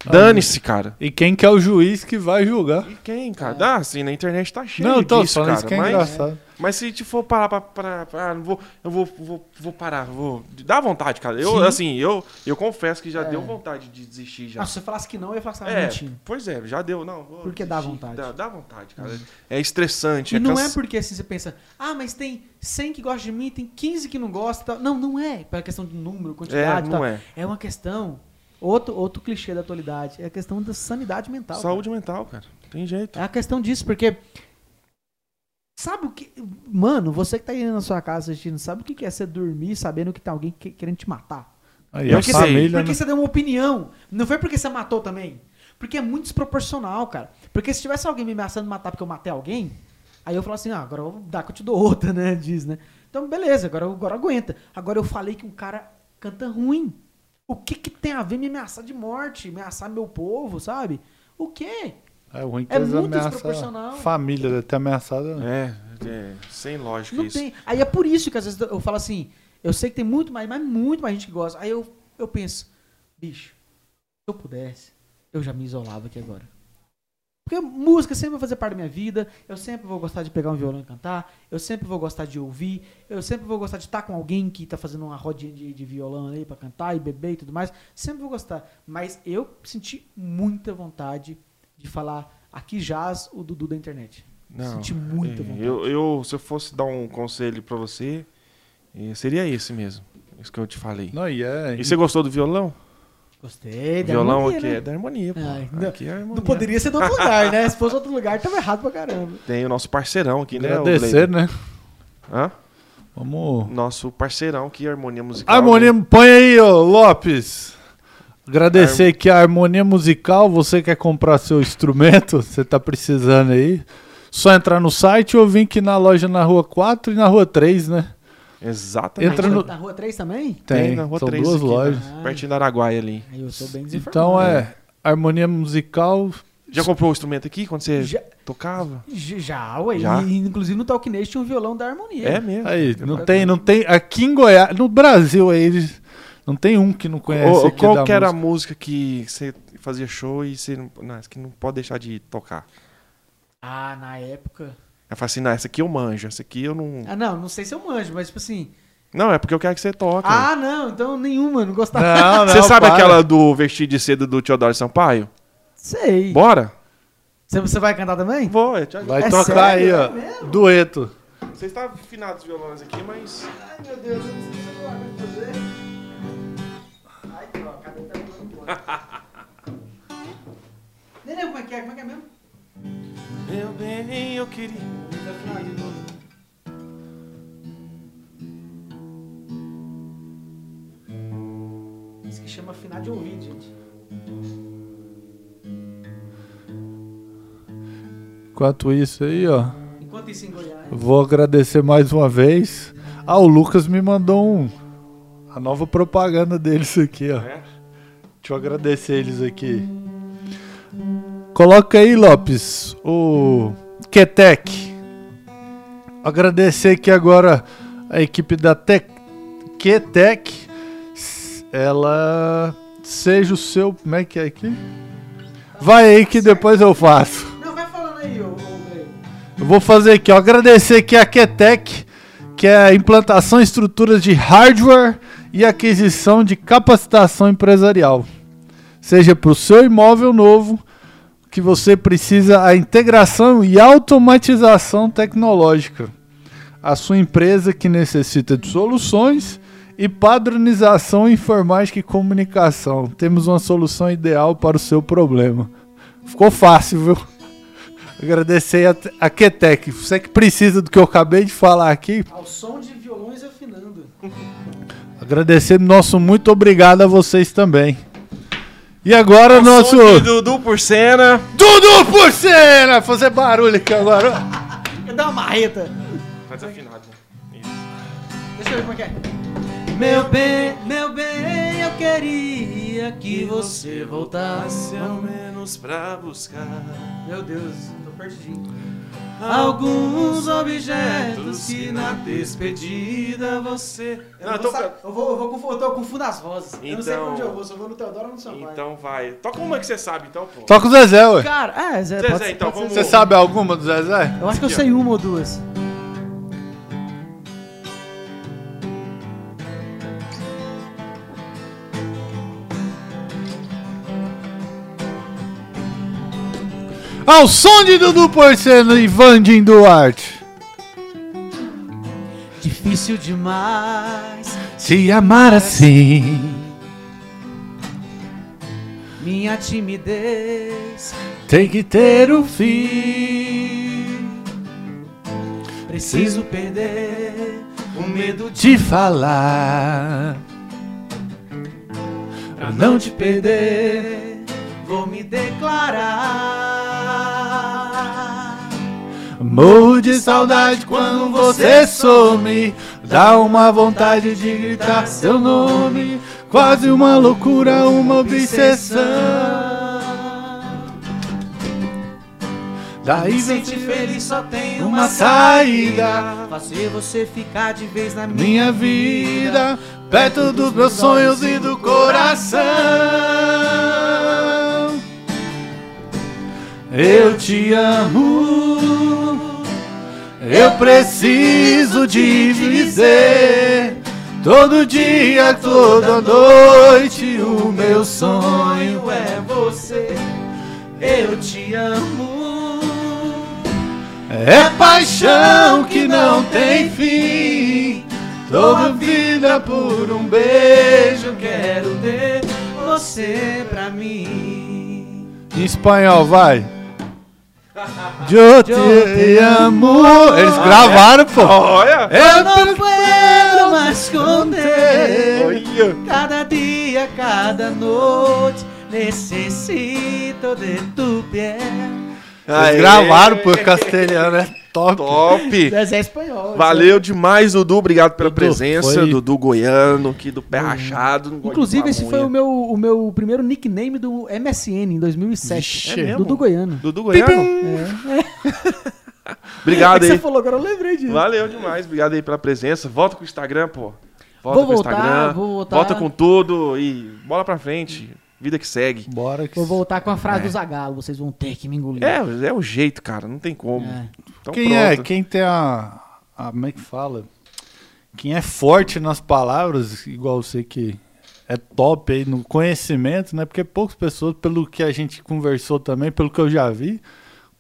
dane-se, cara. E quem que é o juiz que vai julgar? E quem, cara? Ah, assim, na internet tá cheio não, tô disso, falando cara. isso que é mas, engraçado. mas se te for parar pra... pra, pra- ah, não vou, eu vou, vou, vou parar, vou... Dá vontade, cara. Eu, Sim. assim, eu, eu confesso que já É. deu vontade de desistir já. Ah, se você falasse que não, eu ia falar que É, mentindo. pois é, já deu, não. vou Porque dá desistir. vontade. Dá, dá vontade, cara. É estressante, E é não é cansa- porque assim você pensa, ah, mas tem 100 que gostam de mim, tem 15 que não gostam. e tal. Não, não é. Pela questão de número, É, quantidade. e não tal. é. É uma questão. Outro, outro clichê da atualidade. É a questão da sanidade mental. Saúde mental, cara. Tem jeito. É a questão disso, porque. Sabe o que. Mano, você que tá aí na sua casa assistindo, sabe o que é você dormir sabendo que tem alguém que- querendo te matar? Aí sei. família, Porque né? você deu uma opinião. Não foi porque você matou também. Porque é muito desproporcional, cara. Porque se tivesse alguém me ameaçando de matar porque eu matei alguém, aí eu falo assim, ah, agora eu vou dar que eu te dou outra, né? Diz, né? Então, beleza, agora, agora aguenta. Agora eu falei que um cara canta ruim. O que que tem a ver me ameaçar de morte? Ameaçar meu povo, sabe? O quê? É que É muito desproporcional. família, deve ter ameaçado. né? É, é, sem lógica Não isso. tem. Aí é por isso que às vezes eu falo assim, eu sei que tem muito mais, mas muito mais gente que gosta. Aí eu, eu penso, bicho, se eu pudesse, eu já me isolava aqui agora. Porque música sempre vai fazer parte da minha vida, eu sempre vou gostar de pegar um violão e cantar, eu sempre vou gostar de ouvir, eu sempre vou gostar de estar com alguém que tá fazendo uma rodinha de, de violão aí pra cantar e beber e tudo mais. Sempre vou gostar. Mas eu senti muita vontade de falar aqui jaz o Dudu da internet. Não, Senti muita é, vontade. eu, eu, se eu fosse dar um conselho pra você, eh, seria esse mesmo. Isso que eu te falei. Não, e é. E você gostou do violão? Gostei. da Violão harmonia, aqui né? é da harmonia, pô. Ai, não- aqui é harmonia. Não poderia ser do outro lugar, né? Se fosse outro lugar, tava errado pra caramba. Tem o nosso parceirão aqui, né? o Agradecer, né? Hã? Vamos. Nosso parceirão aqui, harmonia musical. Harmonia, né? põe aí, ô Lopes. Agradecer aqui a harmonia musical. Você quer comprar seu instrumento? Você tá precisando aí? Só entrar no site ou vir aqui na loja na rua 4 e na rua 3, né? Exatamente. Entra no- Na rua 3 também? Tem na rua São 3 duas aqui, né? lojas. Pertinho da Araguaia ali. Aí eu sou bem desinformado. Então é harmonia musical. Já comprou o instrumento aqui quando você Já, tocava? já, ué. Já? E, inclusive no Talk Nation tinha um violão da harmonia. É mesmo. Aí, não tem, não tem. Aqui em Goiás, no Brasil aí, eles- não tem um que não conhece aqui qual da que era a música. música que você fazia show e você não, aqui não pode deixar de tocar? Ah, na época. Eu falei assim, não, essa aqui eu manjo, essa aqui eu não... Ah, não, não sei se eu manjo, mas tipo assim. Não, é porque eu quero que você toque. Ah, não, então nenhuma, não gostava. Não, não, você sabe para. aquela do Vestido de Cedo do Teodoro Sampaio? Sei. Bora? Você, você vai cantar também? Vou, eu te ajudo. Vai É tocar sério? aí, ó. É? Dueto. Vocês estavam afinados os violões aqui, mas... Ai, meu Deus, eu não sei se eu vou fazer. Ai, droga, cadê o telefone? Nem lembro como é que é, como é que é mesmo? Meu bem, eu queria... Isso que chama afinar de ouvido, gente. Enquanto isso aí, ó. Enquanto isso em Goiás. eu Vou agradecer mais uma vez. Ah, o Lucas me mandou um. A nova propaganda deles aqui, ó. É? Deixa eu agradecer eles aqui. Coloca aí, Lopes, o Ketec. Agradecer aqui agora a equipe da Tec Ketec. Ela seja o seu. Como é que é aqui? Vai aí que depois eu faço. Não, vai falando aí, ô. Eu vou fazer aqui, ó. Agradecer aqui a Ketec, que é a implantação e estruturas de hardware e aquisição de capacitação empresarial. Seja para o seu imóvel novo, que você precisa a integração e automatização tecnológica. A sua empresa que necessita de soluções e padronização informática e comunicação. Temos uma solução ideal para o seu problema. Ficou fácil, viu? Agradecer a, a Ketec. Você que precisa do que eu acabei de falar aqui. Ao som de violões afinando. Agradecer nosso muito obrigado a vocês também. E agora o nosso. Som de Dudu por cena. Dudu por cena! Fazer barulho aqui agora. Dá uma marreta. Tá desafinado. Isso. Deixa eu ver como é que é. Meu bem, meu bem, eu queria que você voltasse. ao menos pra buscar Meu Deus, tô perdidinho. Alguns objetos que na despedida você. Eu, Não, vou, então, sa- eu, vou, eu, vou, eu tô confundo as vozes. eu não sei pra Então- onde eu vou, se eu vou no Teodoro ou no Sampaio. então vai. Toca uma que você sabe, então, pô. Toca o Zezé, ué. Cara, é, Zé, Zezé, pode, ser- então, pode vamos-. Você sabe alguma do Zezé? Eu acho que eu sei uma ou duas. Ao som de Dudu Porceno e Vandinho Duarte. Difícil demais, Se amar assim, minha timidez. tem que ter um fim. Preciso perder o medo de Te falar, pra não te perder. Vou me declarar. Morro de saudade quando você some. Dá uma vontade de gritar seu nome. Quase uma loucura, uma obsessão. Daí Me sentir feliz só tem uma saída. Fazer você ficar de vez na minha vida, perto dos meus sonhos e do coração. Eu te amo, eu preciso te dizer. Todo dia, toda noite, o meu sonho é você. Eu te amo. É paixão que não tem fim. Toda vida por um beijo Quero ter você pra mim. Em espanhol, vai. Eu te amo. Eles gravaram, pô. Olha! Eu não puedo mais. Olha! Cada dia, cada noite, necessito de tu piel. Eles gravaram, pô. Castelhano é top. Top! Mas é espanhol. Valeu demais, Dudu. Obrigado pela Dudu, presença. foi- Dudu Goiano, aqui do Pé Rachado. Inclusive, esse foi o meu, o meu primeiro nickname do MSN em 2007. Vixe. é É mesmo? Dudu Goiano. Dudu Goiano? É. Obrigado É que aí. você falou, agora eu lembrei disso. Valeu demais. Obrigado aí pela presença. Volta com o Instagram, pô. Volta Vou com o voltar, Instagram. vou voltar. Volta com tudo e bola pra frente. Vida que segue. Bora que Vou voltar com a frase do Zagalo, vocês vão ter que me engolir. É, é o jeito, cara. Não tem como. É. Então, Quem é? pronto. Quem tem a, a. Como é que fala? Quem é forte nas palavras, igual você que é top aí no conhecimento, né? Porque poucas pessoas, pelo que a gente conversou também, pelo que eu já vi,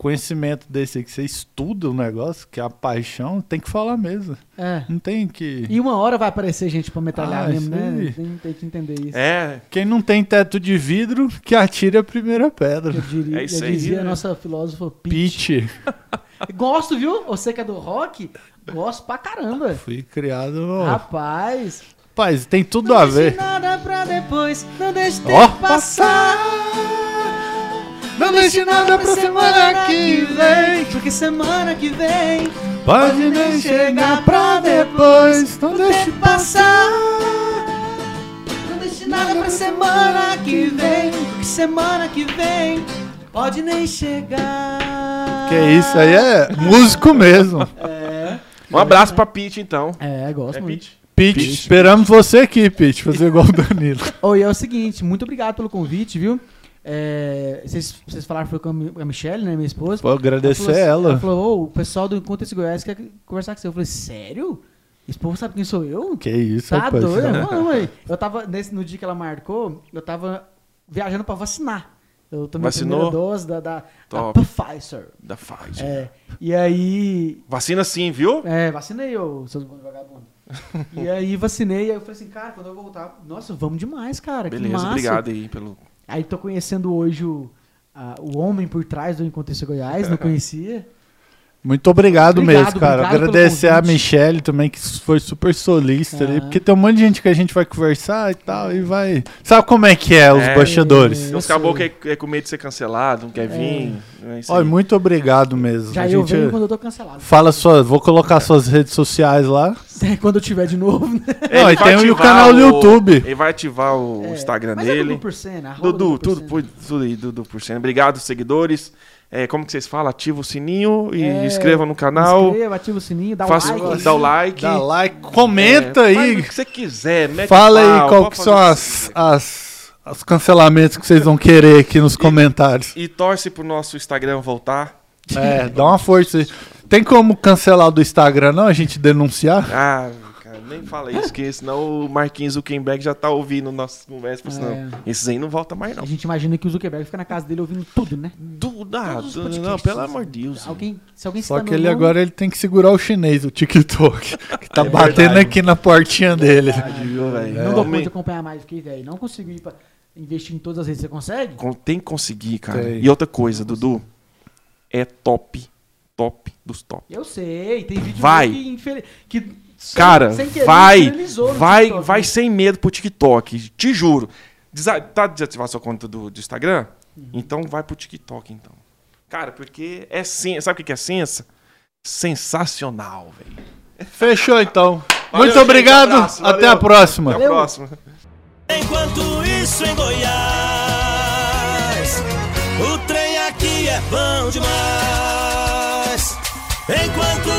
conhecimento desse aí que você estuda o negócio, que é a paixão, tem que falar mesmo. É. Não tem que. E uma hora vai aparecer gente pra metralhar Ah, mesmo, né? Tem, tem que entender isso. É, Quem não tem teto de vidro, que atire a primeira pedra. Eu, diria, É isso eu aí, dizia né? a nossa filósofa Pete. Pitch. Gosto, viu? Você que é do rock, gosto pra caramba. Fui criado. ó. Rapaz. Rapaz, tem tudo não a ver. nada pra depois, não deixe tempo Ó. passar. Não deixe nada pra semana que vem. Porque semana que vem Pode nem chegar pra depois. Não o deixe passar. Não deixe nada pra semana que vem. Porque semana que vem pode nem chegar. Que isso aí é músico mesmo. É, um abraço pra Pete, então. é gosto É muito. Pete? Pitch, esperamos você aqui, Pitch, fazer igual o Danilo. Oh, e é o seguinte, muito obrigado pelo convite, viu? É, vocês, vocês falaram que foi com a Mi- a Michelle, né, minha esposa. Vou agradecer falou assim- ela. Ela falou, ô, o pessoal do Encontro esse Goiás quer conversar com você. Eu falei, sério? Esse povo sabe quem sou eu? Que isso, Tá rapaz. doido? Não, mãe. Eu tava, nesse, no dia que ela marcou, eu tava viajando pra vacinar. Eu tomei Vacinou? a primeira dose da, da, da. Pfizer. Da Pfizer. É, e aí... Vacina sim, viu? É, vacinei, ô, seus bons vagabundos. e aí vacinei, aí eu falei assim, cara, quando eu voltar... Nossa, vamos demais, cara, que Beleza, obrigado aí pelo. Aí tô conhecendo hoje o, a- o homem por trás do Encontro Esse Goiás, não conhecia. Muito obrigado, Obrigado, mesmo, cara. obrigado Agradecer a. Michelle também, que foi super solista ali. Porque tem um monte de gente que a gente vai conversar e tal, e vai. Sabe como é que é, os É. bastidores? Eu uns caboclos que é com medo de ser cancelado, não quer vir. É Olha, muito obrigado mesmo. Já a eu gente venho quando eu tô cancelado. fala suas. Vou colocar suas redes sociais lá. quando eu tiver de novo, né? Não, e tem o canal do YouTube. Ele vai ativar o É, Instagram mas é dele. Dudu por cena, arroba Dudu, por tudo, cena. por- tudo aí, Dudu por cento. Obrigado, seguidores. É, como que vocês falam? Ativa o sininho e É, inscrevam no canal. Inscreva, ativa o sininho, dá o Faça, like. dá o like. Dá like, comenta É, faz aí. o que você quiser. mete Fala aí pau, qual pode que são o as, as, os cancelamentos que vocês vão querer aqui nos comentários. E torce pro nosso Instagram voltar. É, dá uma força aí. Tem como cancelar do Instagram, não? A gente denunciar? Ah, nem fala isso, que senão o Marquinhos Zuckerberg já tá ouvindo nossas conversas. Assim, É. não, esses aí não voltam mais, não. A gente imagina que o Zuckerberg fica na casa dele ouvindo tudo, né? Do nada, Todos os não, pelo amor de Deus. Alguém, se alguém Só que ele nome- agora ele tem que segurar o chinês, o TikTok, que tá É batendo verdade. aqui na portinha dele. Verdade, viu? Não dou conta de acompanhar mais, fiquei velho. Não consigo ir pra investir em todas as redes. Você consegue? Tem que conseguir, cara. Tem. E outra coisa, Dudu, é top, top dos top. Eu sei, tem vídeo Vai. que, infeliz... que sem- Cara, sem querer, vai, vai, TikTok, vai né? sem medo pro TikTok, te juro. Desa tá desativar sua conta do, do Instagram? Uhum. Então vai pro TikTok, então. Cara, porque é sen sabe o que é sensa? Sensacional, velho. Fechou então. Valeu, Muito gente, obrigado. abraço, Até valeu. a próxima. Até a próxima. Enquanto isso em Goiás, o trem aqui é bom demais. Enquanto